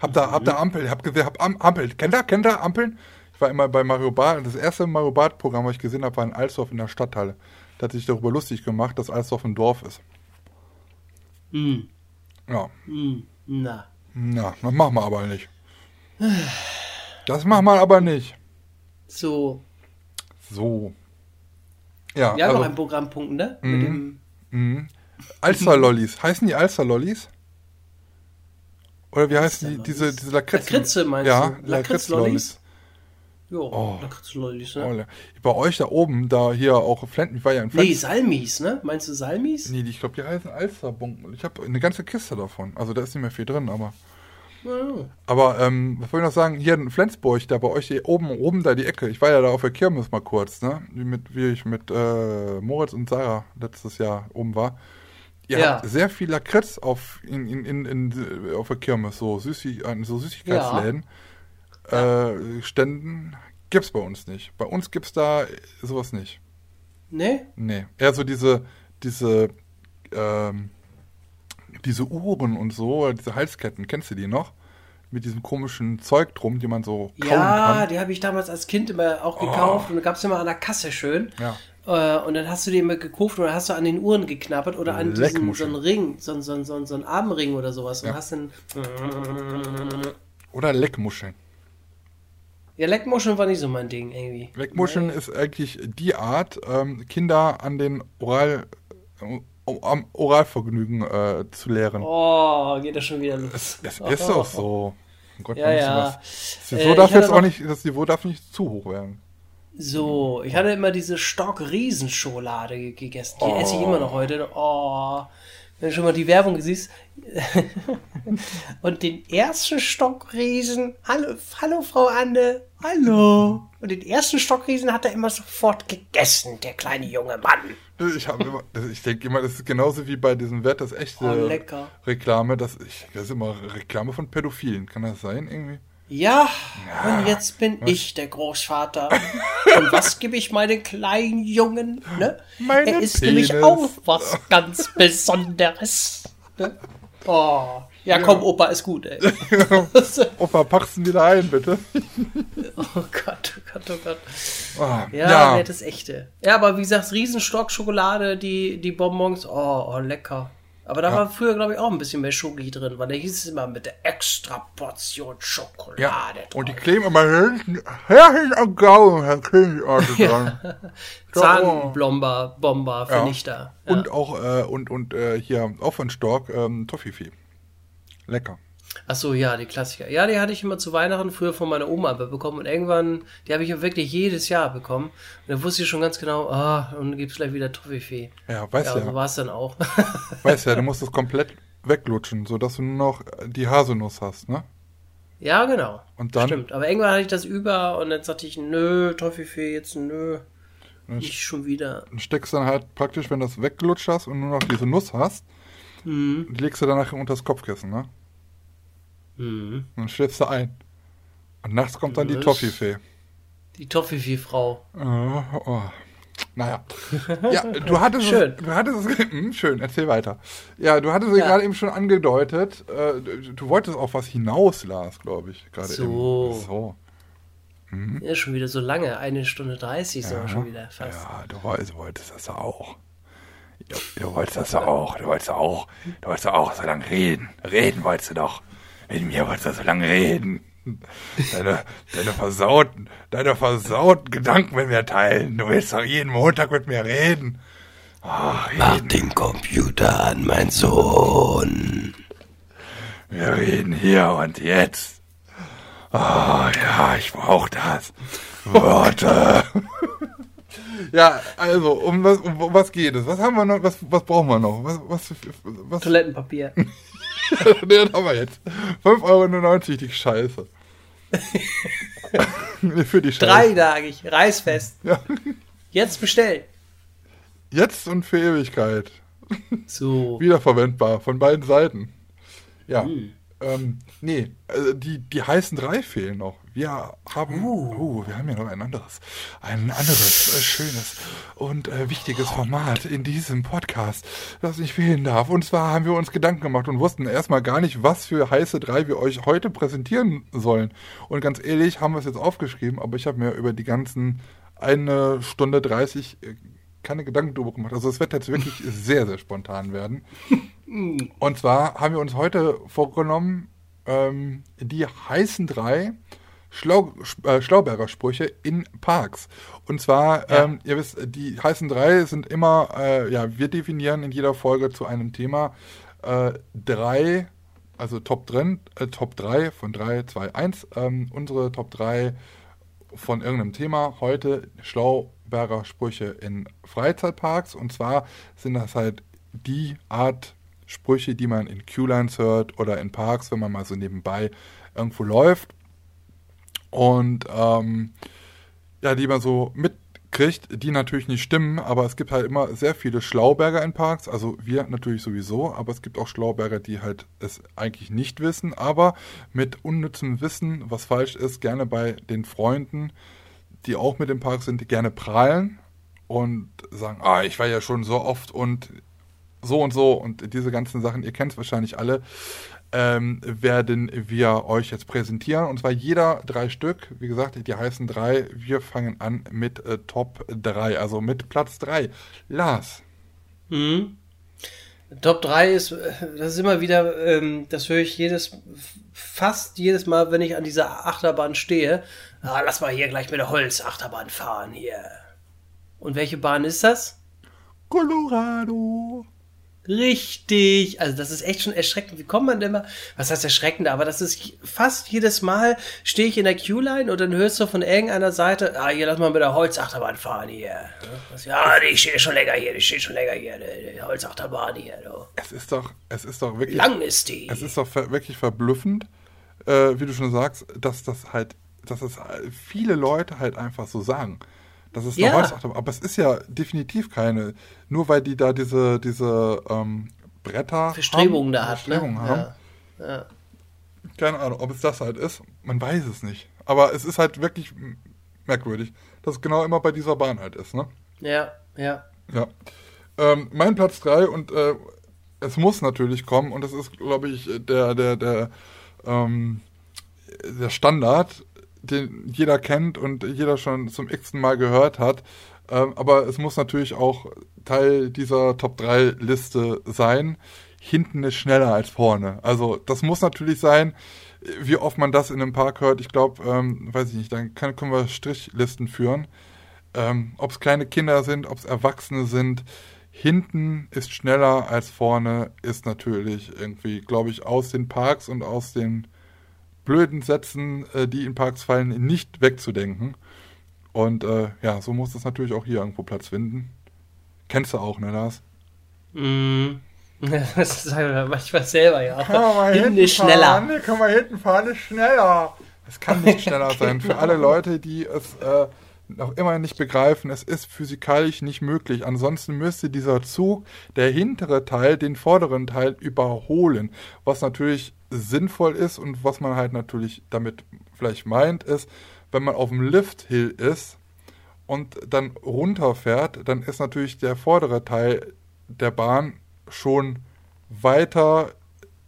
D: Hab da, hab da Ampel, hab gesehen, hab Am Ampel. Kennt ihr, kennt ihr Ampeln? War immer bei Mario Barth. Das erste Mario Barth Programm, was ich gesehen habe, war in Alsdorf in der Stadthalle. Da hat sich darüber lustig gemacht, dass Alsdorf ein Dorf ist.
E: Hm.
D: Ja.
E: Hm. Na.
D: Na, das machen wir aber nicht. Das machen wir aber nicht.
E: So.
D: So. Ja,
E: Wir haben noch
D: also,
E: einen Programmpunkt, ne?
D: Mhm.
E: Mit dem.
D: mh. Alster-Lollis. Heißen die Alster-Lollis? Oder wie heißen die? Diese, diese Lakritz.
E: Lakritze meinst
D: ja,
E: du?
D: Lakritz-Lollis.
E: Lakritz-Lollis? Jo, da kriegst du Lollis, ne?
D: Oh, le- bei euch da oben, da hier auch Flenten, ich war ja in
E: Nee,
D: Flenten.
E: Salmis, ne? Meinst du Salmis?
D: Nee, ich glaube, die heißen Alsterbunken. Ich habe eine ganze Kiste davon. Also da ist nicht mehr viel drin, aber.
E: Ja.
D: Aber, ähm, was wollte ich noch sagen? Hier in Flensburg, da bei euch hier oben, oben da die Ecke. Ich war ja da auf der Kirmes mal kurz, ne? Wie, mit, wie ich mit äh, Moritz und Sarah letztes Jahr oben war. Ihr
E: Ja.
D: habt sehr viel Lakritz auf, in, in, in, auf der Kirmes, so, Süßi, an so Süßigkeitsläden. Äh, Ständen gibt's bei uns nicht. Bei uns gibt's da sowas nicht.
E: Ne?
D: Nee, eher so diese, diese, ähm, diese Uhren und so, diese Halsketten, kennst du die noch? Mit diesem komischen Zeug drum, die man so kauen
E: Ja,
D: kann.
E: die habe ich damals als Kind immer auch gekauft und da gab es immer an der Kasse schön.
D: Ja.
E: Äh, und dann hast du die immer gekauft und dann hast du an den Uhren geknabbert oder an diesem, so einen Ring, so, so, so, so einen Armring oder sowas. Und
D: Ja.
E: hast dann.
D: Oder Leckmuscheln.
E: Ja, Leckmuscheln war nicht so mein Ding irgendwie.
D: Leckmuscheln ist eigentlich die Art, ähm, Kinder an den Oral, äh, am Oralvergnügen äh, zu lehren.
E: Oh, geht das schon wieder los.
D: Es, es ist auch so. Oh Gott,
E: Ja, ja.
D: Das
E: Äh,
D: Niveau
E: ich
D: darf jetzt auch nicht, das Niveau darf nicht zu hoch werden.
E: So, ich hatte immer diese Stock-Riesenschokolade ge- gegessen. Die esse ich immer noch heute. Oh, wenn du schon mal die Werbung siehst. Und den ersten Stockriesen, hallo, hallo Frau Anne, hallo. Und den ersten Stockriesen hat er immer sofort gegessen, der kleine junge Mann.
D: Ich, immer, ich denke immer, das ist genauso wie bei diesem Wert das echte
E: Oh, lecker.
D: Reklame. Das, ich, das ist immer Reklame von Pädophilen. Kann das sein irgendwie?
E: Ja, und jetzt bin ich der Großvater. Und was gebe ich meinen kleinen Jungen? Ne?
D: Meinen
E: er ist nämlich
D: Penis.
E: auch was ganz Besonderes. Ne? Oh. Ja, komm, Opa, ist gut, ey.
D: Opa, packst ihn wieder ein, bitte.
E: oh Gott, oh Gott, oh Gott.
D: Ah,
E: Ja,
D: ja,
E: nee, das echte. Ja, aber wie gesagt, Riesenstock Schokolade, die, die Bonbons, oh, oh lecker. Aber da war früher, glaube ich, auch ein bisschen mehr Schoki drin, weil da hieß es immer mit der extra Portion Schokolade.
D: ja.
E: drauf.
D: Und die kleben immer hinten, hinten am Gaumen, Herr Königarten dran.
E: Zahnblomber, Bomber,
D: Ja.
E: Vernichter. Ja.
D: Und auch, äh, und, und äh, hier auf von Stork, ähm, Toffifee. Lecker.
E: Ach so, ja, die Klassiker. Ja, die hatte ich immer zu Weihnachten früher von meiner Oma bekommen und irgendwann, die habe ich wirklich jedes Jahr bekommen. Und da wusste ich schon ganz genau, ah, und dann gibt's gleich wieder Toffifee.
D: Ja, weißt
E: Ja,
D: ja,
E: so war es dann auch.
D: weißt ja, du musst das komplett weglutschen, sodass du nur noch die Haselnuss hast, ne?
E: ja, genau.
D: Und dann-
E: Stimmt. Aber irgendwann hatte ich das über und dann sagte ich, nö, Toffifee jetzt nö. Nicht schon wieder.
D: Und steckst dann halt praktisch, wenn du das weggelutscht hast und nur noch diese Nuss hast,
E: Mhm.
D: die legst du danach unter das Kopfkissen, ne?
E: Mhm.
D: Und dann schläfst du ein. Und nachts kommt dann die Toffifee.
E: Die Toffifee-Frau.
D: Oh, oh. Naja. Ja, du hattest
E: Schön.
D: es. Du hattest es. Hm, schön, erzähl weiter. Ja, du hattest es
E: Ja.
D: gerade eben schon angedeutet. Äh, du, du wolltest auf was hinaus, Lars, glaube ich. Gerade
E: So.
D: eben. So.
E: Ja, schon wieder so lange. Eine Stunde dreißig sind wir schon wieder fast.
F: Ja, du wolltest, wolltest das auch. Du, du wolltest das auch, du wolltest auch, du wolltest auch so lange reden. Reden wolltest du doch. Mit mir wolltest du so lange reden. Deine, deine versauten, deine versauten Gedanken mit mir teilen. Du willst doch jeden Montag mit mir reden.
G: Mach den Computer an, mein Sohn.
F: Wir reden hier und jetzt. Oh ja, ich brauch das. Worte.
D: Ja, also, um was, um was geht es? Was haben wir noch? Was, was brauchen wir noch? Was, was, was,
E: Toilettenpapier.
D: das haben wir jetzt. 5,99 Euro die Scheiße. nee, für die Scheiße.
E: Dreitagig, reißfest.
D: Ja.
E: Jetzt bestellen.
D: Jetzt und für Ewigkeit.
E: So.
D: Wiederverwendbar von beiden Seiten. Ja.
E: Hm.
D: Ähm, nee, also die, die heißen drei fehlen noch. Wir haben, uh. wir haben ja noch ein anderes, ein anderes äh, schönes und äh, wichtiges Format in diesem Podcast, das nicht fehlen darf. Und zwar haben wir uns Gedanken gemacht und wussten erstmal gar nicht, was für heiße drei wir euch heute präsentieren sollen. Und ganz ehrlich, haben wir es jetzt aufgeschrieben, aber ich habe mir über die ganzen eine Stunde 30 äh, keine Gedanken drüber gemacht. Also es wird jetzt wirklich sehr, sehr spontan werden. Und zwar haben wir uns heute vorgenommen, ähm, die heißen drei Schlau äh, Schlauberger Sprüche in Parks. Und zwar, ähm, ihr wisst, die heißen drei sind immer, äh, ja, wir definieren in jeder Folge zu einem Thema äh, drei, also Top drin, äh, Top 3 von 3, 2, 1, ähm, unsere Top 3 von irgendeinem Thema. Heute Schlauberger Sprüche in Freizeitparks. Und zwar sind das halt die Art Sprüche, die man in Q-Lines hört oder in Parks, wenn man mal so nebenbei irgendwo läuft. Und ähm, ja, die man so mitkriegt, die natürlich nicht stimmen, aber es gibt halt immer sehr viele Schlauberger in Parks, also wir natürlich sowieso, aber es gibt auch Schlauberger, die halt es eigentlich nicht wissen, aber mit unnützem Wissen, was falsch ist, gerne bei den Freunden, die auch mit im Park sind, gerne prahlen und sagen, ah, ich war ja schon so oft und so und so und diese ganzen Sachen, ihr kennt es wahrscheinlich alle, ähm, werden wir euch jetzt präsentieren. Und zwar jeder drei Stück. Wie gesagt, die heißen drei. Wir fangen an mit äh, Top 3, also mit Platz 3. Lars.
E: Mhm. Top 3 ist, äh, das ist immer wieder, ähm, das höre ich jedes, fast jedes Mal, wenn ich an dieser Achterbahn stehe. Ah, lass mal hier gleich mit der Holzachterbahn fahren hier. Und welche Bahn ist das?
D: Colorado.
E: Richtig, also das ist echt schon erschreckend. Wie kommt man denn mal? Was heißt erschreckend? Aber das ist fast jedes Mal stehe ich in der Q-Line und dann hörst du von irgendeiner Seite, ah, hier lass mal mit der Holzachterbahn fahren hier. Ja, die steht schon länger hier, die steht schon länger hier, die, Holzachterbahn hier. Du.
D: Es ist doch, es ist doch wirklich.
E: Lang ist die.
D: Es ist doch wirklich verblüffend, äh, wie du schon sagst, dass das halt, dass es viele Leute halt einfach so sagen. Das ist eine
E: Ja.
D: Holzachterbahn. Aber es ist ja definitiv keine. Nur weil die da diese, diese ähm, Bretter.
E: Verstrebungen da hat,
D: Verstrebungen
E: ne?
D: haben.
E: Ja. Ja.
D: Keine Ahnung, ob es das halt ist. Man weiß es nicht. Aber es ist halt wirklich merkwürdig, dass es genau immer bei dieser Bahn halt ist, ne?
E: Ja, ja.
D: Ja. Ähm, mein Platz 3 und äh, es muss natürlich kommen und das ist, glaube ich, der, der, der, ähm, der Standard, den jeder kennt und jeder schon zum x Mal gehört hat. Ähm, aber es muss natürlich auch Teil dieser Top 3 Liste sein. Hinten ist schneller als vorne. Also das muss natürlich sein. Wie oft man das in einem Park hört, ich glaube, ähm, weiß ich nicht, dann kann, können wir Strichlisten führen. Ähm, ob es kleine Kinder sind, ob es Erwachsene sind, hinten ist schneller als vorne, ist natürlich irgendwie, glaube ich, aus den Parks und aus den blöden Sätzen, äh, die in Parks fallen, nicht wegzudenken. Und äh, ja, so muss es natürlich auch hier irgendwo Platz finden. Kennst du auch, ne, Lars?
E: Mm. Das ist halt manchmal selber ja. Hinten ist schneller.
D: Kann man hinten fahren, ist schneller. Es kann nicht schneller sein. Für alle Leute, die es äh, noch immer nicht begreifen, es ist physikalisch nicht möglich. Ansonsten müsste dieser Zug, der hintere Teil, den vorderen Teil überholen. Was natürlich sinnvoll ist und was man halt natürlich damit vielleicht meint, ist, wenn man auf dem Lifthill ist und dann runterfährt, dann ist natürlich der vordere Teil der Bahn schon weiter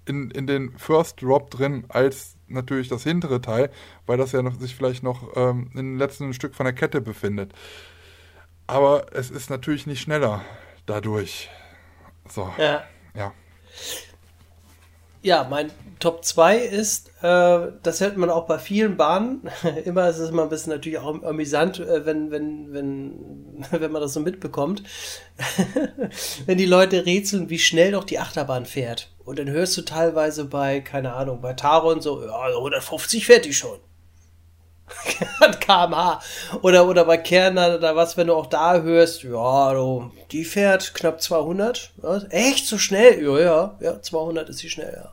D: in, in den First Drop drin als natürlich das hintere Teil, weil das ja noch, sich vielleicht noch ähm, im letzten Stück von der Kette befindet. Aber es ist natürlich nicht schneller dadurch. So,
E: Ja.
D: ja.
E: Ja, mein Top 2 ist, äh, das hört man auch bei vielen Bahnen. immer ist es immer ein bisschen natürlich auch amüsant, äh, wenn, wenn, wenn, wenn man das so mitbekommt. wenn die Leute rätseln, wie schnell doch die Achterbahn fährt. Und dann hörst du teilweise bei, keine Ahnung, bei Taron so, ja, 150 fährt die schon. An kmh. Oder, oder bei Kerner oder was, wenn du auch da hörst, ja, du, die fährt knapp 200. Was? Echt so schnell? Ja, ja, ja, 200 ist sie schnell, ja.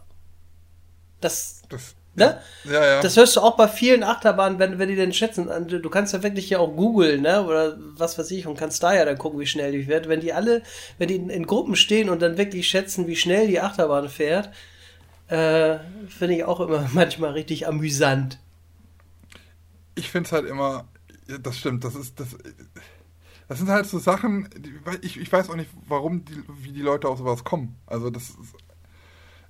E: Das,
D: Das,
E: ne?
D: ja, ja.
E: Das hörst du auch bei vielen Achterbahnen, wenn, wenn die denn schätzen. Du kannst ja wirklich ja auch googeln, ne? Oder was weiß ich, und kannst da ja dann gucken, wie schnell die fährt. Wenn die alle, wenn die in, in Gruppen stehen und dann wirklich schätzen, wie schnell die Achterbahn fährt, äh, finde ich auch immer manchmal richtig amüsant.
D: Ich finde es halt immer, das stimmt, das ist, das, das sind halt so Sachen, die, ich, ich weiß auch nicht, warum, die, wie die Leute auf sowas kommen. Also das ist,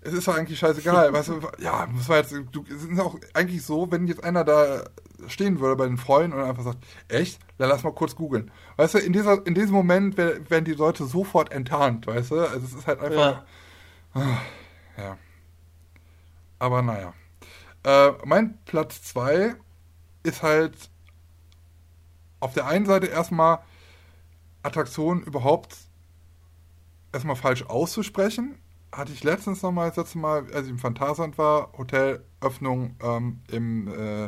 D: es ist doch eigentlich scheißegal, weißt du, ja, muss man jetzt, du, es ist auch eigentlich so, wenn jetzt einer da stehen würde bei den Freunden und einfach sagt, echt? Dann lass mal kurz googeln. Weißt du, in dieser, in diesem Moment wer- werden die Leute sofort enttarnt, weißt du, also es ist halt einfach,
E: Ja.
D: ja. Aber naja. Äh, mein Platz 2 ist halt auf der einen Seite erstmal Attraktionen überhaupt erstmal falsch auszusprechen. Hatte ich letztens nochmal, das letzte Mal, als ich im Phantasand war, Hotelöffnung ähm, im, äh,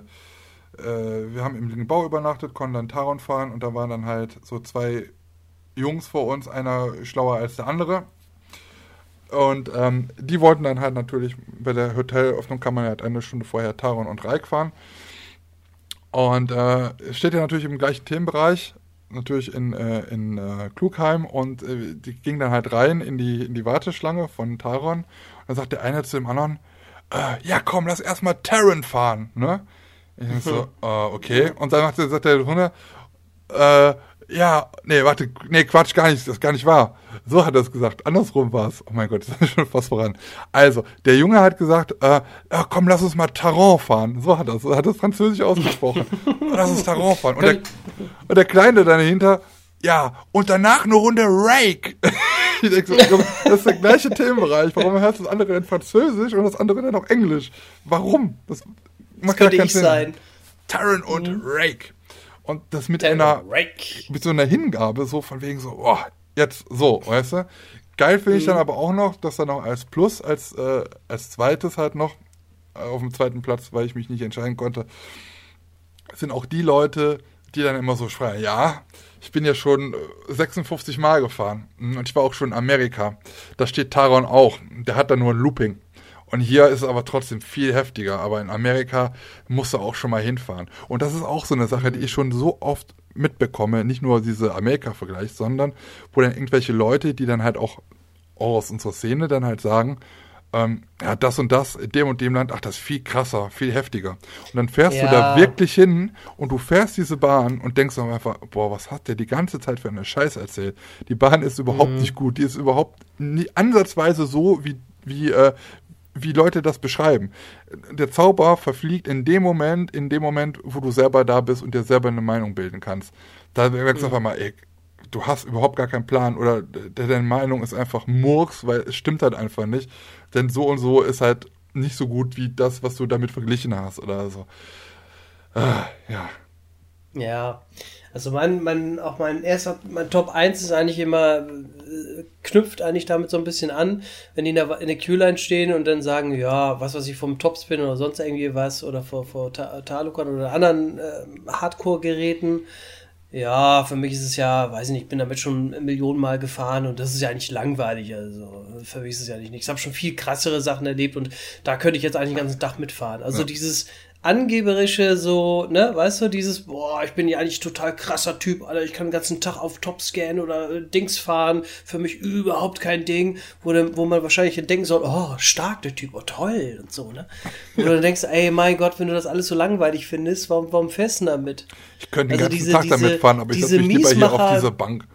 D: äh, wir haben im Bau übernachtet, konnten dann Taron fahren und da waren dann halt so zwei Jungs vor uns, einer schlauer als der andere. Und ähm, die wollten dann halt natürlich, bei der Hotelöffnung kann man halt eine Stunde vorher Taron und Reik fahren. Und äh, steht ja natürlich im gleichen Themenbereich, natürlich in, äh, in äh, Klugheim und äh, die ging dann halt rein in die, in die Warteschlange von Taron. Und dann sagt der eine zu dem anderen, äh, ja komm, lass erstmal Taron fahren, ne? Ich so, äh, okay. Und dann sagt, der- sagt der Hunde, äh, ja, nee, warte, nee, Quatsch, gar nicht, das ist gar nicht wahr. So hat er es gesagt. Andersrum war es. Oh mein Gott, das ist schon fast voran. Also, der Junge hat gesagt, äh, ja, komm, lass uns mal Taron fahren. So hat er es, hat es französisch ausgesprochen. lass uns Taron fahren. Und der, und der Kleine dahinter, ja, und danach eine Runde Rake. ich denk so, komm, das ist der gleiche Themenbereich. Warum hörst du das andere in Französisch und das andere dann auf Englisch? Warum? Das,
E: Das könnte ich sein.
D: Taron und Rake. Und das mit einer,
E: Rake.
D: mit so einer Hingabe, so von wegen so, oh, jetzt so, weißt du? Geil finde ich dann aber auch noch, dass dann noch als Plus, als, äh, als zweites halt noch, äh, auf dem zweiten Platz, weil ich mich nicht entscheiden konnte, sind auch die Leute, die dann immer so schreien, ja, ich bin ja schon äh, 56 Mal gefahren Mm, und ich war auch schon in Amerika. Da steht Taron auch, der hat da nur ein Looping. Und hier ist es aber trotzdem viel heftiger. Aber in Amerika musst du auch schon mal hinfahren. Und das ist auch so eine Sache, die ich schon so oft mitbekomme. Nicht nur diese Amerika-Vergleich, sondern wo dann irgendwelche Leute, die dann halt auch aus unserer Szene dann halt sagen, ähm, ja, das und das in dem und dem Land, ach, das ist viel krasser, viel heftiger. Und dann fährst du da
E: Ja.
D: wirklich hin und du fährst diese Bahn und denkst dann einfach, boah, was hat der die ganze Zeit für eine Scheiße erzählt? Die Bahn ist überhaupt nicht gut, die ist überhaupt nie ansatzweise so, wie, wie, äh, wie Leute das beschreiben. Der Zauber verfliegt in dem Moment, in dem Moment, wo du selber da bist und dir selber eine Meinung bilden kannst. Da merkst du auf einmal, ey, du hast überhaupt gar keinen Plan oder de- deine Meinung ist einfach Murks, weil es stimmt halt einfach nicht. Denn so und so ist halt nicht so gut wie das, was du damit verglichen hast oder so. Ah, ja.
E: Ja, also mein, mein, auch mein erster, mein Top 1 ist eigentlich immer, äh, knüpft eigentlich damit so ein bisschen an, wenn die in der, in der Q-Line stehen und dann sagen, ja, was weiß ich, vom Topspin oder sonst irgendwie was oder vor, vor Ta Talukan oder anderen äh, Hardcore-Geräten. Ja, für mich ist es ja, weiß ich nicht, ich bin damit schon Millionen Mal gefahren und das ist ja eigentlich langweilig. Also für mich ist es ja nicht nichts. Ich habe schon viel krassere Sachen erlebt und da könnte ich jetzt eigentlich den ganzen Tag mitfahren. Also dieses angeberische, so, ne, weißt du, dieses, boah, ich bin ja eigentlich total krasser Typ, Alter, ich kann den ganzen Tag auf Topscan oder äh, Dings fahren, für mich überhaupt kein Ding, wo, dann- wo man wahrscheinlich denken soll, oh, stark der Typ, oh, toll und so, ne. Wo du dann denkst, ey, mein Gott, wenn du das alles so langweilig findest, warum, warum fährst du denn damit?
D: Ich könnte den
E: Also
D: ganzen
E: diese-
D: Tag
E: diese-
D: damit fahren, aber ich setze mich lieber hier auf diese Bank.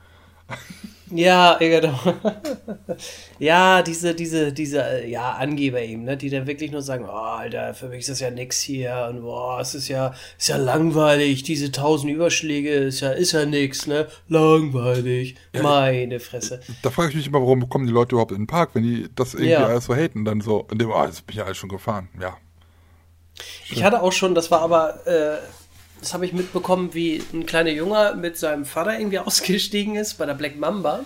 E: Ja, ja, genau. ja, diese, diese, diese, äh, ja, Angeber eben, ne, die dann wirklich nur sagen, oh, Alter, für mich ist das ja nix hier und boah, es ist ja, ist ja langweilig, diese tausend Überschläge, ist ja, ist ja nix, ne, langweilig, meine Fresse.
D: Da frage ich mich immer, warum kommen die Leute überhaupt in den Park, wenn die das irgendwie
E: Ja.
D: alles so haten, dann so, in dem, ah, jetzt bin ich ja alles schon gefahren. Ja.
E: Ich hatte auch schon, das war aber, äh, das habe ich mitbekommen, wie ein kleiner Junge mit seinem Vater irgendwie ausgestiegen ist bei der Black Mamba.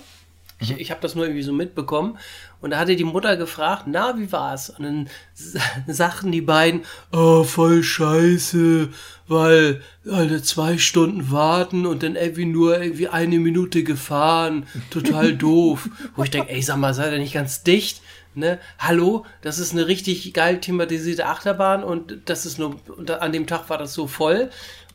E: Ich, ich habe das nur irgendwie so mitbekommen. Und da hatte die Mutter gefragt, na, wie war's? Und dann sagten die beiden, oh, voll scheiße, weil alle zwei Stunden warten und dann irgendwie nur irgendwie eine Minute gefahren. Total doof. Wo ich denke, ey, sag mal, seid ihr nicht ganz dicht? Ne? Hallo, das ist eine richtig geil thematisierte Achterbahn und das ist nur, an dem Tag war das so voll.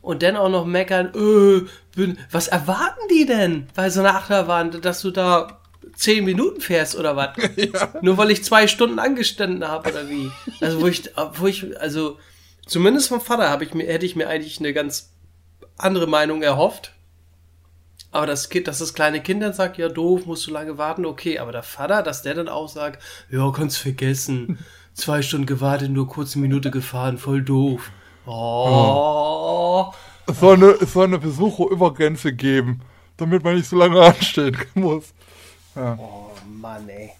E: Und dann auch noch meckern, äh, bin, was erwarten die denn bei so einer Achterbahn, dass du da zehn Minuten fährst oder was? Nur weil ich zwei Stunden angestanden habe oder wie? Also wo ich, wo ich, also zumindest vom Vater habe ich mir, hätte ich mir eigentlich eine ganz andere Meinung erhofft. Aber das Kind, dass das kleine Kind dann sagt, ja doof, musst du lange warten, okay. Aber der Vater, dass der dann auch sagt, ja, kannst vergessen. Zwei Stunden gewartet, nur kurz eine Minute gefahren, voll doof. Oh.
D: Es soll eine, es soll eine Besucherübergrenze geben, damit man nicht so lange anstehen muss.
E: Oh Mann, ey.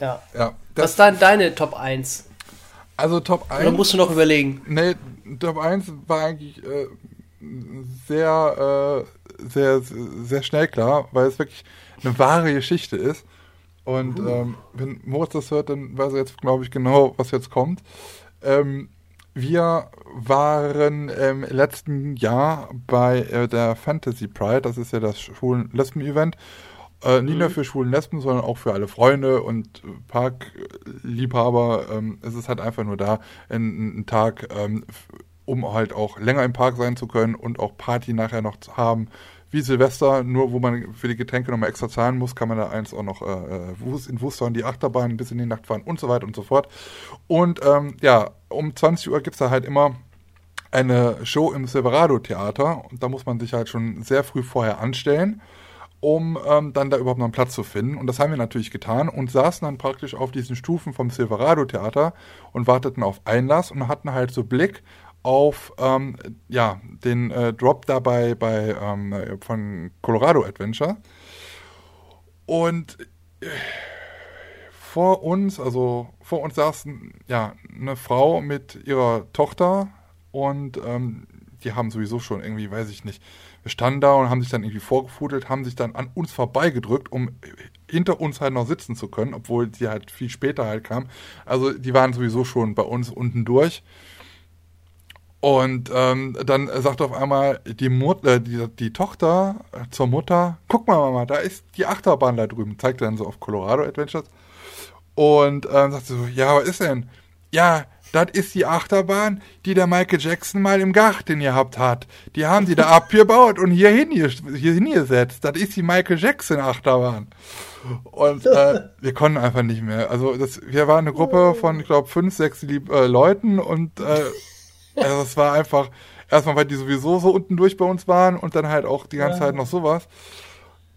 E: Ja.
D: Ja,
E: Was ist dann deine Top 1?
D: also Top
E: Oder
D: 1.
E: musst du noch überlegen?
D: Nee, Top 1 war eigentlich äh, sehr, äh, sehr, sehr schnell klar, weil es wirklich eine wahre Geschichte ist. Und ähm, wenn Moritz das hört, dann weiß er jetzt, glaube ich, genau, was jetzt kommt. Ähm, Wir waren im letzten Jahr bei äh, der Fantasy Pride, das ist ja das Schwulen-Lesben-Event. Äh, nicht nur für schwulen Lesben, sondern auch für alle Freunde und Parkliebhaber. Ähm, es ist halt einfach nur da, ein, ein Tag, ähm, um halt auch länger im Park sein zu können und auch Party nachher noch zu haben. Wie Silvester, nur wo man für die Getränke nochmal extra zahlen muss, kann man da eins auch noch äh, in Wuster die Achterbahn bis in die Nacht fahren und so weiter und so fort. Und ähm, ja, um 20 Uhr gibt's da halt immer eine Show im Silverado Theater und da muss man sich halt schon sehr früh vorher anstellen um ähm, dann da überhaupt noch einen Platz zu finden. Und das haben wir natürlich getan und saßen dann praktisch auf diesen Stufen vom Silverado Theater und warteten auf Einlass und hatten halt so Blick auf ähm, ja, den äh, Drop dabei bei ähm, von Colorado Adventure. Und äh, vor uns, also vor uns saßen ja eine Frau mit ihrer Tochter und ähm, die haben sowieso schon irgendwie, weiß ich nicht, wir standen da und haben sich dann irgendwie vorgefudelt, haben sich dann an uns vorbeigedrückt, um hinter uns halt noch sitzen zu können, obwohl die halt viel später halt kam. Also die waren sowieso schon bei uns unten durch. Und ähm, dann sagt auf einmal die, Mutter, äh, die, die Tochter zur Mutter, guck mal Mama, da ist die Achterbahn da drüben, zeigt dann so auf Colorado Adventures. Und ähm, sagt so, ja, was ist denn? Ja, das ist die Achterbahn, die der Michael Jackson mal im Garten gehabt hat. Die haben die da abgebaut und hier, hin, hier hingesetzt. Das ist die Michael Jackson Achterbahn. Und äh, wir konnten einfach nicht mehr. Also das, wir waren eine Gruppe von, ich glaube, fünf, sechs Lieb äh, Leuten und äh, also es war einfach, erstmal, weil die sowieso so unten durch bei uns waren und dann halt auch die ganze Zeit noch sowas.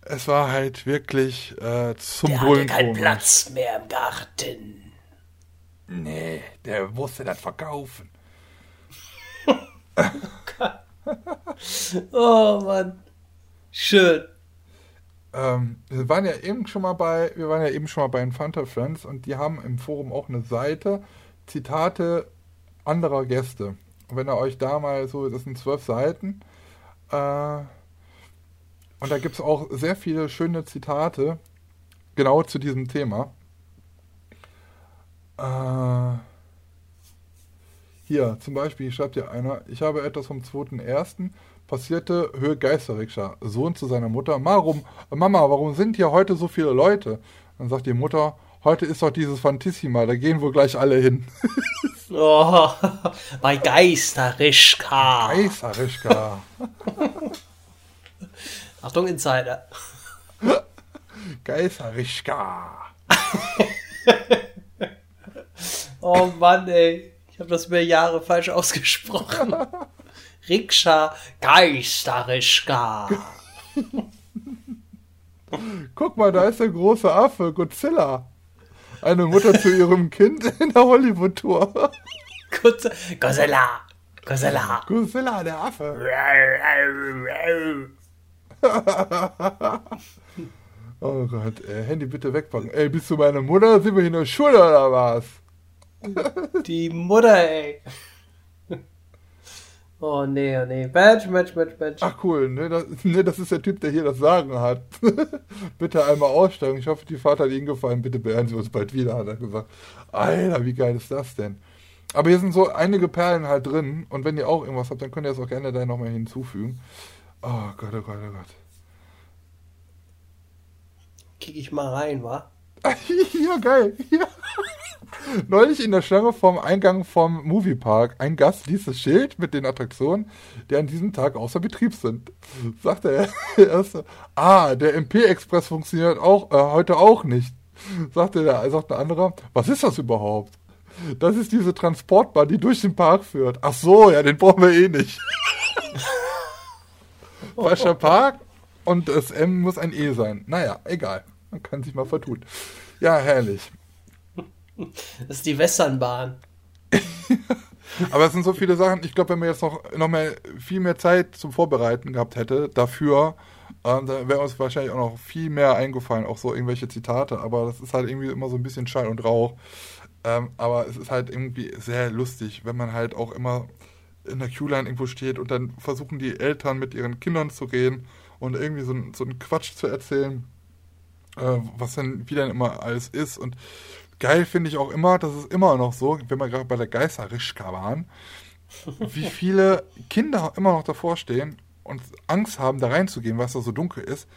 D: Es war halt wirklich äh, zum
G: Der hatte keinen Platz mehr im Garten.
F: Nee, der musste das verkaufen.
E: oh Mann. Schön.
D: Ähm, wir waren ja eben schon mal bei, wir waren ja eben schon mal bei Infanta Friends und die haben im Forum auch eine Seite, Zitate anderer Gäste. Wenn ihr euch da mal so, das sind zwölf Seiten, äh, und da gibt es auch sehr viele schöne Zitate genau zu diesem Thema. Äh, hier, zum Beispiel schreibt hier einer, ich habe etwas vom 2.1. passierte Höhe Geisterrikscha. Sohn zu seiner Mutter, warum, Mama, warum sind hier heute so viele Leute? Dann sagt die Mutter, heute ist doch dieses Fantissima, da gehen wohl gleich alle hin.
E: oh, bei Geisterischka.
D: Geisterischka.
E: Achtung, Insider.
D: Geisterischka.
E: Oh Mann, ey. Ich habe das über Jahre falsch ausgesprochen. Rikscha Geisterischka.
D: Guck mal, da ist der große Affe, Godzilla. Eine Mutter zu ihrem Kind in der Hollywood-Tour.
E: Godzilla. Godzilla.
D: Godzilla, der Affe. oh Gott, ey, Handy bitte wegpacken. Ey, bist du meine Mutter? Sind wir hier in der Schule oder was?
E: Die Mutter, ey. Oh nee, oh nee. Badge, Match, Match, Badge.
D: Ach cool, ne das, ne, das ist der Typ, der hier das Sagen hat. bitte einmal aussteigen. Ich hoffe, die Fahrt hat Ihnen gefallen. Bitte beehren Sie uns bald wieder, hat er gesagt. Alter, wie geil ist das denn? Aber hier sind so einige Perlen halt drin. Und wenn ihr auch irgendwas habt, dann könnt ihr das auch gerne da nochmal hinzufügen. Oh Gott, oh Gott, oh Gott.
E: Kick ich mal rein, wa?
D: ja, geil. Ja. Neulich in der Schlange vorm Eingang vom Moviepark. Ein Gast ließ das Schild mit den Attraktionen, die an diesem Tag außer Betrieb sind. Sagte er erste, ah, der MP-Express funktioniert auch, äh, heute auch nicht. Sagte der, sagt der andere, was ist das überhaupt? Das ist diese Transportbahn, die durch den Park führt. Ach so, ja, den brauchen wir eh nicht. Falscher Park und das M muss ein E sein. Naja, egal. Man kann sich mal vertun. Ja, herrlich.
E: Das ist die Westernbahn.
D: Aber es sind so viele Sachen. Ich glaube, wenn man jetzt noch, noch mehr, viel mehr Zeit zum Vorbereiten gehabt hätte, dafür, ähm, dann wäre uns wahrscheinlich auch noch viel mehr eingefallen, auch so irgendwelche Zitate. Aber das ist halt irgendwie immer so ein bisschen Schall und Rauch. Ähm, aber es ist halt irgendwie sehr lustig, wenn man halt auch immer in der Q-Line irgendwo steht und dann versuchen die Eltern mit ihren Kindern zu reden und irgendwie so, so einen Quatsch zu erzählen, äh, was denn, wie denn immer alles ist und geil finde ich auch immer, das ist immer noch so, wenn wir gerade bei der Geisterrischka waren, wie viele Kinder immer noch davor stehen und Angst haben, da reinzugehen, was da so dunkel ist.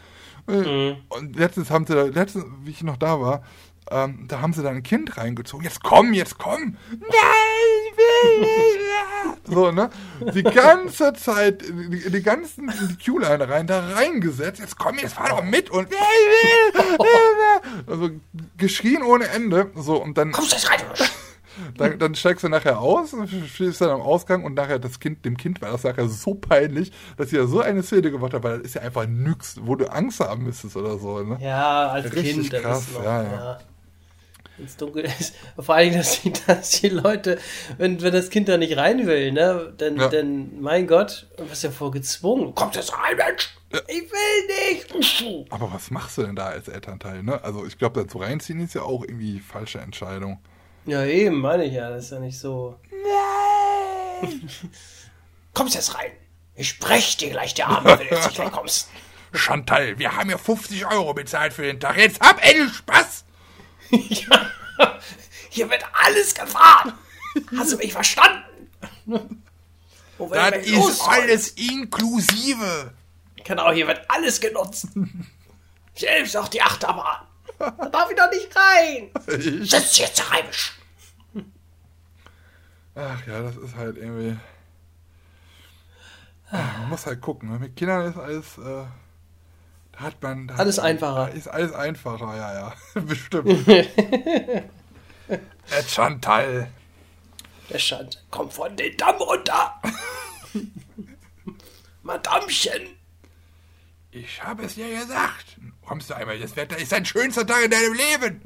D: Äh, Und letztens haben sie, da, letztens, wie ich noch da war, ähm, da haben sie da ein Kind reingezogen. Jetzt komm, jetzt komm! Nein! So, ne? Die ganze Zeit, die, die ganzen in die Q-Line rein, da reingesetzt. Jetzt komm, jetzt fahr doch mit und also geschrien ohne Ende. So, und dann.
G: Kommst du jetzt rein?
D: Dann, dann steigst du nachher aus, stehst dann am Ausgang und nachher das Kind, dem Kind war das nachher so peinlich, dass sie da so eine Szene gemacht hat, weil das ist ja einfach nix, wo du Angst haben müsstest oder so. Ne?
E: Ja, als
D: Richtig
E: Kind,
D: krass,
E: bist du noch,
D: ja,
E: ja,
D: ja.
E: Wenn es dunkel ist. Vor allem, dass die, dass die Leute, wenn, wenn das Kind da nicht rein will, ne, dann,
D: Ja.
E: dann mein Gott, du bist ja voll gezwungen. Kommt jetzt rein, Mensch! Ich will nicht!
D: Aber was machst du denn da als Elternteil? Ne? Also ich glaube, dazu reinziehen ist ja auch irgendwie falsche Entscheidung.
E: Ja, eben, meine ich ja. Das ist ja nicht so.
G: Kommst jetzt rein? Ich brech dir gleich die Arme, wenn du jetzt nicht wegkommst.
F: Chantal, wir haben ja 50 Euro bezahlt für den Tag. Jetzt hab endlich Spaß!
G: Ja, hier wird alles gefahren. Hast du mich verstanden?
F: Das ist alles inklusive.
G: Genau, hier wird alles genutzt. Selbst auch die Achterbahn. Da darf ich doch nicht rein. Sitz jetzt heimisch.
D: Ach ja, das ist halt irgendwie. Ah, Man muss halt gucken. ne? Mit Kindern ist alles. Äh, hat man. Hat
E: Alles einfacher.
D: da Ist alles einfacher, ja, ja. Bestimmt.
F: Äh, Chantal,
E: Der Schand.
G: Komm von den Damm runter. Madamchen.
F: ich habe es dir gesagt. Kommst du einmal, das Wetter ist dein schönster Tag in deinem Leben.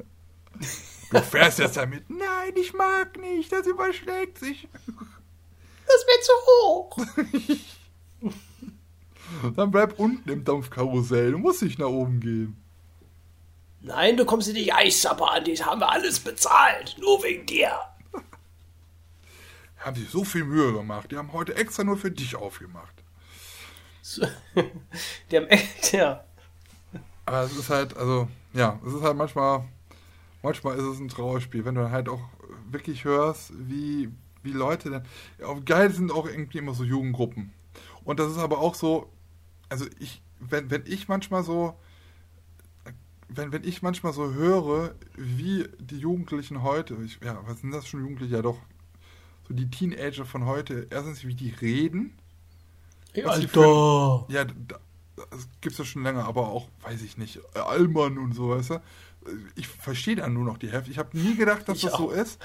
F: Du fährst jetzt damit. Nein, ich mag nicht, das überschlägt sich.
G: Das mir zu hoch.
D: Dann bleib unten im Dampfkarussell. Du musst nicht nach oben gehen.
G: Nein, du kommst in die Eisbahn. Die haben wir alles bezahlt. Nur wegen dir.
D: Haben sich so viel Mühe gemacht. Die haben heute extra nur für dich aufgemacht.
E: Die haben echt, ja.
D: Aber es ist halt, also, ja, es ist halt manchmal, manchmal ist es ein Trauerspiel, wenn du dann halt auch wirklich hörst, wie, wie Leute dann, ja, geil sind auch irgendwie immer so Jugendgruppen. Und das ist aber auch so, also ich, wenn, wenn ich manchmal so, wenn, wenn ich manchmal so höre, wie die Jugendlichen heute, ich, ja, was sind das schon Jugendliche? Ja doch, so die Teenager von heute, erstens, wie die reden, was sie für- ja, da, das gibt's ja schon länger, aber auch, weiß ich nicht, Allmann und so, weißt du? Ich verstehe dann nur noch die Hälfte. Ich habe nie gedacht, dass das so ist.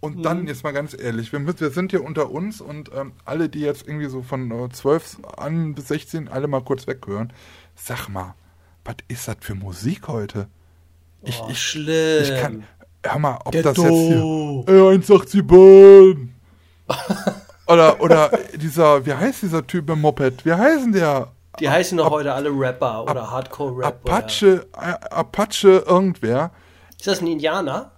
D: Und dann, jetzt mal ganz ehrlich, wir, wir sind hier unter uns und ähm, alle, die jetzt irgendwie so von äh, 12 an bis 16 alle mal kurz weghören, sag mal, was ist das für Musik heute? Ich,
E: Oh,
D: ich,
E: schlimm.
D: ich kann, hör mal, ob
E: Ghetto.
D: das jetzt hier, ey, 187 Bahn. oder, oder dieser, wie heißt dieser Typ im Moped? Wie heißen der?
E: Die heißen doch heute alle Rapper oder Hardcore-Rap. oder-
D: Apache, äh, Apache irgendwer.
E: Ist das ein Indianer?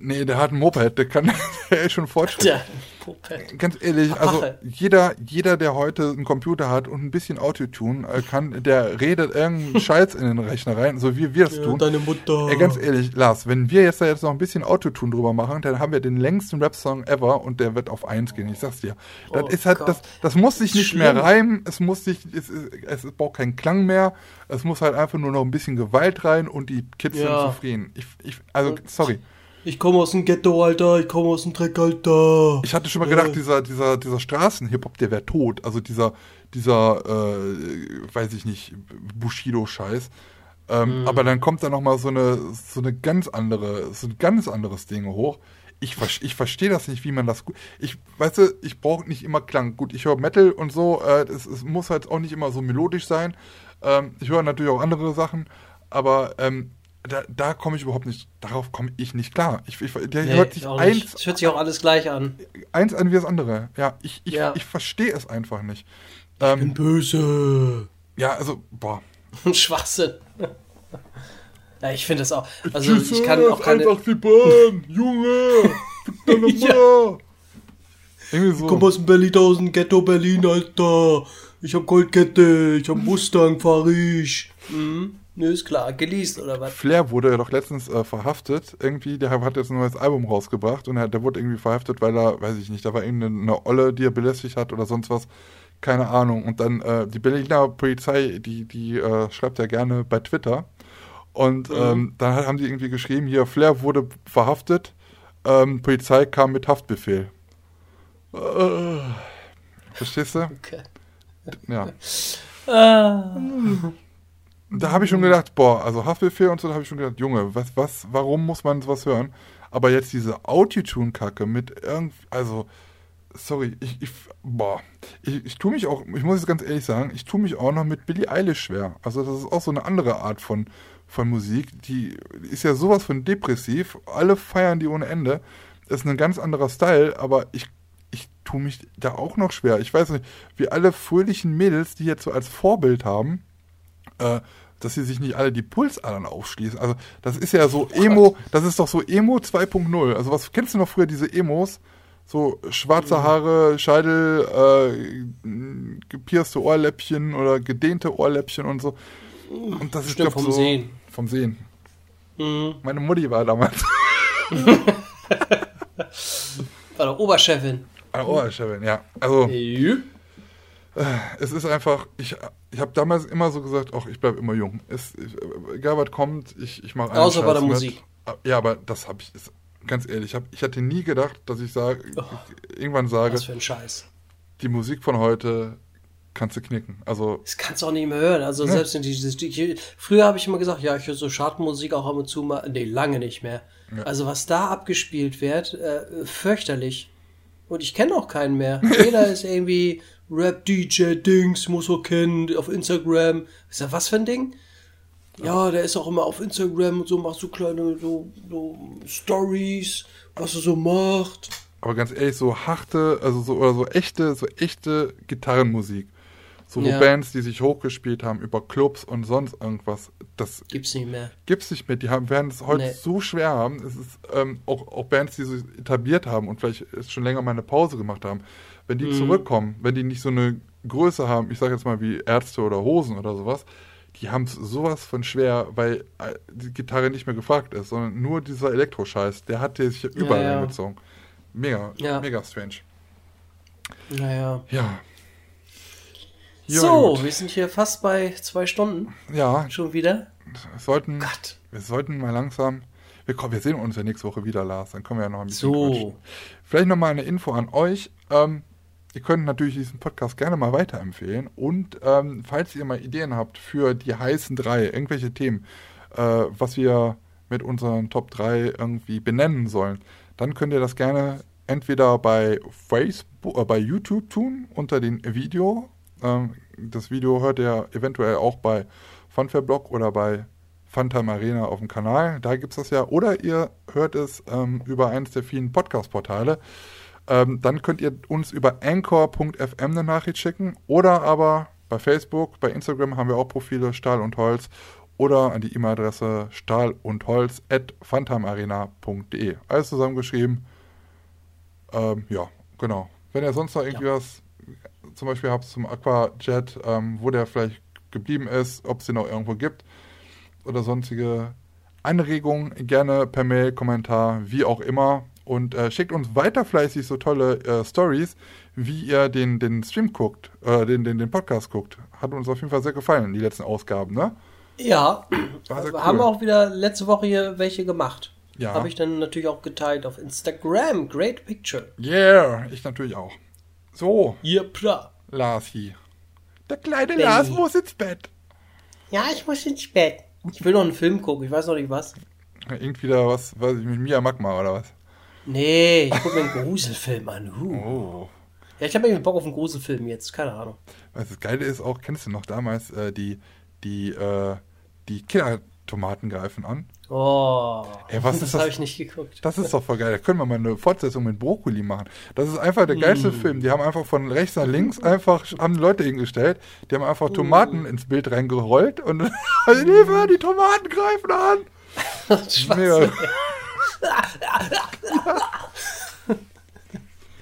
D: Nee, der hat ein Moped, der kann, der ist schon Fortschritt.
E: Der Moped.
D: Ganz ehrlich, also jeder, jeder, der heute einen Computer hat und ein bisschen Autotune äh, kann, der redet irgendeinen Scheiß in den Rechner rein, so wie wir es tun.
E: deine Mutter.
D: Ey, ganz ehrlich, Lars, wenn wir jetzt da jetzt noch ein bisschen Autotune drüber machen, dann haben wir den längsten Rap-Song ever und der wird auf eins gehen, ich sag's dir. Das
E: Oh
D: ist halt,
E: Gott.
D: das, das muss sich nicht
E: Schlimm.
D: mehr reimen, es muss sich, es, es, es braucht keinen Klang mehr, es muss halt einfach nur noch ein bisschen Gewalt rein und die Kids
E: Ja.
D: sind zufrieden. Ich, ich, also, sorry.
E: Ich komme aus dem Ghetto, Alter. Ich komme aus dem Dreck, Alter.
D: Ich hatte schon mal gedacht, dieser, dieser, dieser Straßen-Hip-Hop, der wäre tot. Also dieser, dieser, äh, weiß ich nicht, Bushido-Scheiß. Ähm, Aber dann kommt da noch mal so eine, so eine ganz andere, so ein ganz anderes Ding hoch. Ich, ich verstehe das nicht, wie man das gut. Ich, weißt du, ich brauche nicht immer Klang. Gut, ich höre Metal und so. Äh, es, es muss halt auch nicht immer so melodisch sein. Ähm, ich höre natürlich auch andere Sachen, aber ähm, da, da komme ich überhaupt nicht, darauf komme ich nicht klar. Ich, ich, der
E: Nee,
D: hört sich
E: ich
D: eins
E: Es hört sich auch alles gleich an.
D: eins an wie das andere. Ja, ich, ich,
E: Ja.
D: ich verstehe es einfach nicht. Ähm,
E: Böse.
D: ja, also, boah.
E: Schwachsinn. Ja, ich finde das auch. Also ich kann auch keine.
D: die Bahn, Junge! Mutter! Irgendwie so.
E: aus dem Berlin, aus dem Ghetto Berlin, Alter. Ich hab Goldkette, ich hab Mustang, fahr ich. Mhm. Nö, ist klar. Geleast oder was?
D: Flair wurde ja doch letztens äh, verhaftet. Irgendwie, der hat jetzt ein neues Album rausgebracht und er, der wurde irgendwie verhaftet, weil er, weiß ich nicht, da war irgendeine Olle, die er belästigt hat oder sonst was. Keine Ahnung. Und dann äh, die Berliner Polizei, die, die äh, schreibt ja gerne bei Twitter. Und ähm, dann haben die irgendwie geschrieben, hier, Flair wurde verhaftet, ähm, Polizei kam mit Haftbefehl. Äh, verstehst du?
E: Okay.
D: Ja.
E: Ah,
D: Da habe ich schon gedacht, boah, also Haftbefehl und so, da habe ich schon gedacht, Junge, was, was, warum muss man sowas hören? Aber jetzt diese Autotune-Kacke mit irgendwie, also, sorry, ich, ich boah, ich, ich tue mich auch, ich muss jetzt ganz ehrlich sagen, ich tue mich auch noch mit Billie Eilish schwer. Also das ist auch so eine andere Art von, von Musik, die ist ja sowas von depressiv, alle feiern die ohne Ende. Das ist ein ganz anderer Style, aber ich, ich tue mich da auch noch schwer. Ich weiß nicht, wie alle fröhlichen Mädels, die jetzt so als Vorbild haben, äh, dass sie sich nicht alle die Pulsadern aufschließen. Also das ist ja so Emo, das ist doch so Emo 2.0. Also was kennst du noch früher diese Emos? So schwarze Haare, Scheidel, äh, gepierste Ohrläppchen oder gedehnte Ohrläppchen und so. Und das ist
E: Stimmt,
D: glaub,
E: vom
D: so,
E: Sehen.
D: Vom Sehen.
E: Mhm.
D: Meine Mutti war damals
E: War doch Oberchefin.
D: eine Ohrschäbeln, ja. Also
E: Jü.
D: es ist einfach, ich, ich habe damals immer so gesagt, ach, ich bleibe immer jung. Es, ich, egal was kommt, ich, ich mache
E: Außer bei der Musik.
D: Ja, aber das habe ich, ist, ganz ehrlich, ich, hab, ich hatte nie gedacht, dass ich sage, irgendwann sage,
E: Was für ein Scheiß.
D: die Musik von heute kannst du knicken. Also,
E: Das kannst du auch nicht mehr hören. Also selbst in dieses, die, früher habe ich immer gesagt, ja, ich höre so Chartmusik auch ab und zu mal. Nee, lange nicht mehr. Also was da abgespielt wird, äh, fürchterlich. Und ich kenne auch keinen mehr. Jeder ist irgendwie Rap-DJ-Dings, muss er kennen, auf Instagram. Ist ja was für ein Ding? Ja, der ist auch immer auf Instagram und so, macht so kleine so, so Stories, was er so macht.
D: aber ganz ehrlich, so harte, also so, oder so echte, so echte Gitarrenmusik. So
E: Ja.
D: Bands, die sich hochgespielt haben über Clubs und sonst irgendwas, das
E: Gibt's nicht mehr.
D: gibt's nicht mehr. Die haben, werden es heute
E: Nee.
D: so schwer haben. Es ist ähm, auch, auch Bands, die sich etabliert haben und vielleicht schon länger mal eine Pause gemacht haben. Wenn
E: Mhm.
D: die zurückkommen, wenn die nicht so eine Größe haben, ich sage jetzt mal wie Ärzte oder Hosen oder sowas, die haben es sowas von schwer, weil äh, die Gitarre nicht mehr gefragt ist, sondern nur dieser Elektroscheiß, der hat sich überall
E: ja.
D: reingezogen. Mega,
E: Ja.
D: mega strange.
E: Naja.
D: Ja. Ja,
E: so,
D: gut.
E: wir sind hier fast bei zwei Stunden.
D: Ja,
E: Schon wieder.
D: wir sollten,
E: Gott.
D: wir sollten mal langsam. Wir, kommen, wir sehen uns ja nächste Woche wieder, Lars. Dann können wir ja noch ein bisschen
E: So.
D: quatschen. Vielleicht nochmal eine Info an euch. Ähm, ihr könnt natürlich diesen Podcast gerne mal weiterempfehlen. Und ähm, falls ihr mal Ideen habt für die heißen drei, irgendwelche Themen, äh, was wir mit unseren Top 3 irgendwie benennen sollen, dann könnt ihr das gerne entweder bei Facebook, äh, bei YouTube tun, unter dem Video. Ähm, das Video hört ihr eventuell auch bei Funfair-Blog oder bei Funtime Arena auf dem Kanal. Da gibt es das ja. Oder ihr hört es ähm, über eines der vielen Podcast-Portale. Ähm, dann könnt ihr uns über anchor.fm eine Nachricht schicken. Oder aber bei Facebook, bei Instagram haben wir auch Profile Stahl und Holz. Oder an die E-Mail-Adresse stahl und Holz at phantomarena.de. Alles zusammengeschrieben. Ähm, ja, genau. Wenn ihr sonst noch irgendwie was, zum Beispiel habt zum Aquajet, ähm, wo der vielleicht geblieben ist, ob es den noch irgendwo gibt oder sonstige Anregungen, gerne per Mail, Kommentar, wie auch immer. Und äh, schickt uns weiter fleißig so tolle äh, Stories, wie ihr den, den Stream guckt, äh, den, den, den Podcast guckt. Hat uns auf jeden Fall sehr gefallen, die letzten Ausgaben, ne?
E: Ja,
D: sehr
E: wir haben
D: cool.
E: auch wieder letzte Woche hier welche gemacht.
D: Ja.
E: Habe ich dann natürlich auch geteilt auf Instagram. Great Picture.
D: Yeah, ich natürlich auch. So,
E: Ja, pra.
D: Lars hier. Der kleine
E: Benny.
D: Lars muss ins Bett.
E: Ja, ich muss ins Bett. Ich will noch einen Film gucken, ich weiß noch nicht was.
D: Irgendwie da was, weiß ich, mit Mia Magma oder was?
E: Nee, ich gucke mir einen Gruselfilm an. Huh.
D: Oh.
E: Ja, ich habe irgendwie Bock auf einen Gruselfilm jetzt, keine Ahnung.
D: Was das Geile ist auch, kennst du noch damals äh, die, die, äh, die Killertomaten greifen an?
E: Oh,
D: Ey, was
E: das
D: das?
E: habe ich nicht geguckt.
D: Das ist doch voll geil. Da können wir mal eine Fortsetzung mit Brokkoli machen. Das ist einfach der geilste
E: Mm.
D: Film. Die haben einfach von rechts nach links einfach, haben Leute hingestellt, die haben einfach
E: Mm.
D: Tomaten ins Bild reingerollt und Hilfe, die Tomaten greifen an. Mega.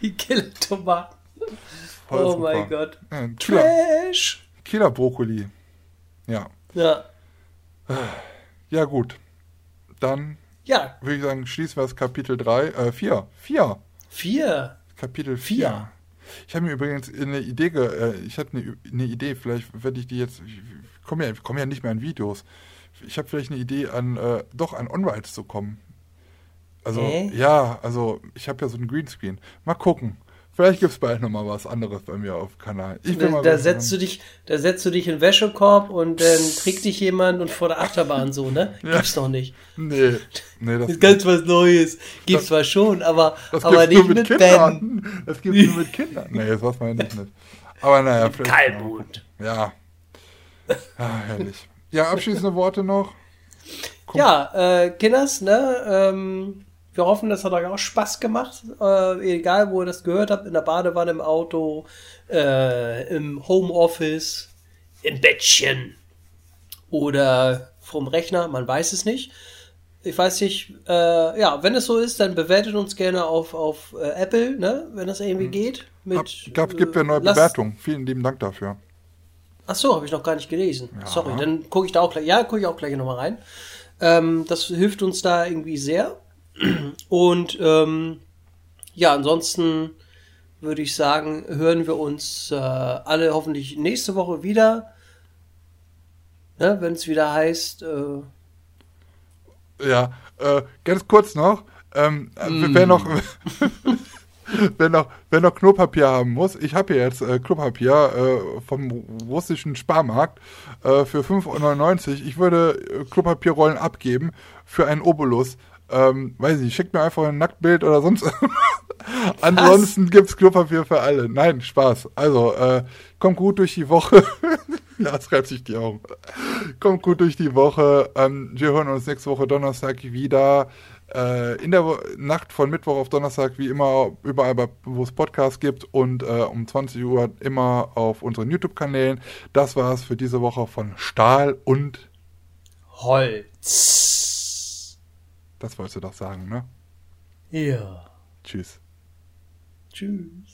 E: Die Killer-Tomaten. Oh
D: super.
E: mein Gott.
D: Ja, Killer,
E: Trash.
D: Killer Brokkoli. Ja.
E: Ja.
D: Ja, gut. Dann
E: Ja,
D: würde ich sagen, schließen wir das Kapitel 3, äh, 4. 4.
E: vier.
D: Kapitel 4.
E: Vier.
D: Ich habe mir übrigens eine Idee, ge äh, ich hatte eine, eine Idee, vielleicht werde ich die jetzt, ich komme ja, komm ja nicht mehr an Videos. Ich habe vielleicht eine Idee, an äh, doch an On-Rides zu kommen. Also,
E: Hä?
D: ja, also ich habe ja so einen Greenscreen. Mal gucken. Vielleicht gibt es bald nochmal was anderes bei mir auf dem Kanal. Ich bin
E: Da,
D: mal
E: da setzt du dich, da setzt du dich in den Wäschekorb und dann trägt dich jemand und vor der Achterbahn so, ne? Gibt's noch nicht.
D: Nee, nee, das,
E: Das ist ganz was Neues. Gibt's zwar schon, aber,
D: das
E: aber
D: gibt's
E: nicht mit, Ben.
D: Kindern. Das gibt nur mit Kindern. Nee, das weiß man ja nicht mit. Aber naja, vielleicht.
E: Kalbhut.
D: Ja. Ja, herrlich. Ja, abschließende Worte noch.
E: Ja, äh, Kinders, ne? Ähm, wir hoffen, das hat euch auch Spaß gemacht. Äh, egal, wo ihr das gehört habt, in der Badewanne, im Auto, äh, im Homeoffice, im Bettchen oder vom Rechner, man weiß es nicht. Ich weiß nicht, äh, ja, wenn es so ist, dann bewertet uns gerne auf, auf äh, Apple, ne? Wenn das irgendwie geht. Mit,
D: Hab, gab, gibt ja neue
E: lasst-
D: Bewertungen. Vielen lieben Dank dafür.
E: Ach so, habe ich noch gar nicht gelesen. Sorry, dann gucke ich da auch gleich. Ja, gucke ich auch gleich nochmal rein. Ähm, das hilft uns da irgendwie sehr. Und ähm, ja, ansonsten würde ich sagen, hören wir uns äh, alle hoffentlich nächste Woche wieder. Ne, Wenn es wieder heißt, äh,
D: Ja, äh, ganz kurz noch. Ähm, äh,
E: Mm.
D: Wer noch. Wer noch, wer noch Klopapier haben muss, ich habe hier jetzt äh, Klopapier äh, vom russischen Sparmarkt äh, für 5,99 Euro. Ich würde äh, Klopapierrollen abgeben für einen Obolus. Ähm, weiß nicht, schickt mir einfach ein Nacktbild oder sonst. Ansonsten gibt's Klopapier für alle. Nein, Spaß. Also, äh, kommt gut durch die Woche. ja, es reibt sich die Augen. Kommt gut durch die Woche. Ähm, wir hören uns nächste Woche Donnerstag wieder. Äh, in der Wo Nacht von Mittwoch auf Donnerstag, wie immer, überall, wo es Podcasts gibt und äh, um 20 Uhr immer auf unseren YouTube-Kanälen. Das war's für diese Woche von Stahl und.
E: Holz.
D: Das wolltest du doch sagen, ne?
E: Ja.
D: Tschüss.
E: Tschüss.